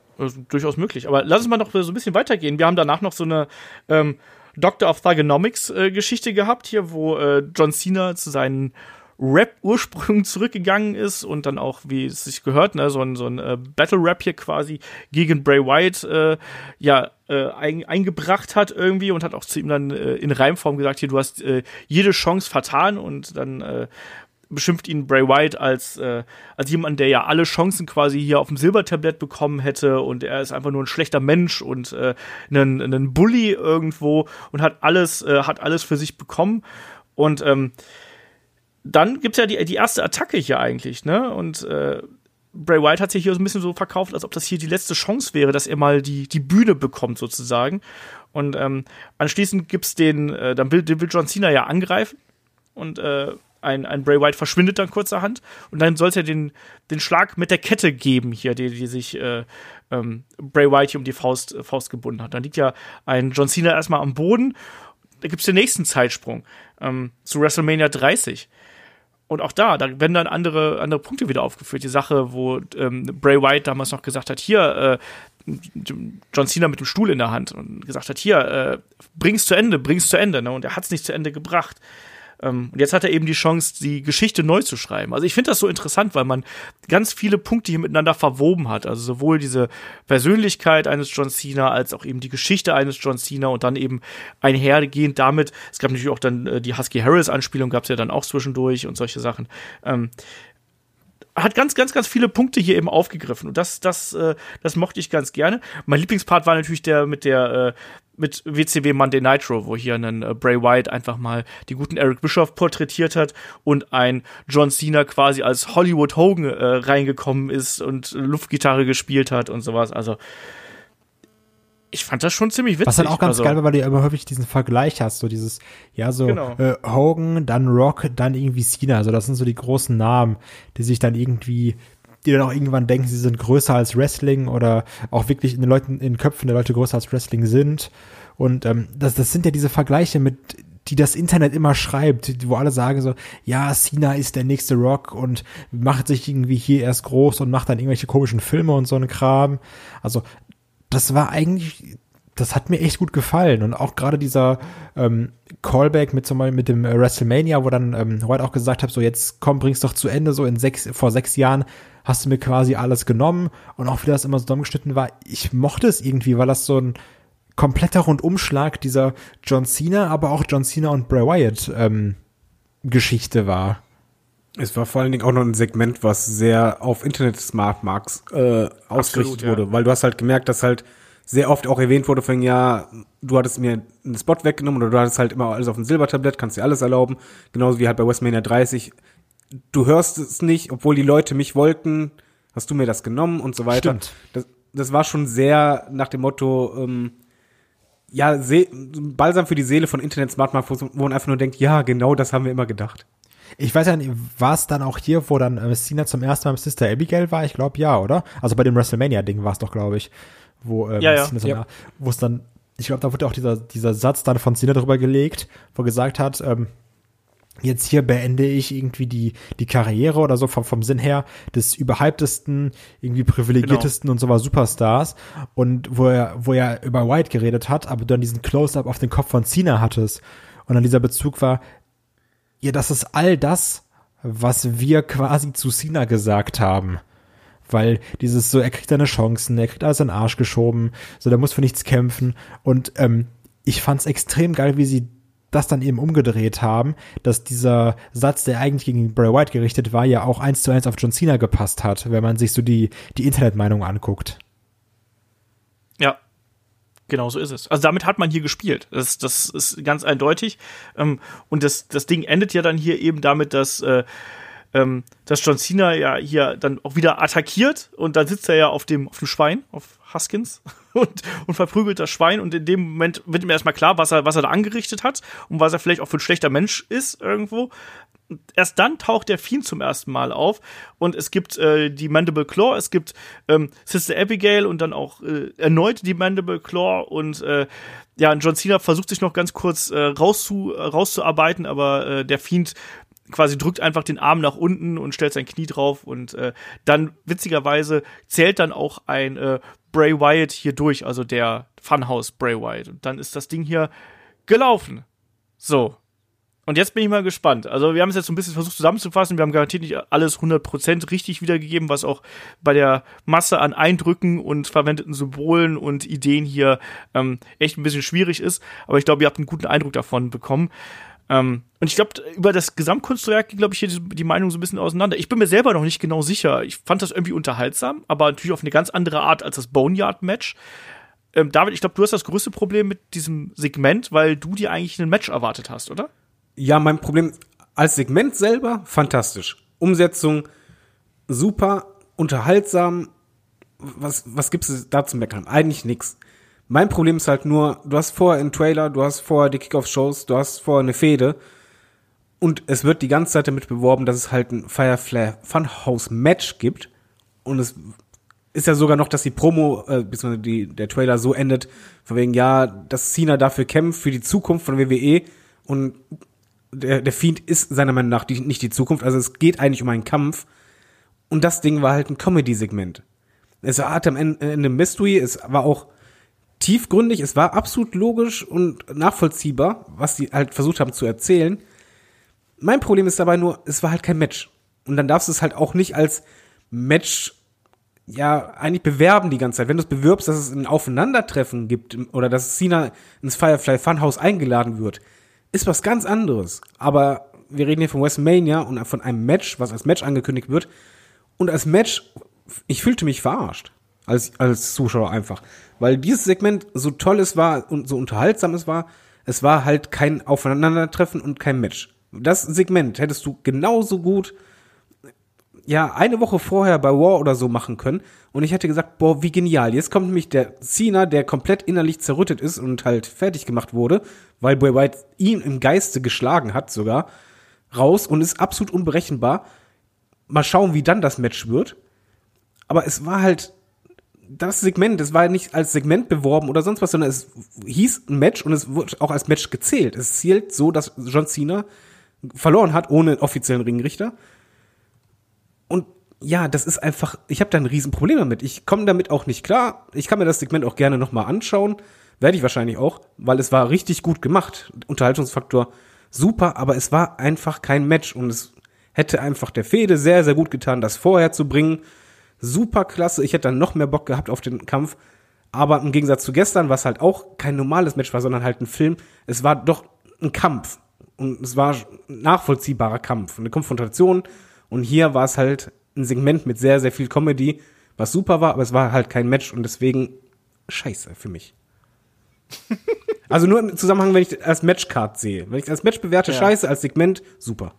durchaus möglich. Aber lass uns mal noch so ein bisschen weitergehen. Wir haben danach noch so eine ähm, Doctor of Thugonomics äh, Geschichte gehabt hier, wo äh, John Cena zu seinen Rap-Ursprung zurückgegangen ist und dann auch, wie es sich gehört, ne, so ein, so ein äh, Battle-Rap hier quasi gegen Bray Wyatt äh, ja äh, ein, eingebracht hat irgendwie und hat auch zu ihm dann äh, in Reimform gesagt, hier, du hast äh, jede Chance vertan und dann äh, beschimpft ihn Bray Wyatt als, äh, als jemand, der ja alle Chancen quasi hier auf dem Silbertablett bekommen hätte und er ist einfach nur ein schlechter Mensch und äh, ein, ein Bully irgendwo und hat alles, äh, hat alles für sich bekommen. Und ähm, dann gibt's ja die, die erste Attacke hier eigentlich, ne? Und äh, Bray Wyatt hat sich hier so ein bisschen so verkauft, als ob das hier die letzte Chance wäre, dass er mal die, die Bühne bekommt, sozusagen. Und ähm, anschließend gibt's den, äh, dann will, will John Cena ja angreifen und äh, ein, ein Bray Wyatt verschwindet dann kurzerhand und dann soll es ja den, den Schlag mit der Kette geben hier, die, die sich äh, ähm, Bray Wyatt hier um die Faust, äh, Faust gebunden hat. Dann liegt ja ein John Cena erstmal am Boden. Da gibt's den nächsten Zeitsprung ähm, zu WrestleMania 30. Und auch da, da werden dann andere, andere Punkte wieder aufgeführt. Die Sache, wo ähm, Bray Wyatt damals noch gesagt hat, hier, äh, John Cena mit dem Stuhl in der Hand und gesagt hat, hier, äh, bring's zu Ende, bring's zu Ende. Ne? Und er hat's nicht zu Ende gebracht. Ähm, und jetzt hat er eben die Chance, die Geschichte neu zu schreiben. Also ich finde das so interessant, weil man ganz viele Punkte hier miteinander verwoben hat. Also sowohl diese Persönlichkeit eines John Cena als auch eben die Geschichte eines John Cena und dann eben einhergehend damit. Es gab natürlich auch dann äh, die Husky Harris Anspielung, gab es ja dann auch zwischendurch und solche Sachen. Ähm, hat ganz, ganz, ganz viele Punkte hier eben aufgegriffen. Und das, das, äh, das mochte ich ganz gerne. Mein Lieblingspart war natürlich der mit der, äh, mit WCW Monday Nitro, wo hier ein äh, Bray Wyatt einfach mal die guten Eric Bischoff porträtiert hat und ein John Cena quasi als Hollywood Hogan äh, reingekommen ist und Luftgitarre gespielt hat und sowas. Also ich fand das schon ziemlich witzig. Was dann auch ganz also, geil war, weil du ja immer häufig diesen Vergleich hast, so dieses, ja, so genau. äh, Hogan, dann Rock, dann irgendwie Cena. Also das sind so die großen Namen, die sich dann irgendwie die dann auch irgendwann denken, sie sind größer als Wrestling oder auch wirklich in den Leuten, in den Köpfen der Leute größer als Wrestling sind. Und ähm, das, das sind ja diese Vergleiche mit, die das Internet immer schreibt, wo alle sagen so, ja, Cena ist der nächste Rock und macht sich irgendwie hier erst groß und macht dann irgendwelche komischen Filme und so einen Kram. Also das war eigentlich, das hat mir echt gut gefallen und auch gerade dieser ähm, Callback mit zum Beispiel mit dem WrestleMania, wo dann ähm, heute auch gesagt habe, so jetzt komm, bring's doch zu Ende, so in sechs, vor sechs Jahren hast du mir quasi alles genommen und auch wie das immer so zusammengeschnitten war, ich mochte es irgendwie, weil das so ein kompletter Rundumschlag dieser John Cena, aber auch John Cena und Bray Wyatt ähm, Geschichte war. Es war vor allen Dingen auch noch ein Segment, was sehr auf Internet Smart Marks äh, ausgerichtet Absolut, wurde, ja. weil du hast halt gemerkt, dass halt sehr oft auch erwähnt wurde von ja, du hattest mir einen Spot weggenommen oder du hattest halt immer alles auf dem Silbertablett, kannst dir alles erlauben, genauso wie halt bei Westmania 30 du hörst es nicht, obwohl die Leute mich wollten, hast du mir das genommen und so weiter. Stimmt. Das, das war schon sehr nach dem Motto, ähm, ja, See Balsam für die Seele von Internet Smartmark, wo man einfach nur denkt, ja, genau das haben wir immer gedacht. Ich weiß ja nicht, war es dann auch hier, wo dann äh, Cena zum ersten Mal mit Sister Abigail war? Ich glaube ja, oder? Also bei dem WrestleMania-Ding war es doch, glaube ich. Wo ähm, ja, ja. ja. wo es dann, ich glaube, da wurde auch dieser, dieser Satz dann von Cena drüber gelegt, wo er gesagt hat, ähm, jetzt hier beende ich irgendwie die, die Karriere oder so vom, vom Sinn her des überhyptesten, irgendwie privilegiertesten genau. und so war Superstars und wo er, wo er über White geredet hat, aber dann diesen Close-Up auf den Kopf von Cena hattest und dann dieser Bezug war, ja, das ist all das, was wir quasi zu Cena gesagt haben. Weil dieses so, er kriegt seine Chancen, er kriegt alles in den Arsch geschoben, so, der muss für nichts kämpfen und ähm, ich fand's extrem geil, wie sie das dann eben umgedreht haben, dass dieser Satz, der eigentlich gegen Bray White gerichtet war, ja auch eins zu eins auf John Cena gepasst hat, wenn man sich so die, die Internetmeinung anguckt. Ja, Genau so ist es. Also damit hat man hier gespielt. Das, das ist ganz eindeutig. Ähm, und das, das Ding endet ja dann hier eben damit, dass, äh, ähm, dass John Cena ja hier dann auch wieder attackiert und dann sitzt er ja auf dem, auf dem Schwein, auf Huskins und, und verprügelt das Schwein und in dem Moment wird ihm erstmal klar, was er, was er da angerichtet hat und was er vielleicht auch für ein schlechter Mensch ist irgendwo. Erst dann taucht der Fiend zum ersten Mal auf und es gibt äh, die Mandible Claw, es gibt ähm, Sister Abigail und dann auch äh, erneut die Mandible Claw und äh, ja, John Cena versucht sich noch ganz kurz äh, rauszu, rauszuarbeiten, aber äh, der Fiend quasi drückt einfach den Arm nach unten und stellt sein Knie drauf und äh, dann witzigerweise zählt dann auch ein äh, Bray Wyatt hier durch, also der Funhouse Bray Wyatt. Und dann ist das Ding hier gelaufen. So. Und jetzt bin ich mal gespannt. Also wir haben es jetzt so ein bisschen versucht zusammenzufassen. Wir haben garantiert nicht alles 100% richtig wiedergegeben, was auch bei der Masse an Eindrücken und verwendeten Symbolen und Ideen hier ähm, echt ein bisschen schwierig ist. Aber ich glaube, ihr habt einen guten Eindruck davon bekommen. Ähm, und ich glaube, über das Gesamtkunstwerk glaube ich, hier die, die Meinung so ein bisschen auseinander. Ich bin mir selber noch nicht genau sicher. Ich fand das irgendwie unterhaltsam, aber natürlich auf eine ganz andere Art als das Boneyard-Match. Ähm, David, ich glaube, du hast das größte Problem mit diesem Segment, weil du dir eigentlich ein Match erwartet hast, oder? Ja, mein Problem als Segment selber fantastisch. Umsetzung super, unterhaltsam. Was, was gibt's da zu meckern? Eigentlich nix. Mein Problem ist halt nur, du hast vorher einen Trailer, du hast vorher die Kickoff-Shows, du hast vorher eine Fehde und es wird die ganze Zeit damit beworben, dass es halt ein Firefly Funhouse Match gibt und es ist ja sogar noch, dass die Promo, äh, beziehungsweise die, der Trailer so endet, von wegen, ja, dass Cena dafür kämpft, für die Zukunft von WWE und der, der Fiend ist seiner Meinung nach die, nicht die Zukunft. Also es geht eigentlich um einen Kampf. Und das Ding war halt ein Comedy-Segment. Es hatte am Ende Mystery, es war auch tiefgründig, es war absolut logisch und nachvollziehbar, was die halt versucht haben zu erzählen. Mein Problem ist dabei nur, es war halt kein Match. Und dann darfst du es halt auch nicht als Match ja eigentlich bewerben die ganze Zeit. Wenn du es bewirbst, dass es ein Aufeinandertreffen gibt oder dass Cena ins Firefly Funhouse eingeladen wird, ist was ganz anderes. Aber wir reden hier von WrestleMania und von einem Match, was als Match angekündigt wird. Und als Match, ich fühlte mich verarscht. Als, als Zuschauer einfach. Weil dieses Segment so toll es war und so unterhaltsam es war, es war halt kein Aufeinandertreffen und kein Match. Das Segment hättest du genauso gut ja, eine Woche vorher bei War oder so machen können. Und ich hätte gesagt, boah, wie genial. Jetzt kommt nämlich der Cena, der komplett innerlich zerrüttet ist und halt fertig gemacht wurde, weil Bray White ihn im Geiste geschlagen hat sogar, raus und ist absolut unberechenbar. Mal schauen, wie dann das Match wird. Aber es war halt das Segment, es war nicht als Segment beworben oder sonst was, sondern es hieß ein Match und es wurde auch als Match gezählt. Es zählt so, dass John Cena verloren hat ohne offiziellen Ringrichter und ja, das ist einfach, ich habe da ein Riesenproblem damit. Ich komme damit auch nicht klar. Ich kann mir das Segment auch gerne nochmal anschauen. Werde ich wahrscheinlich auch, weil es war richtig gut gemacht. Unterhaltungsfaktor super, aber es war einfach kein Match und es hätte einfach der Fede sehr, sehr gut getan, das vorher zu bringen. Super klasse. Ich hätte dann noch mehr Bock gehabt auf den Kampf. Aber im Gegensatz zu gestern, was halt auch kein normales Match war, sondern halt ein Film, es war doch ein Kampf. Und es war ein nachvollziehbarer Kampf. Eine Konfrontation und hier war es halt ein Segment mit sehr, sehr viel Comedy, was super war, aber es war halt kein Match und deswegen scheiße für mich. also nur im Zusammenhang, wenn ich als Matchcard sehe. Wenn ich als Match bewerte, ja. scheiße, als Segment, super.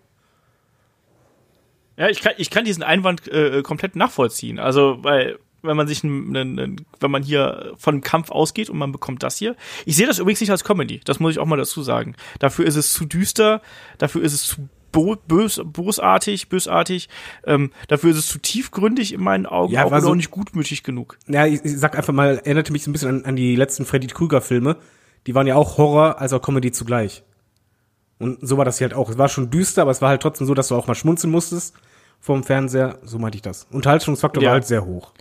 Ja, ich kann, ich kann diesen Einwand äh, komplett nachvollziehen. Also, weil, wenn man sich, wenn man hier von einem Kampf ausgeht und man bekommt das hier. Ich sehe das übrigens nicht als Comedy. Das muss ich auch mal dazu sagen. Dafür ist es zu düster. Dafür ist es zu bös, bösartig, bösartig. Ähm, dafür ist es zu tiefgründig in meinen Augen ja, auch, oder so, auch nicht gutmütig genug. Ja, ich, ich sag einfach mal, erinnerte mich so ein bisschen an, an die letzten Freddy Krüger Filme. Die waren ja auch Horror als auch Comedy zugleich. Und so war das hier halt auch. Es war schon düster, aber es war halt trotzdem so, dass du auch mal schmunzeln musstest vom Fernseher. So meinte ich das. Unterhaltungsfaktor ja. war halt sehr hoch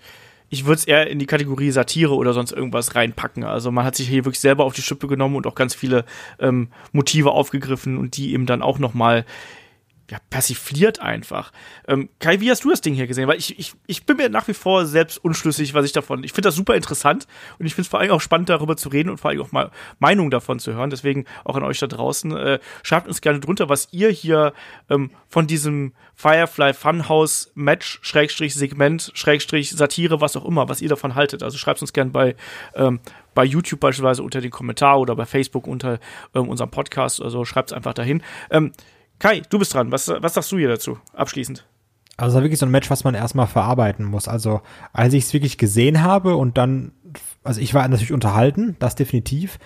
ich würde es eher in die Kategorie Satire oder sonst irgendwas reinpacken. Also man hat sich hier wirklich selber auf die Schippe genommen und auch ganz viele ähm, Motive aufgegriffen und die eben dann auch noch mal ja, persifliert einfach. Ähm, Kai, wie hast du das Ding hier gesehen? Weil ich, ich, ich bin mir nach wie vor selbst unschlüssig, was ich davon. Ich finde das super interessant und ich finde es vor allem auch spannend, darüber zu reden und vor allem auch mal Meinungen davon zu hören. Deswegen auch an euch da draußen. Äh, schreibt uns gerne drunter, was ihr hier ähm, von diesem Firefly Funhouse Match, Schrägstrich Segment, Schrägstrich Satire, was auch immer, was ihr davon haltet. Also schreibt uns gerne bei, ähm, bei YouTube beispielsweise unter den Kommentar oder bei Facebook unter ähm, unserem Podcast. Also schreibt es einfach dahin. Ähm, Kai, du bist dran. Was, was sagst du hier dazu, abschließend? Also wirklich so ein Match, was man erstmal verarbeiten muss. Also als ich es wirklich gesehen habe und dann, also ich war natürlich unterhalten, das definitiv,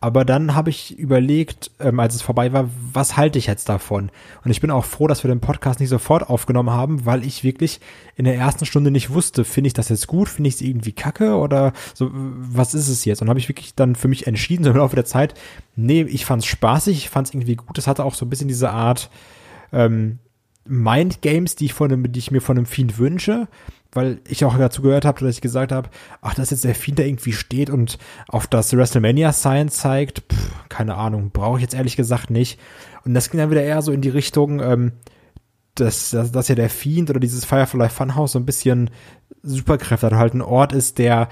aber dann habe ich überlegt, ähm, als es vorbei war, was halte ich jetzt davon? Und ich bin auch froh, dass wir den Podcast nicht sofort aufgenommen haben, weil ich wirklich in der ersten Stunde nicht wusste, finde ich das jetzt gut, finde ich es irgendwie kacke oder so, was ist es jetzt? Und habe ich wirklich dann für mich entschieden, so im Laufe der Zeit, nee, ich fand es spaßig, ich fand es irgendwie gut. Es hatte auch so ein bisschen diese Art, ähm, Mind Games, die ich von einem, die ich mir von einem Fiend wünsche, weil ich auch dazu gehört habe, dass ich gesagt habe, ach, dass jetzt der Fiend da irgendwie steht und auf das WrestleMania Sign zeigt, pff, keine Ahnung, brauche ich jetzt ehrlich gesagt nicht. Und das ging dann wieder eher so in die Richtung, ähm, dass, dass, dass ja der Fiend oder dieses Firefly Funhouse so ein bisschen Superkräfte hat, halt ein Ort ist, der,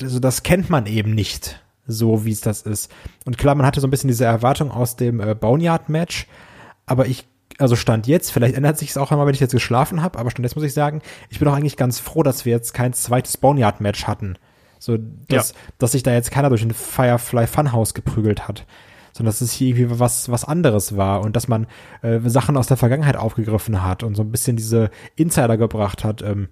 also das kennt man eben nicht, so wie es das ist. Und klar, man hatte so ein bisschen diese Erwartung aus dem äh, Boneyard-Match, aber ich also Stand jetzt, vielleicht ändert sich es auch einmal, wenn ich jetzt geschlafen habe, aber Stand jetzt muss ich sagen, ich bin auch eigentlich ganz froh, dass wir jetzt kein zweites Boneyard-Match hatten. So, dass, ja. dass sich da jetzt keiner durch ein Firefly Funhouse geprügelt hat. Sondern dass es hier irgendwie was, was anderes war und dass man äh, Sachen aus der Vergangenheit aufgegriffen hat und so ein bisschen diese Insider gebracht hat. Ähm,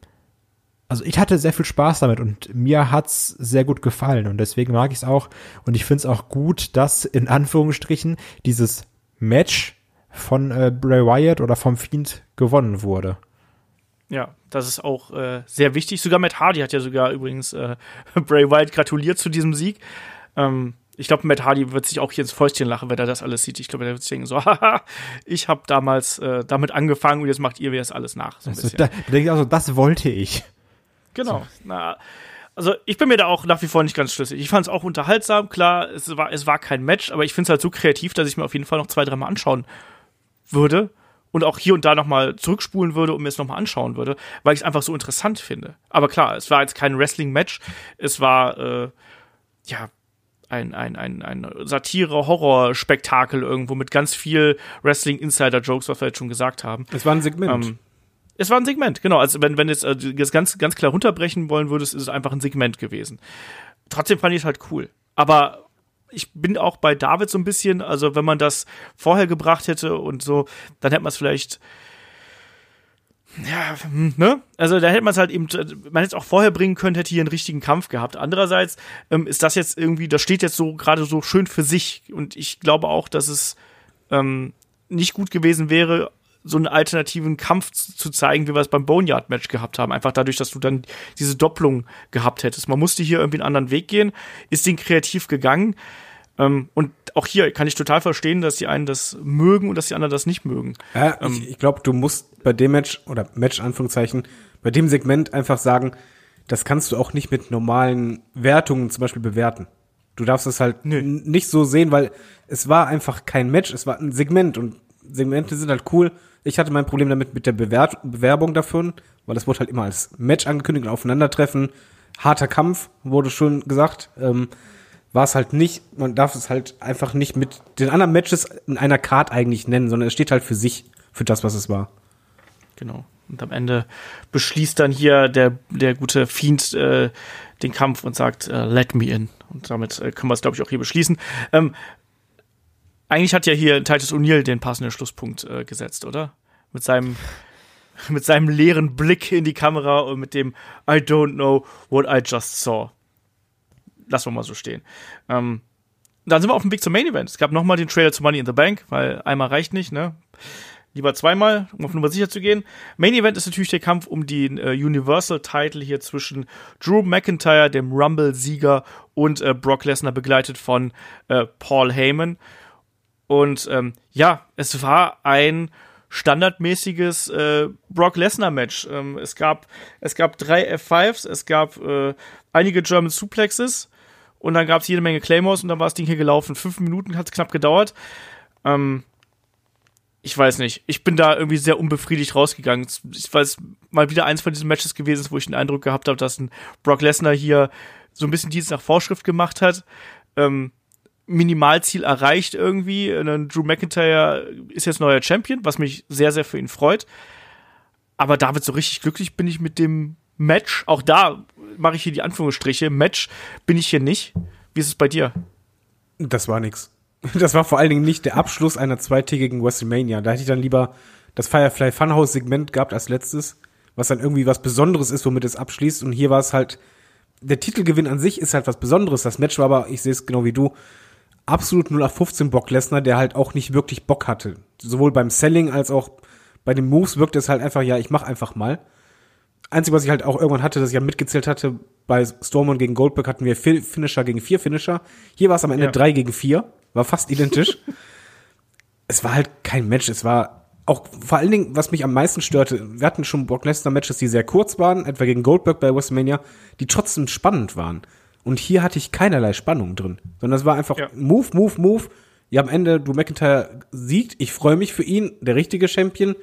also ich hatte sehr viel Spaß damit und mir hat's sehr gut gefallen und deswegen mag ich es auch und ich finde es auch gut, dass in Anführungsstrichen dieses Match von äh, Bray Wyatt oder vom Fiend gewonnen wurde. Ja, das ist auch äh, sehr wichtig. Sogar Matt Hardy hat ja sogar übrigens äh, Bray Wyatt gratuliert zu diesem Sieg. Ähm, ich glaube, Matt Hardy wird sich auch hier ins Fäustchen lachen, wenn er das alles sieht. Ich glaube, er wird sich denken so, haha, ich habe damals äh, damit angefangen und jetzt macht ihr mir das alles nach. So also, da, da denke ich also, das wollte ich. Genau. So. Na, also ich bin mir da auch nach wie vor nicht ganz schlüssig. Ich fand es auch unterhaltsam, klar, es war, es war kein Match, aber ich finde es halt so kreativ, dass ich mir auf jeden Fall noch zwei, dreimal anschauen würde und auch hier und da nochmal zurückspulen würde und mir es nochmal anschauen würde, weil ich es einfach so interessant finde. Aber klar, es war jetzt kein Wrestling-Match, es war äh, ja ein, ein, ein, ein Satire-Horror-Spektakel irgendwo mit ganz viel Wrestling-Insider-Jokes, was wir jetzt schon gesagt haben. Es war ein Segment. Ähm, es war ein Segment, genau. Also wenn, wenn jetzt äh, das ganz, ganz klar runterbrechen wollen würdest, ist es einfach ein Segment gewesen. Trotzdem fand ich es halt cool. Aber ich bin auch bei David so ein bisschen, also wenn man das vorher gebracht hätte und so, dann hätte man es vielleicht ja, hm, ne? Also da hätte man es halt eben, man hätte es auch vorher bringen können, hätte hier einen richtigen Kampf gehabt. Andererseits ähm, ist das jetzt irgendwie, das steht jetzt so gerade so schön für sich. Und ich glaube auch, dass es ähm, nicht gut gewesen wäre, so einen alternativen Kampf zu zeigen, wie wir es beim Boneyard-Match gehabt haben. Einfach dadurch, dass du dann diese Doppelung gehabt hättest. Man musste hier irgendwie einen anderen Weg gehen, ist den kreativ gegangen. Ähm, und auch hier kann ich total verstehen, dass die einen das mögen und dass die anderen das nicht mögen. Ja, ähm, ich, ich glaube, du musst bei dem Match oder Match Anführungszeichen, bei dem Segment einfach sagen, das kannst du auch nicht mit normalen Wertungen zum Beispiel bewerten. Du darfst es halt nicht so sehen, weil es war einfach kein Match, es war ein Segment und Segmente sind halt cool ich hatte mein Problem damit mit der Bewert Bewerbung davon, weil das wurde halt immer als Match angekündigt, Aufeinandertreffen, harter Kampf, wurde schon gesagt. Ähm, war es halt nicht, man darf es halt einfach nicht mit den anderen Matches in einer Card eigentlich nennen, sondern es steht halt für sich, für das, was es war. Genau. Und am Ende beschließt dann hier der, der gute Fiend äh, den Kampf und sagt, äh, let me in. Und damit äh, können wir es, glaube ich, auch hier beschließen. Ähm, eigentlich hat ja hier Titus O'Neill den passenden Schlusspunkt äh, gesetzt, oder? Mit seinem mit seinem leeren Blick in die Kamera und mit dem I don't know what I just saw. Lassen wir mal so stehen. Ähm, dann sind wir auf dem Weg zum Main Event. Es gab nochmal den Trailer zu Money in the Bank, weil einmal reicht nicht, ne? Lieber zweimal, um auf Nummer sicher zu gehen. Main Event ist natürlich der Kampf um den äh, Universal Title hier zwischen Drew McIntyre, dem Rumble-Sieger, und äh, Brock Lesnar, begleitet von äh, Paul Heyman. Und ähm, ja, es war ein standardmäßiges äh, Brock Lesnar Match. Ähm, es gab es gab drei F5s, es gab äh, einige German Suplexes und dann gab es jede Menge Claymores und dann war das Ding hier gelaufen. Fünf Minuten hat es knapp gedauert. Ähm, ich weiß nicht. Ich bin da irgendwie sehr unbefriedigt rausgegangen. Ich weiß mal wieder eins von diesen Matches gewesen ist, wo ich den Eindruck gehabt habe, dass ein Brock Lesnar hier so ein bisschen Dienst nach Vorschrift gemacht hat. Ähm, Minimalziel erreicht irgendwie. Und Drew McIntyre ist jetzt neuer Champion, was mich sehr, sehr für ihn freut. Aber David, so richtig glücklich bin ich mit dem Match. Auch da mache ich hier die Anführungsstriche. Match bin ich hier nicht. Wie ist es bei dir? Das war nix. Das war vor allen Dingen nicht der Abschluss einer zweitägigen WrestleMania. Da hätte ich dann lieber das Firefly Funhouse Segment gehabt als letztes, was dann irgendwie was Besonderes ist, womit es abschließt. Und hier war es halt, der Titelgewinn an sich ist halt was Besonderes. Das Match war aber, ich sehe es genau wie du, absolut 0 auf 15 Bock Lesnar, der halt auch nicht wirklich Bock hatte. Sowohl beim Selling als auch bei den Moves wirkt es halt einfach, ja, ich mach einfach mal. Einzige, was ich halt auch irgendwann hatte, dass ich ja mitgezählt hatte, bei Stormon gegen Goldberg hatten wir vier Finisher gegen vier Finisher. Hier war es am Ende ja. drei gegen vier, war fast identisch. es war halt kein Match, es war auch vor allen Dingen, was mich am meisten störte, wir hatten schon Brock Lesnar Matches, die sehr kurz waren, etwa gegen Goldberg bei WrestleMania, die trotzdem spannend waren. Und hier hatte ich keinerlei Spannung drin, sondern es war einfach ja. Move, Move, Move. Ja, am Ende Drew McIntyre siegt. Ich freue mich für ihn, der richtige Champion.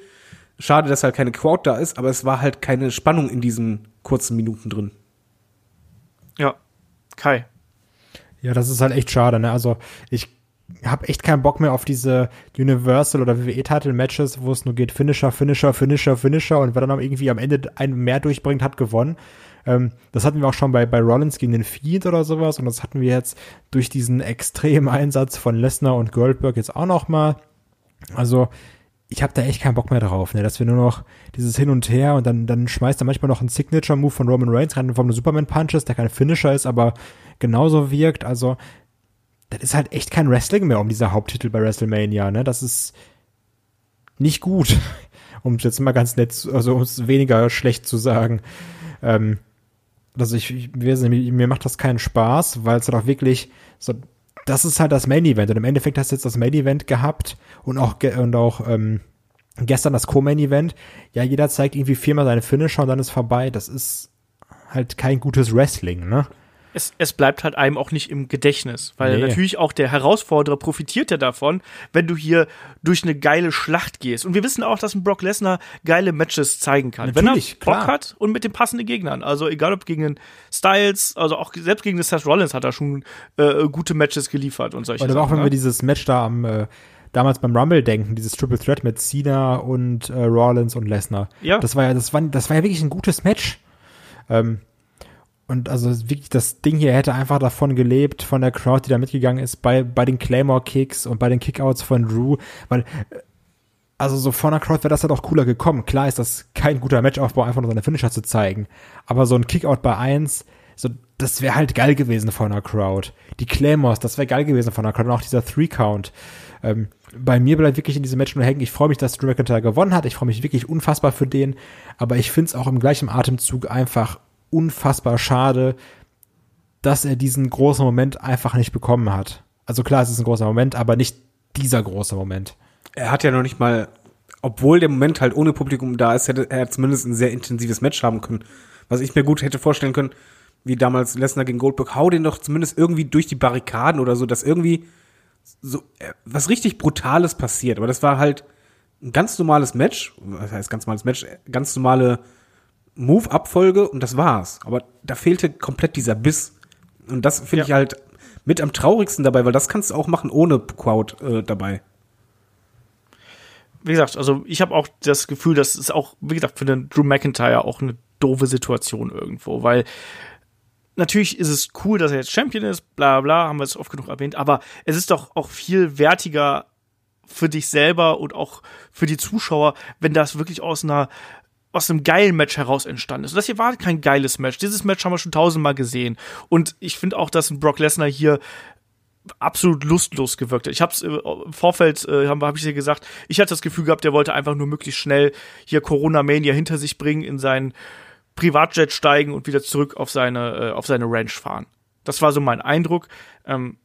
Schade, dass halt keine Crowd da ist, aber es war halt keine Spannung in diesen kurzen Minuten drin. Ja, Kai. Ja, das ist halt echt schade, ne? Also ich habe echt keinen Bock mehr auf diese Universal oder WWE Title Matches, wo es nur geht Finisher, Finisher, Finisher, Finisher und wer dann irgendwie am Ende einen mehr durchbringt, hat gewonnen. Ähm, das hatten wir auch schon bei, bei Rollins gegen den Feed oder sowas und das hatten wir jetzt durch diesen extremen Einsatz von Lesnar und Goldberg jetzt auch noch mal. Also ich habe da echt keinen Bock mehr drauf, ne? dass wir nur noch dieses Hin und Her und dann, dann schmeißt er manchmal noch einen Signature-Move von Roman Reigns rein, von einem Superman-Punches, der kein Finisher ist, aber genauso wirkt. Also das ist halt echt kein Wrestling mehr um dieser Haupttitel bei WrestleMania, ne? Das ist nicht gut, um es jetzt mal ganz nett, also um es weniger schlecht zu sagen. Ähm, also ich, ich mir macht das keinen Spaß, weil es auch wirklich so, das ist halt das Main Event und im Endeffekt hast du jetzt das Main Event gehabt und auch und auch ähm, gestern das Co-Main Event. Ja, jeder zeigt irgendwie viermal seine Finisher und dann ist vorbei. Das ist halt kein gutes Wrestling, ne? Es, es bleibt halt einem auch nicht im Gedächtnis, weil nee. natürlich auch der Herausforderer profitiert ja davon, wenn du hier durch eine geile Schlacht gehst. Und wir wissen auch, dass ein Brock Lesnar geile Matches zeigen kann, natürlich, wenn er Bock klar. hat und mit den passenden Gegnern. Also egal ob gegen den Styles, also auch selbst gegen den Seth Rollins hat er schon äh, gute Matches geliefert und solche Oder Sachen. auch wenn ne? wir dieses Match da am äh, damals beim Rumble denken, dieses Triple Threat mit Cena und äh, Rollins und Lesnar. Ja. Das war ja, das war, das war ja wirklich ein gutes Match. Ähm, und also wirklich, das Ding hier hätte einfach davon gelebt, von der Crowd, die da mitgegangen ist, bei, bei den Claymore-Kicks und bei den Kickouts von Drew, weil, äh, also so von der Crowd wäre das halt auch cooler gekommen. Klar ist das kein guter Matchaufbau, einfach nur seine Finisher zu zeigen. Aber so ein Kickout bei eins, so, das wäre halt geil gewesen von der Crowd. Die Claymores, das wäre geil gewesen von der Crowd. Und auch dieser Three-Count. Ähm, bei mir bleibt wirklich in diesem Match nur hängen. Ich freue mich, dass Drew McIntyre gewonnen hat. Ich freue mich wirklich unfassbar für den. Aber ich finde es auch im gleichen Atemzug einfach unfassbar schade, dass er diesen großen Moment einfach nicht bekommen hat. Also klar, es ist ein großer Moment, aber nicht dieser große Moment. Er hat ja noch nicht mal, obwohl der Moment halt ohne Publikum da ist, hätte er zumindest ein sehr intensives Match haben können. Was ich mir gut hätte vorstellen können, wie damals Lesnar gegen Goldberg, hau den doch zumindest irgendwie durch die Barrikaden oder so, dass irgendwie so äh, was richtig Brutales passiert. Aber das war halt ein ganz normales Match, was heißt ganz normales Match, ganz normale Move-Abfolge und das war's. Aber da fehlte komplett dieser Biss. Und das finde ja. ich halt mit am traurigsten dabei, weil das kannst du auch machen ohne Crowd äh, dabei. Wie gesagt, also ich habe auch das Gefühl, das ist auch, wie gesagt, für den Drew McIntyre auch eine doofe Situation irgendwo, weil natürlich ist es cool, dass er jetzt Champion ist, bla bla, haben wir es oft genug erwähnt, aber es ist doch auch viel wertiger für dich selber und auch für die Zuschauer, wenn das wirklich aus einer aus einem geilen Match heraus entstanden ist. Und das hier war kein geiles Match. Dieses Match haben wir schon tausendmal gesehen. Und ich finde auch, dass ein Brock Lesnar hier absolut lustlos gewirkt hat. Ich habe es äh, im Vorfeld, äh, habe hab ich dir gesagt, ich hatte das Gefühl gehabt, der wollte einfach nur möglichst schnell hier Corona Mania hinter sich bringen, in seinen Privatjet steigen und wieder zurück auf seine, äh, auf seine Ranch fahren. Das war so mein Eindruck. Ähm,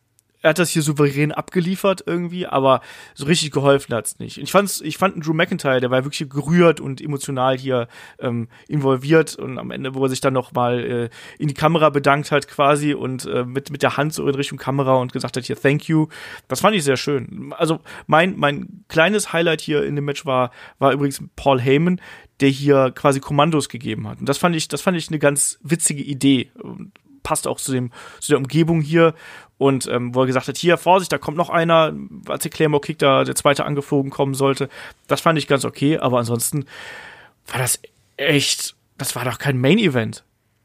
er hat das hier souverän abgeliefert irgendwie, aber so richtig geholfen hat's nicht. Ich fand's, ich fand Drew McIntyre, der war wirklich gerührt und emotional hier ähm, involviert und am Ende, wo er sich dann noch mal äh, in die Kamera bedankt hat quasi und äh, mit mit der Hand so in Richtung Kamera und gesagt hat hier Thank you. Das fand ich sehr schön. Also mein mein kleines Highlight hier in dem Match war war übrigens Paul Heyman, der hier quasi Kommandos gegeben hat. Und das fand ich, das fand ich eine ganz witzige Idee passt auch zu dem zu der Umgebung hier und ähm, wo er gesagt hat, hier, Vorsicht, da kommt noch einer, als der Claymore Kick da der zweite angeflogen kommen sollte. Das fand ich ganz okay, aber ansonsten war das echt, das war doch kein Main Event.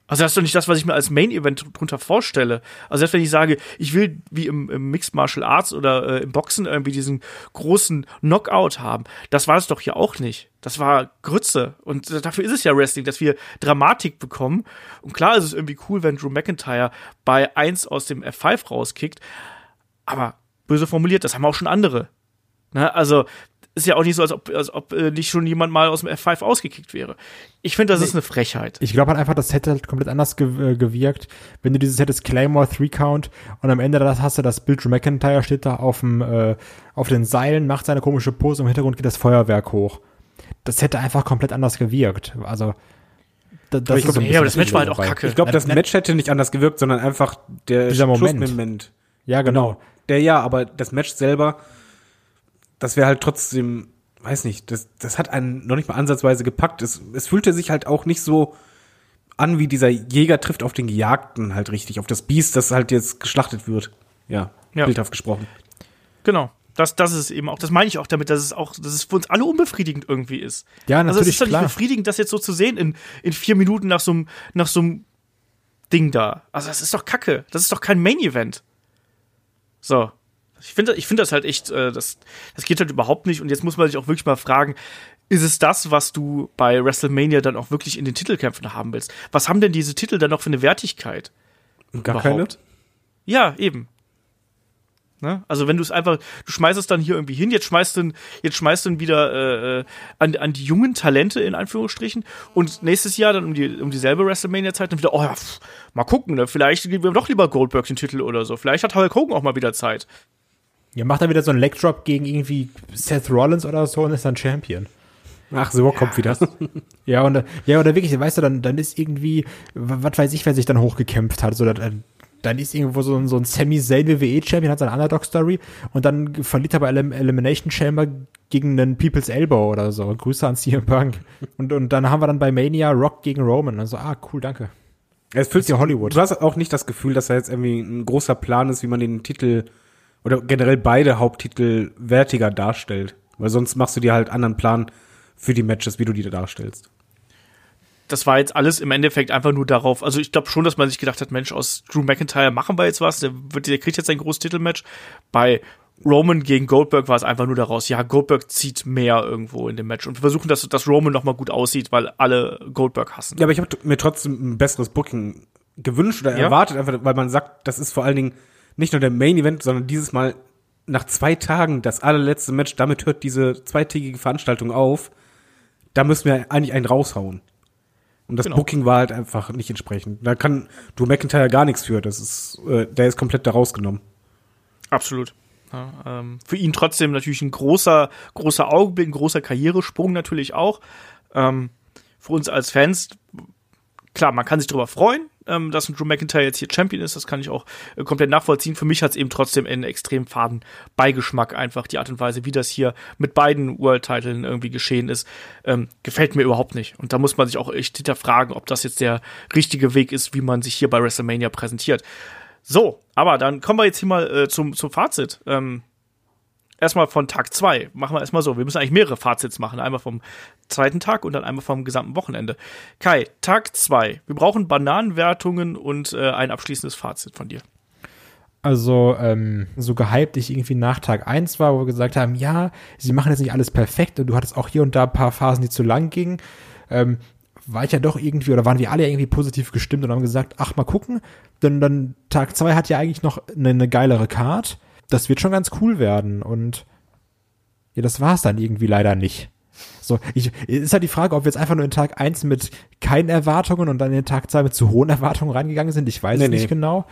Also das ist doch nicht das, was ich mir als Main Event drunter vorstelle. Also selbst wenn ich sage, ich will wie im, im Mixed Martial Arts oder äh, im Boxen irgendwie diesen großen Knockout haben, das war es doch hier auch nicht. Das war Grütze. Und dafür ist es ja Wrestling, dass wir Dramatik bekommen. Und klar ist es irgendwie cool, wenn Drew McIntyre bei 1 aus dem F5 rauskickt. Aber böse formuliert, das haben auch schon andere. Ne? Also ist ja auch nicht so, als ob, als ob äh, nicht schon jemand mal aus dem F5 ausgekickt wäre. Ich finde, das nee. ist eine Frechheit. Ich glaube halt einfach, das hätte halt komplett anders ge äh, gewirkt, wenn du dieses hättest Claymore 3 Count und am Ende das hast du das Bild Drew McIntyre steht da auf dem äh, auf den Seilen, macht seine komische Pose, im Hintergrund geht das Feuerwerk hoch. Das hätte einfach komplett anders gewirkt. Also das, das ich glaub, nee, aber das Match war halt auch kacke. Ich glaube, das Match hätte nicht anders gewirkt, sondern einfach der Dieser Moment. Moment. Ja, genau. genau. Der ja, aber das Match selber das wäre halt trotzdem, weiß nicht, das, das hat einen noch nicht mal ansatzweise gepackt. Es, es fühlte sich halt auch nicht so an, wie dieser Jäger trifft auf den Gejagten halt richtig, auf das Biest, das halt jetzt geschlachtet wird. Ja, ja. bildhaft gesprochen. Genau. Das, das ist eben auch, das meine ich auch damit, dass es auch, dass es für uns alle unbefriedigend irgendwie ist. Ja, natürlich. Also es ist doch nicht befriedigend, das jetzt so zu sehen in, in vier Minuten nach so einem, nach so einem Ding da. Also das ist doch Kacke. Das ist doch kein Main-Event. So. Ich finde ich finde das halt echt, äh, das, das geht halt überhaupt nicht. Und jetzt muss man sich auch wirklich mal fragen, ist es das, was du bei WrestleMania dann auch wirklich in den Titelkämpfen haben willst? Was haben denn diese Titel dann noch für eine Wertigkeit? Gar überhaupt? keine? Ja, eben. Ne? Also wenn du es einfach, du schmeißt es dann hier irgendwie hin, jetzt schmeißt du, jetzt schmeißt du wieder äh, äh, an, an die jungen Talente in Anführungsstrichen und nächstes Jahr dann um die um dieselbe WrestleMania-Zeit dann wieder, oh ja, pff, mal gucken, ne? vielleicht geben wir doch lieber Goldberg den Titel oder so, vielleicht hat Hulk Hogan auch mal wieder Zeit. Ja, macht er wieder so einen Leg Drop gegen irgendwie Seth Rollins oder so und ist dann Champion. Ach, so kommt wieder. ja, und ja, oder wirklich, weißt du, dann, dann ist irgendwie, was weiß ich, wer sich dann hochgekämpft hat. So, dann, dann ist irgendwo so ein, so ein Sami Zayn WWE-Champion, hat seine Underdog-Story und dann verliert er bei Elim Elimination Chamber gegen einen People's Elbow oder so. Grüße an CM Punk. Und, und dann haben wir dann bei Mania Rock gegen Roman. Also, ah, cool, danke. Es fühlt sich Hollywood. Du hast auch nicht das Gefühl, dass da jetzt irgendwie ein großer Plan ist, wie man den Titel oder generell beide Haupttitel wertiger darstellt. Weil sonst machst du dir halt anderen Plan für die Matches, wie du die darstellst. Das war jetzt alles im Endeffekt einfach nur darauf. Also ich glaube schon, dass man sich gedacht hat, Mensch, aus Drew McIntyre machen wir jetzt was. Der, wird, der kriegt jetzt ein großes Titelmatch. Bei Roman gegen Goldberg war es einfach nur daraus, ja, Goldberg zieht mehr irgendwo in dem Match. Und wir versuchen, dass, dass Roman noch mal gut aussieht, weil alle Goldberg hassen. Ja, aber ich habe mir trotzdem ein besseres Booking gewünscht oder ja? erwartet, einfach, weil man sagt, das ist vor allen Dingen nicht nur der Main Event, sondern dieses Mal nach zwei Tagen das allerletzte Match. Damit hört diese zweitägige Veranstaltung auf. Da müssen wir eigentlich einen raushauen. Und das genau. Booking war halt einfach nicht entsprechend. Da kann du McIntyre gar nichts für. Das ist, äh, der ist komplett da rausgenommen. Absolut. Ja, ähm, für ihn trotzdem natürlich ein großer, großer Augenblick, ein großer Karrieresprung natürlich auch. Ähm, für uns als Fans, klar, man kann sich darüber freuen, ähm, dass ein Drew McIntyre jetzt hier Champion ist. Das kann ich auch äh, komplett nachvollziehen. Für mich hat es eben trotzdem einen extrem faden Beigeschmack einfach. Die Art und Weise, wie das hier mit beiden World-Titeln irgendwie geschehen ist, ähm, gefällt mir überhaupt nicht. Und da muss man sich auch echt hinterfragen, ob das jetzt der richtige Weg ist, wie man sich hier bei WrestleMania präsentiert. So, aber dann kommen wir jetzt hier mal äh, zum, zum Fazit. Ähm, erstmal von Tag zwei Machen wir erstmal so. Wir müssen eigentlich mehrere Fazits machen. Einmal vom zweiten Tag und dann einmal vom gesamten Wochenende. Kai, Tag zwei Wir brauchen Bananenwertungen und äh, ein abschließendes Fazit von dir. Also, ähm, so gehypt ich irgendwie nach Tag 1 war, wo wir gesagt haben, ja, sie machen jetzt nicht alles perfekt und du hattest auch hier und da ein paar Phasen, die zu lang gingen. Ähm, war ich ja doch irgendwie, oder waren wir alle irgendwie positiv gestimmt und haben gesagt, ach, mal gucken. Denn dann Tag 2 hat ja eigentlich noch eine, eine geilere Card das wird schon ganz cool werden. Und ja, das war es dann irgendwie leider nicht. So, ich, ist halt die Frage, ob wir jetzt einfach nur in Tag 1 mit keinen Erwartungen und dann in Tag 2 mit zu hohen Erwartungen reingegangen sind. Ich weiß nee, es nicht nee. genau.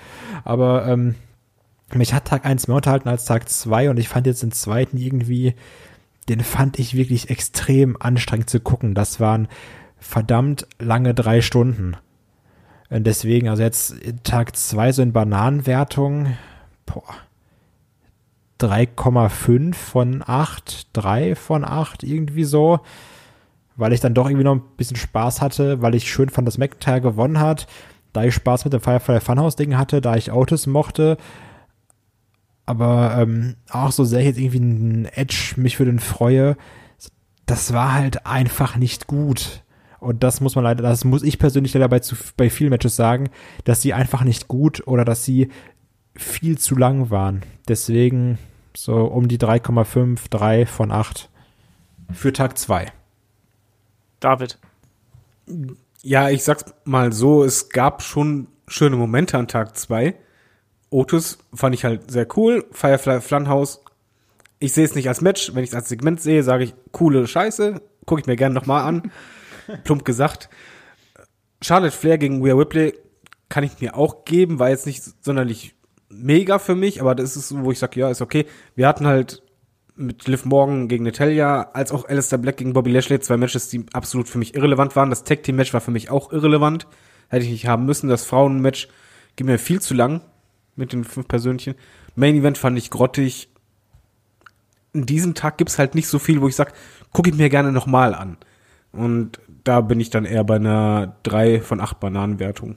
Aber ähm, mich hat Tag 1 mehr unterhalten als Tag 2 und ich fand jetzt den zweiten irgendwie, den fand ich wirklich extrem anstrengend zu gucken. Das waren verdammt lange drei Stunden. Und deswegen, also jetzt Tag 2 so in Bananenwertung, boah 3,5 von 8, 3 von 8, irgendwie so. Weil ich dann doch irgendwie noch ein bisschen Spaß hatte, weil ich schön fand, dass McIntyre gewonnen hat, da ich Spaß mit dem Firefly Funhouse-Ding hatte, da ich Autos mochte. Aber ähm, auch so sehr ich jetzt irgendwie einen Edge mich für den freue, das war halt einfach nicht gut. Und das muss man leider, das muss ich persönlich leider bei, zu, bei vielen Matches sagen, dass sie einfach nicht gut oder dass sie viel zu lang waren. Deswegen so um die 3,5, 3 von 8 für Tag 2. David. Ja, ich sag's mal so, es gab schon schöne Momente an Tag 2. Otis fand ich halt sehr cool. Firefly Funhouse, ich sehe es nicht als Match. Wenn ich es als Segment sehe, sage ich, coole Scheiße, gucke ich mir gerne nochmal an. Plump gesagt. Charlotte Flair gegen Rhea Ripley kann ich mir auch geben, war jetzt nicht sonderlich mega für mich, aber das ist, wo ich sage, ja, ist okay. Wir hatten halt mit Liv Morgan gegen Natalia, als auch Alistair Black gegen Bobby Lashley, zwei Matches, die absolut für mich irrelevant waren. Das Tag Team Match war für mich auch irrelevant. Hätte ich nicht haben müssen. Das Frauen-Match ging mir viel zu lang mit den fünf Persönchen. Main Event fand ich grottig. In diesem Tag gibt's halt nicht so viel, wo ich sag, gucke ich mir gerne nochmal an. Und da bin ich dann eher bei einer drei von acht Bananenwertung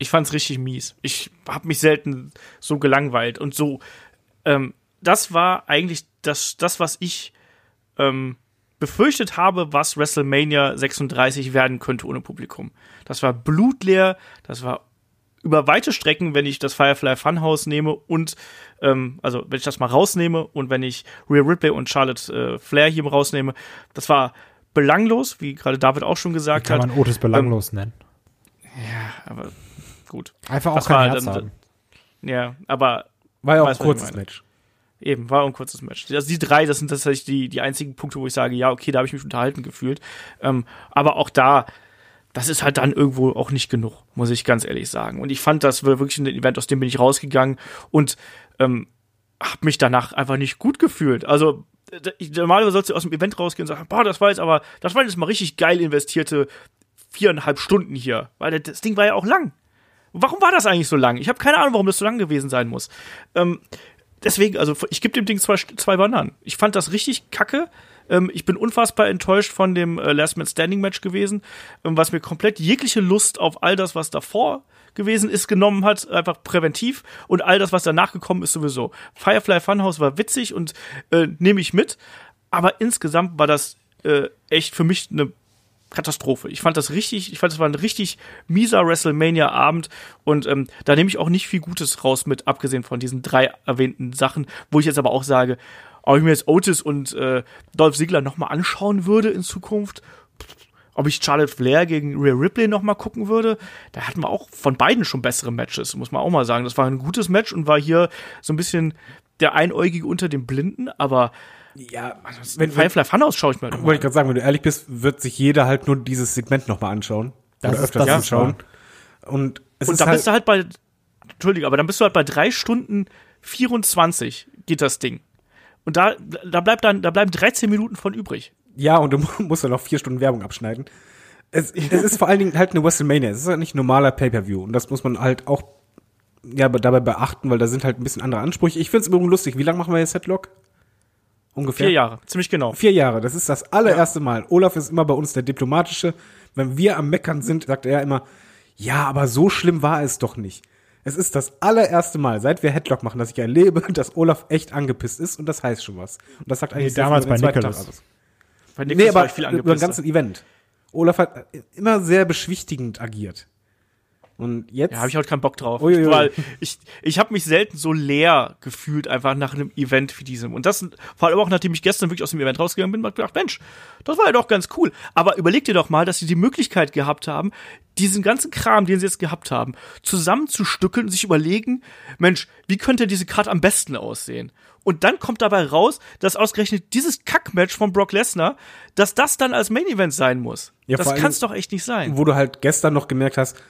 ich fand's richtig mies. Ich habe mich selten so gelangweilt und so. Ähm, das war eigentlich das, das was ich ähm, befürchtet habe, was WrestleMania 36 werden könnte ohne Publikum. Das war blutleer, das war über weite Strecken, wenn ich das Firefly Funhouse nehme und ähm, also wenn ich das mal rausnehme und wenn ich Rhea Ripley und Charlotte äh, Flair hier rausnehme, das war belanglos, wie gerade David auch schon gesagt kann hat. Kann man Otis belanglos ähm, nennen? Ja, aber gut. Einfach auch das kein Herz dann, haben. Ja, aber war ja auch ein kurzes Match. Eben, war auch ein kurzes Match. Also die drei, das sind tatsächlich die, die einzigen Punkte, wo ich sage, ja, okay, da habe ich mich unterhalten gefühlt. Ähm, aber auch da, das ist halt dann irgendwo auch nicht genug, muss ich ganz ehrlich sagen. Und ich fand, das war wirklich ein Event, aus dem bin ich rausgegangen und ähm, habe mich danach einfach nicht gut gefühlt. Also ich, normalerweise sollst du aus dem Event rausgehen und sagen, boah, das war jetzt aber, das waren jetzt mal richtig geil investierte viereinhalb Stunden hier, weil das Ding war ja auch lang. Warum war das eigentlich so lang? Ich habe keine Ahnung, warum das so lang gewesen sein muss. Ähm, deswegen, also ich gebe dem Ding zwei, zwei Bananen. Ich fand das richtig kacke. Ähm, ich bin unfassbar enttäuscht von dem äh, Last Man Standing Match gewesen, ähm, was mir komplett jegliche Lust auf all das, was davor gewesen ist, genommen hat, einfach präventiv und all das, was danach gekommen ist, sowieso. Firefly Funhouse war witzig und äh, nehme ich mit, aber insgesamt war das äh, echt für mich eine Katastrophe. Ich fand das richtig, ich fand das war ein richtig mieser WrestleMania-Abend und ähm, da nehme ich auch nicht viel Gutes raus mit, abgesehen von diesen drei erwähnten Sachen, wo ich jetzt aber auch sage, ob ich mir jetzt Otis und äh, Dolph Ziggler nochmal anschauen würde in Zukunft, ob ich Charlotte Flair gegen Rhea Ripley nochmal gucken würde, da hatten wir auch von beiden schon bessere Matches, muss man auch mal sagen. Das war ein gutes Match und war hier so ein bisschen der Einäugige unter den Blinden, aber ja, wenn Firefly Funhouse schaue ich mir Wollte ich gerade sagen, wenn du ehrlich bist, wird sich jeder halt nur dieses Segment nochmal anschauen. Das oder öfters anschauen. Und, es und ist da halt bist du halt bei, Entschuldige, aber dann bist du halt bei drei Stunden 24 geht das Ding. Und da, da bleibt dann, da bleiben 13 Minuten von übrig. Ja, und du musst dann noch vier Stunden Werbung abschneiden. Es, es ist vor allen Dingen halt eine WrestleMania. Es ist halt nicht ein normaler Pay-Per-View. Und das muss man halt auch ja, dabei beachten, weil da sind halt ein bisschen andere Ansprüche. Ich finde es übrigens lustig. Wie lange machen wir jetzt Headlock? Ungefähr? Vier Jahre, ziemlich genau. Vier Jahre, das ist das allererste. Mal. Olaf ist immer bei uns der Diplomatische. Wenn wir am Meckern sind, sagt er immer, ja, aber so schlimm war es doch nicht. Es ist das allererste Mal, seit wir Headlock machen, dass ich erlebe, dass Olaf echt angepisst ist und das heißt schon was. Und das sagt eigentlich nee, damals bei Nicholas. Bei Nicholas nee, aber viel über das ganze Event. Olaf hat immer sehr beschwichtigend agiert. Und jetzt. Ja, habe ich heute keinen Bock drauf. Uiuiui. Weil ich, ich habe mich selten so leer gefühlt, einfach nach einem Event wie diesem. Und das vor allem auch, nachdem ich gestern wirklich aus dem Event rausgegangen bin, habe ich gedacht, Mensch, das war ja doch ganz cool. Aber überleg dir doch mal, dass sie die Möglichkeit gehabt haben, diesen ganzen Kram, den sie jetzt gehabt haben, zusammenzustückeln und sich überlegen, Mensch, wie könnte diese Karte am besten aussehen? Und dann kommt dabei raus, dass ausgerechnet dieses Kackmatch von Brock Lesnar, dass das dann als Main Event sein muss. Ja, das kann es doch echt nicht sein. Wo du halt gestern noch gemerkt hast,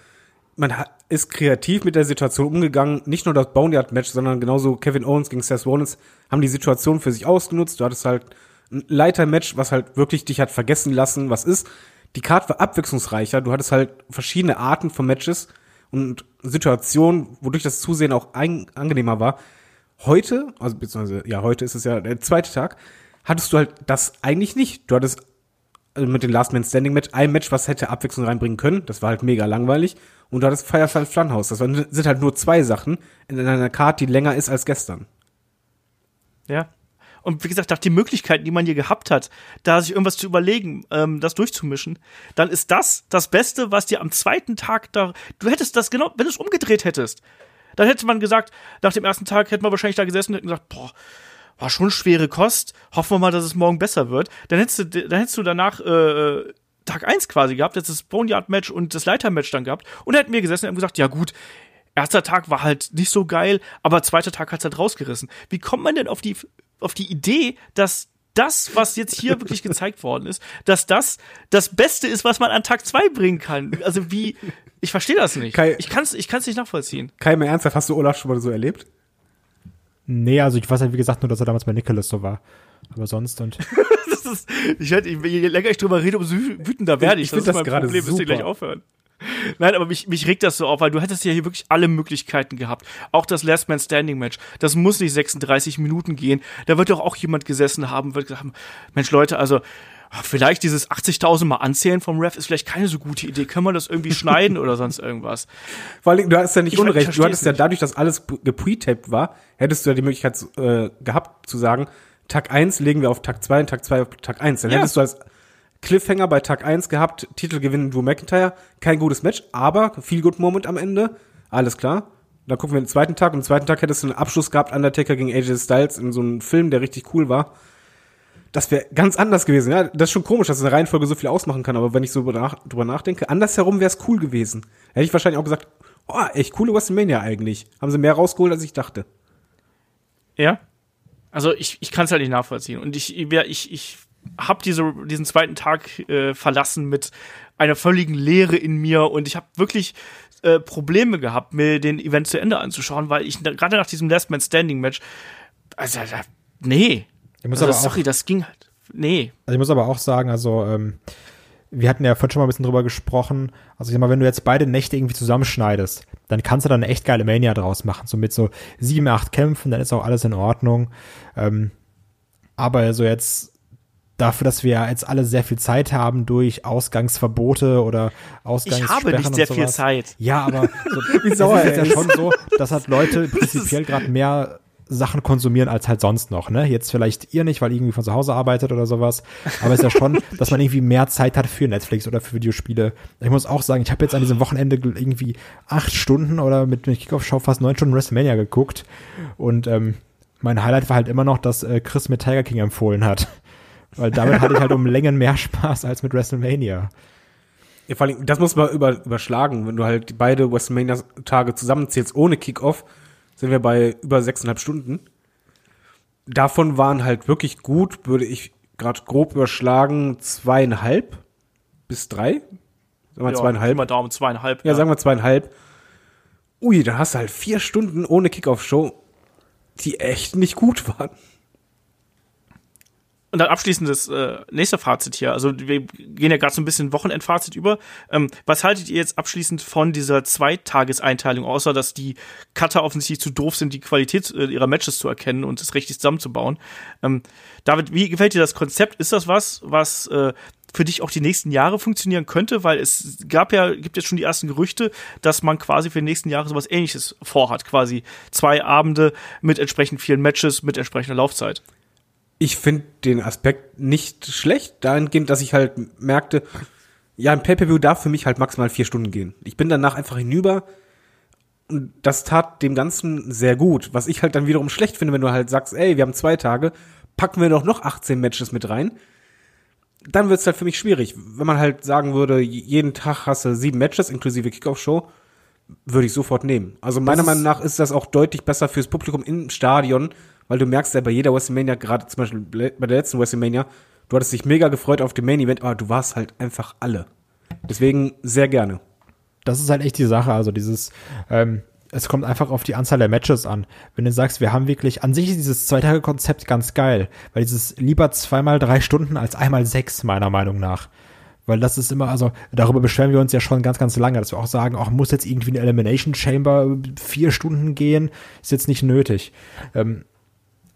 man ist kreativ mit der Situation umgegangen. Nicht nur das Boneyard-Match, sondern genauso Kevin Owens gegen Seth Rollins haben die Situation für sich ausgenutzt. Du hattest halt ein Leiter-Match, was halt wirklich dich hat vergessen lassen, was ist. Die Card war abwechslungsreicher. Du hattest halt verschiedene Arten von Matches und Situationen, wodurch das Zusehen auch angenehmer war. Heute, also beziehungsweise ja, heute ist es ja der zweite Tag, hattest du halt das eigentlich nicht. Du hattest also mit dem Last Man Standing Match ein Match, was hätte Abwechslung reinbringen können. Das war halt mega langweilig. Und du hattest Firefly Funhouse. Das sind halt nur zwei Sachen in einer Karte, die länger ist als gestern. Ja. Und wie gesagt, nach den Möglichkeiten, die man hier gehabt hat, da sich irgendwas zu überlegen, ähm, das durchzumischen, dann ist das das Beste, was dir am zweiten Tag da. Du hättest das genau, wenn du es umgedreht hättest, dann hätte man gesagt, nach dem ersten Tag hätte man wahrscheinlich da gesessen und hätte gesagt, boah, war schon schwere Kost. Hoffen wir mal, dass es morgen besser wird. Dann hättest du, dann hättest du danach äh, Tag 1 quasi gehabt, jetzt das Boneyard-Match und das Leiter-Match dann gehabt und er hat mir gesessen und gesagt, ja gut, erster Tag war halt nicht so geil, aber zweiter Tag hat's halt rausgerissen. Wie kommt man denn auf die, auf die Idee, dass das, was jetzt hier wirklich gezeigt worden ist, dass das das Beste ist, was man an Tag zwei bringen kann. Also wie, ich verstehe das nicht. Kai, ich kann es ich kann's nicht nachvollziehen. Kai, mal ernsthaft, hast du Olaf schon mal so erlebt? Nee, also ich weiß halt, wie gesagt, nur, dass er damals bei Nicholas so war. Aber sonst und. das ist, ich hätte, je länger ich drüber rede, umso wütender werde ich. Ich, finde das, das gerade Problem, super. gleich aufhören. Nein, aber mich, mich regt das so auf, weil du hättest ja hier wirklich alle Möglichkeiten gehabt. Auch das Last Man Standing Match. Das muss nicht 36 Minuten gehen. Da wird doch auch jemand gesessen haben, wird gesagt haben, Mensch Leute, also vielleicht dieses 80.000 mal anzählen vom Ref ist vielleicht keine so gute Idee. Können wir das irgendwie schneiden oder sonst irgendwas? Vor allem, du hast ja nicht ich unrecht. Du hattest ja dadurch, dass alles gepretaped war, hättest du ja die Möglichkeit äh, gehabt zu sagen, Tag 1 legen wir auf Tag 2 und Tag 2 auf Tag 1. Dann ja. hättest du als Cliffhanger bei Tag 1 gehabt, Titel gewinnen Drew McIntyre, kein gutes Match, aber viel Good Moment am Ende, alles klar. Dann gucken wir den zweiten Tag und am zweiten Tag hättest du einen Abschluss gehabt, Undertaker gegen AJ Styles in so einem Film, der richtig cool war. Das wäre ganz anders gewesen. Ja, das ist schon komisch, dass eine Reihenfolge so viel ausmachen kann, aber wenn ich so drüber nachdenke, andersherum wäre es cool gewesen. Hätte ich wahrscheinlich auch gesagt, oh, echt coole WrestleMania eigentlich. Haben sie mehr rausgeholt, als ich dachte. Ja. Also ich, ich kann es halt nicht nachvollziehen. Und ich, ich, ich habe diese, diesen zweiten Tag äh, verlassen mit einer völligen Leere in mir und ich habe wirklich äh, Probleme gehabt, mir den Event zu Ende anzuschauen, weil ich gerade nach diesem Last Man Standing Match, also nee, ich muss also, aber sorry, das ging halt, nee. Also ich muss aber auch sagen, also ähm, wir hatten ja vorhin schon mal ein bisschen drüber gesprochen. Also ich sag mal, wenn du jetzt beide Nächte irgendwie zusammenschneidest, dann kannst du dann eine echt geile Mania draus machen. So mit so sieben, acht Kämpfen, dann ist auch alles in Ordnung. Ähm, aber so jetzt dafür, dass wir jetzt alle sehr viel Zeit haben durch Ausgangsverbote oder Ausgangssperren Ich habe nicht sehr viel Zeit. Ja, aber so, Wie sauer ist ja schon so, dass halt Leute prinzipiell gerade mehr Sachen konsumieren als halt sonst noch, ne? Jetzt vielleicht ihr nicht, weil ihr irgendwie von zu Hause arbeitet oder sowas, aber es ist ja schon, dass man irgendwie mehr Zeit hat für Netflix oder für Videospiele. Ich muss auch sagen, ich habe jetzt an diesem Wochenende irgendwie acht Stunden oder mit, mit Kickoff-Show fast neun Stunden WrestleMania geguckt und ähm, mein Highlight war halt immer noch, dass äh, Chris mir Tiger King empfohlen hat. Weil damit hatte ich halt um Längen mehr Spaß als mit WrestleMania. Ja, vor allem, das muss man über, überschlagen. Wenn du halt beide WrestleMania-Tage zusammenzählst ohne Kickoff, sind wir bei über sechseinhalb Stunden. Davon waren halt wirklich gut, würde ich gerade grob überschlagen, zweieinhalb bis drei. Sagen wir ja, zweieinhalb. Mal Daumen, zweieinhalb. Ja, ja, sagen wir zweieinhalb. Ui, da hast du halt vier Stunden ohne Kickoff-Show, die echt nicht gut waren. Und dann abschließend das äh, nächste Fazit hier. Also wir gehen ja gerade so ein bisschen Wochenendfazit über. Ähm, was haltet ihr jetzt abschließend von dieser Zweitageseinteilung, außer dass die Cutter offensichtlich zu doof sind, die Qualität äh, ihrer Matches zu erkennen und es richtig zusammenzubauen? Ähm, David, wie gefällt dir das Konzept? Ist das was, was äh, für dich auch die nächsten Jahre funktionieren könnte, weil es gab ja, gibt jetzt schon die ersten Gerüchte, dass man quasi für die nächsten Jahre sowas ähnliches vorhat, quasi zwei Abende mit entsprechend vielen Matches, mit entsprechender Laufzeit ich finde den Aspekt nicht schlecht, dahingehend, dass ich halt merkte, ja, ein Pay-Per-View darf für mich halt maximal vier Stunden gehen. Ich bin danach einfach hinüber und das tat dem Ganzen sehr gut. Was ich halt dann wiederum schlecht finde, wenn du halt sagst, ey, wir haben zwei Tage, packen wir doch noch 18 Matches mit rein. Dann wird's halt für mich schwierig. Wenn man halt sagen würde, jeden Tag hast du sieben Matches inklusive Kickoff-Show, würde ich sofort nehmen. Also meiner Meinung nach ist das auch deutlich besser fürs Publikum im Stadion, weil du merkst ja bei jeder WrestleMania, gerade zum Beispiel bei der letzten WrestleMania, du hattest dich mega gefreut auf dem Main Event, aber du warst halt einfach alle. Deswegen sehr gerne. Das ist halt echt die Sache, also dieses, ähm, es kommt einfach auf die Anzahl der Matches an. Wenn du sagst, wir haben wirklich, an sich ist dieses Zwei-Tage-Konzept ganz geil, weil dieses lieber zweimal drei Stunden als einmal sechs, meiner Meinung nach. Weil das ist immer, also darüber beschweren wir uns ja schon ganz, ganz lange, dass wir auch sagen, auch muss jetzt irgendwie eine Elimination Chamber vier Stunden gehen, ist jetzt nicht nötig. Ähm,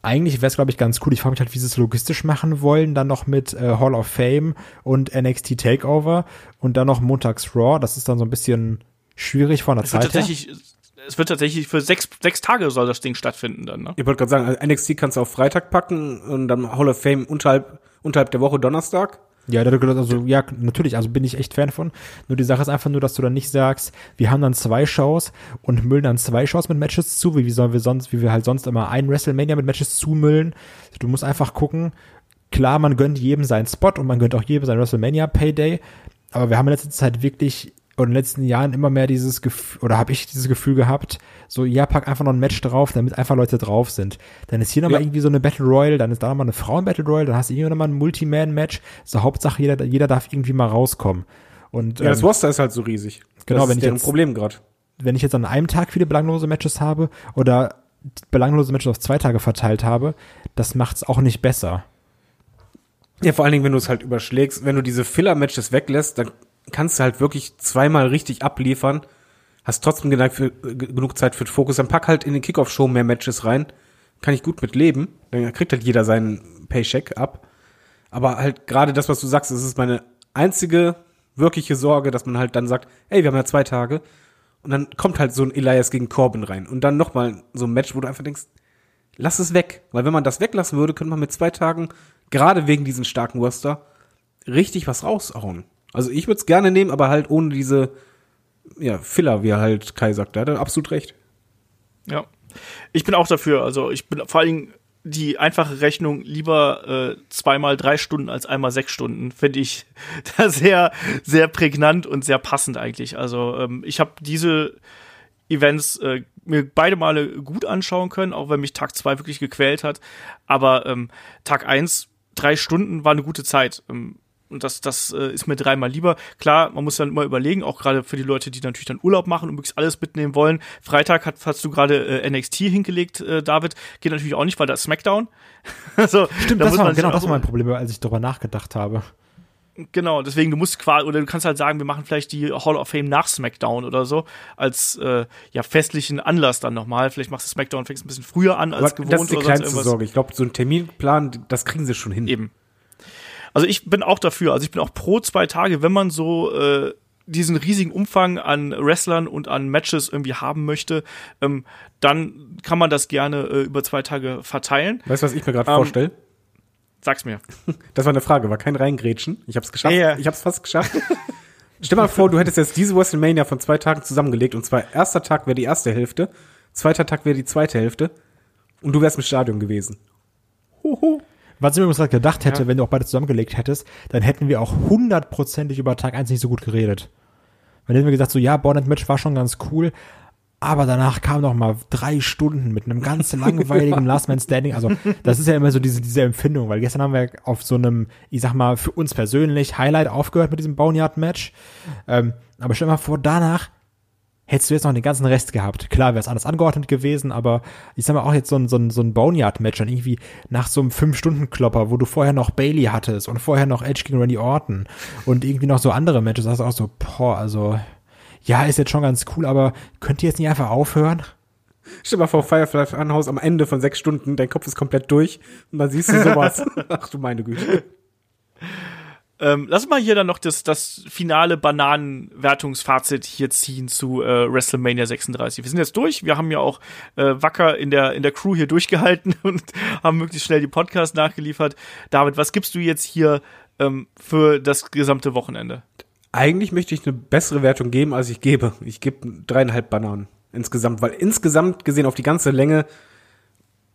eigentlich wäre es, glaube ich, ganz cool. Ich frage mich halt, wie sie es logistisch machen wollen. Dann noch mit äh, Hall of Fame und NXT Takeover und dann noch Montags Raw. Das ist dann so ein bisschen schwierig von der es Zeit her. Es wird tatsächlich für sechs, sechs Tage soll das Ding stattfinden dann. Ne? Ich wollte gerade sagen, also NXT kannst du auf Freitag packen und dann Hall of Fame unterhalb, unterhalb der Woche Donnerstag. Ja, also ja, natürlich, also bin ich echt Fan von. Nur die Sache ist einfach nur, dass du dann nicht sagst, wir haben dann zwei Shows und müllen dann zwei Shows mit Matches zu, wie, wie sollen wir sonst, wie wir halt sonst immer ein WrestleMania mit Matches zumüllen. Du musst einfach gucken, klar, man gönnt jedem seinen Spot und man gönnt auch jedem sein WrestleMania Payday, aber wir haben in letzter Zeit wirklich und in den letzten Jahren immer mehr dieses Gefühl, oder habe ich dieses Gefühl gehabt, so, ja, pack einfach noch ein Match drauf, damit einfach Leute drauf sind. Dann ist hier nochmal ja. irgendwie so eine Battle Royale, dann ist da nochmal eine Frauen-Battle Royale, dann hast du hier nochmal ein Multiman-Match. So, Hauptsache, jeder, jeder darf irgendwie mal rauskommen. Und, ja, das ähm, Roster ist halt so riesig. Genau, das wenn ich jetzt, Problem gerade. Wenn ich jetzt an einem Tag viele belanglose Matches habe oder belanglose Matches auf zwei Tage verteilt habe, das macht's auch nicht besser. Ja, vor allen Dingen, wenn du es halt überschlägst, wenn du diese Filler-Matches weglässt, dann kannst du halt wirklich zweimal richtig abliefern, hast trotzdem genug Zeit für den Fokus, dann pack halt in den Kickoff-Show mehr Matches rein, kann ich gut mit leben, dann kriegt halt jeder seinen Paycheck ab. Aber halt gerade das, was du sagst, das ist meine einzige wirkliche Sorge, dass man halt dann sagt, ey, wir haben ja zwei Tage. Und dann kommt halt so ein Elias gegen Corbin rein. Und dann nochmal so ein Match, wo du einfach denkst, lass es weg. Weil wenn man das weglassen würde, könnte man mit zwei Tagen, gerade wegen diesen starken Worcester, richtig was raushauen. Also ich würde es gerne nehmen, aber halt ohne diese ja, Filler, wie halt Kai sagt. Da hat er absolut recht. Ja. Ich bin auch dafür. Also ich bin vor allen Dingen die einfache Rechnung lieber äh, zweimal drei Stunden als einmal sechs Stunden, finde ich da sehr, sehr prägnant und sehr passend eigentlich. Also ähm, ich habe diese Events äh, mir beide Male gut anschauen können, auch wenn mich Tag zwei wirklich gequält hat. Aber ähm, Tag eins drei Stunden war eine gute Zeit. Ähm, und das, das äh, ist mir dreimal lieber. Klar, man muss dann immer überlegen, auch gerade für die Leute, die natürlich dann Urlaub machen und möglichst alles mitnehmen wollen. Freitag hat, hast du gerade äh, NXT hingelegt, äh, David. Geht natürlich auch nicht, weil da ist SmackDown. also, Stimmt, da das war, genau, das war mein Problem, als ich darüber nachgedacht habe. Genau, deswegen, du musst quasi, oder du kannst halt sagen, wir machen vielleicht die Hall of Fame nach SmackDown oder so, als äh, ja festlichen Anlass dann nochmal. Vielleicht machst du SmackDown fängst ein bisschen früher an als Aber gewohnt. Das ist die kleinste Sorge. Ich glaube, so ein Terminplan, das kriegen sie schon hin. Eben. Also ich bin auch dafür, also ich bin auch pro zwei Tage, wenn man so äh, diesen riesigen Umfang an Wrestlern und an Matches irgendwie haben möchte, ähm, dann kann man das gerne äh, über zwei Tage verteilen. Weißt du, was ich mir gerade ähm, vorstelle? Sag's mir. Das war eine Frage, war kein Reingrätschen. Ich hab's geschafft. Ja. Ich hab's fast geschafft. Stell mal vor, du hättest jetzt diese WrestleMania von zwei Tagen zusammengelegt und zwar erster Tag wäre die erste Hälfte, zweiter Tag wäre die zweite Hälfte und du wärst im Stadion gewesen. Hoho. Was ich mir übrigens gedacht hätte, ja. wenn du auch beide zusammengelegt hättest, dann hätten wir auch hundertprozentig über Tag 1 nicht so gut geredet. Dann hätten wir gesagt, so ja, Bonnet Match war schon ganz cool, aber danach kam noch mal drei Stunden mit einem ganz langweiligen Last Man Standing. Also das ist ja immer so diese, diese Empfindung, weil gestern haben wir auf so einem, ich sag mal, für uns persönlich Highlight aufgehört mit diesem Boneyard Match. Ähm, aber stell dir mal vor, danach hättest du jetzt noch den ganzen Rest gehabt. Klar wäre es anders angeordnet gewesen, aber ich sag mal auch jetzt so ein, so ein, so ein Boneyard-Match dann irgendwie nach so einem Fünf-Stunden-Klopper, wo du vorher noch Bailey hattest und vorher noch Edge gegen Randy Orton und irgendwie noch so andere Matches, hast du auch so, boah, also, ja, ist jetzt schon ganz cool, aber könnt ihr jetzt nicht einfach aufhören? Stell mal vor, Firefly Funhouse am Ende von sechs Stunden, dein Kopf ist komplett durch und dann siehst du sowas. Ach du meine Güte. Ähm, lass mal hier dann noch das, das finale Bananenwertungsfazit hier ziehen zu äh, WrestleMania 36. Wir sind jetzt durch. Wir haben ja auch äh, wacker in der, in der Crew hier durchgehalten und haben möglichst schnell die Podcast nachgeliefert. David, was gibst du jetzt hier ähm, für das gesamte Wochenende? Eigentlich möchte ich eine bessere Wertung geben, als ich gebe. Ich gebe dreieinhalb Bananen insgesamt, weil insgesamt gesehen auf die ganze Länge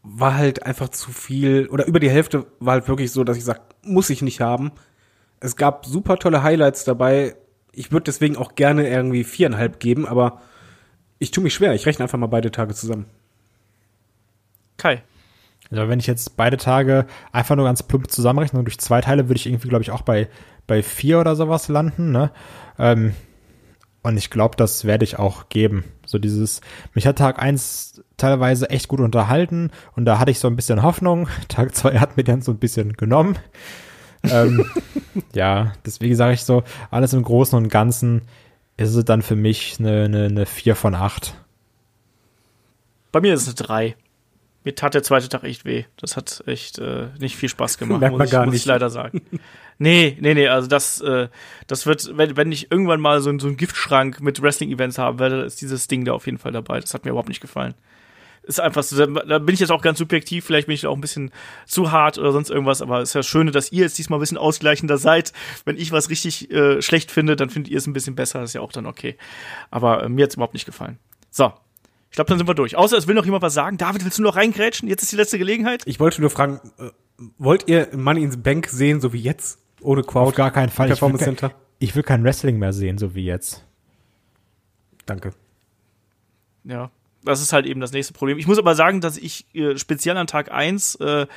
war halt einfach zu viel oder über die Hälfte war halt wirklich so, dass ich sage, muss ich nicht haben es gab super tolle Highlights dabei. Ich würde deswegen auch gerne irgendwie viereinhalb geben, aber ich tue mich schwer. Ich rechne einfach mal beide Tage zusammen. Kai. Also wenn ich jetzt beide Tage einfach nur ganz plump zusammenrechne und durch zwei Teile, würde ich irgendwie, glaube ich, auch bei, bei vier oder sowas landen. Ne? Ähm, und ich glaube, das werde ich auch geben. So dieses, mich hat Tag eins teilweise echt gut unterhalten und da hatte ich so ein bisschen Hoffnung. Tag zwei hat mir dann so ein bisschen genommen ähm, ja, deswegen sage ich so, alles im Großen und Ganzen ist es dann für mich eine, eine, eine 4 von 8. Bei mir ist es eine 3. Mir tat der zweite Tag echt weh. Das hat echt äh, nicht viel Spaß gemacht, Merkt muss, ich, gar muss nicht. ich leider sagen. nee, nee, nee, also das, äh, das wird, wenn, wenn ich irgendwann mal so, so einen Giftschrank mit Wrestling-Events haben werde, ist dieses Ding da auf jeden Fall dabei. Das hat mir überhaupt nicht gefallen ist einfach so, da bin ich jetzt auch ganz subjektiv, vielleicht bin ich auch ein bisschen zu hart oder sonst irgendwas, aber es ist ja schön, dass ihr jetzt diesmal ein bisschen ausgleichender seid. Wenn ich was richtig äh, schlecht finde, dann findet ihr es ein bisschen besser, das ist ja auch dann okay. Aber äh, mir hat's überhaupt nicht gefallen. So. Ich glaube, dann sind wir durch. Außer es will noch jemand was sagen. David, willst du noch reingrätschen? Jetzt ist die letzte Gelegenheit. Ich wollte nur fragen, äh, wollt ihr Money ins Bank sehen, so wie jetzt? Ohne Crowd? Auf gar keinen Fall. Ich will, kein, ich will kein Wrestling mehr sehen, so wie jetzt. Danke. Ja, das ist halt eben das nächste Problem. Ich muss aber sagen, dass ich äh, speziell an Tag 1 äh,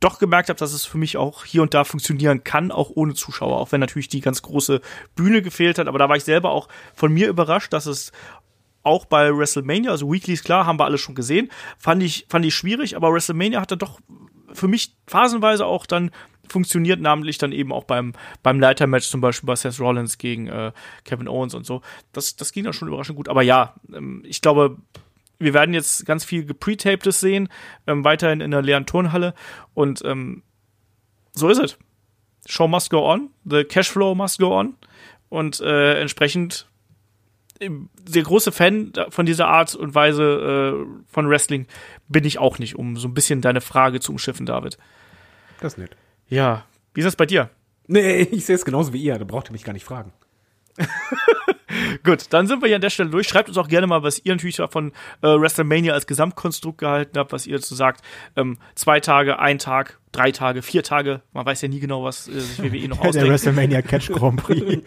doch gemerkt habe, dass es für mich auch hier und da funktionieren kann, auch ohne Zuschauer, auch wenn natürlich die ganz große Bühne gefehlt hat. Aber da war ich selber auch von mir überrascht, dass es auch bei WrestleMania, also Weeklies, klar, haben wir alles schon gesehen, fand ich, fand ich schwierig, aber WrestleMania hatte doch für mich phasenweise auch dann funktioniert, namentlich dann eben auch beim, beim Leitermatch zum Beispiel bei Seth Rollins gegen äh, Kevin Owens und so. Das, das ging dann schon überraschend gut. Aber ja, ähm, ich glaube, wir werden jetzt ganz viel gepretaptes sehen, ähm, weiterhin in der leeren Turnhalle. Und ähm, so ist es. Show must go on, the Cashflow must go on. Und äh, entsprechend sehr große Fan von dieser Art und Weise äh, von Wrestling bin ich auch nicht, um so ein bisschen deine Frage zu umschiffen, David. Das ist nett. Ja. Wie ist das bei dir? Nee, ich sehe es genauso wie ihr, da braucht ihr mich gar nicht fragen. Gut, dann sind wir hier an der Stelle durch. Schreibt uns auch gerne mal, was ihr natürlich von äh, WrestleMania als Gesamtkonstrukt gehalten habt, was ihr dazu sagt. Ähm, zwei Tage, ein Tag, drei Tage, vier Tage. Man weiß ja nie genau, was äh, sich WWE noch ausdenkt. Der WrestleMania Catch Grand Prix.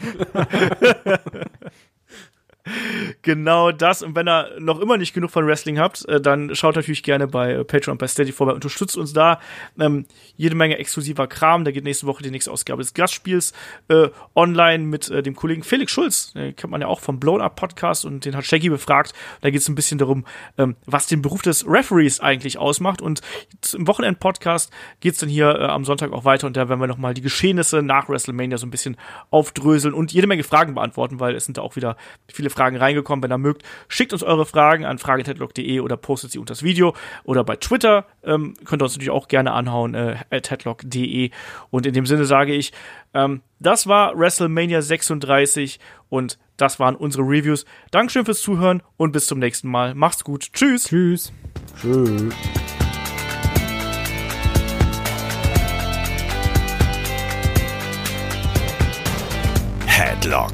Genau das. Und wenn ihr noch immer nicht genug von Wrestling habt, äh, dann schaut natürlich gerne bei äh, Patreon bei Steady vorbei. Unterstützt uns da. Ähm, jede Menge exklusiver Kram. Da geht nächste Woche die nächste Ausgabe des Gastspiels äh, online mit äh, dem Kollegen Felix Schulz. Den kennt man ja auch vom Blown Up Podcast und den hat Shaggy befragt. Da geht es ein bisschen darum, ähm, was den Beruf des Referees eigentlich ausmacht. Und im Wochenend-Podcast geht es dann hier äh, am Sonntag auch weiter und da werden wir nochmal die Geschehnisse nach WrestleMania so ein bisschen aufdröseln und jede Menge Fragen beantworten, weil es sind da auch wieder viele Fragen reingekommen. Wenn ihr mögt, schickt uns eure Fragen an fragetedlock.de oder postet sie unter das Video oder bei Twitter. Ähm, könnt ihr uns natürlich auch gerne anhauen, äh, headlock.de. Und in dem Sinne sage ich, ähm, das war WrestleMania 36 und das waren unsere Reviews. Dankeschön fürs Zuhören und bis zum nächsten Mal. Macht's gut. Tschüss. Tschüss. Tschüss. Headlock,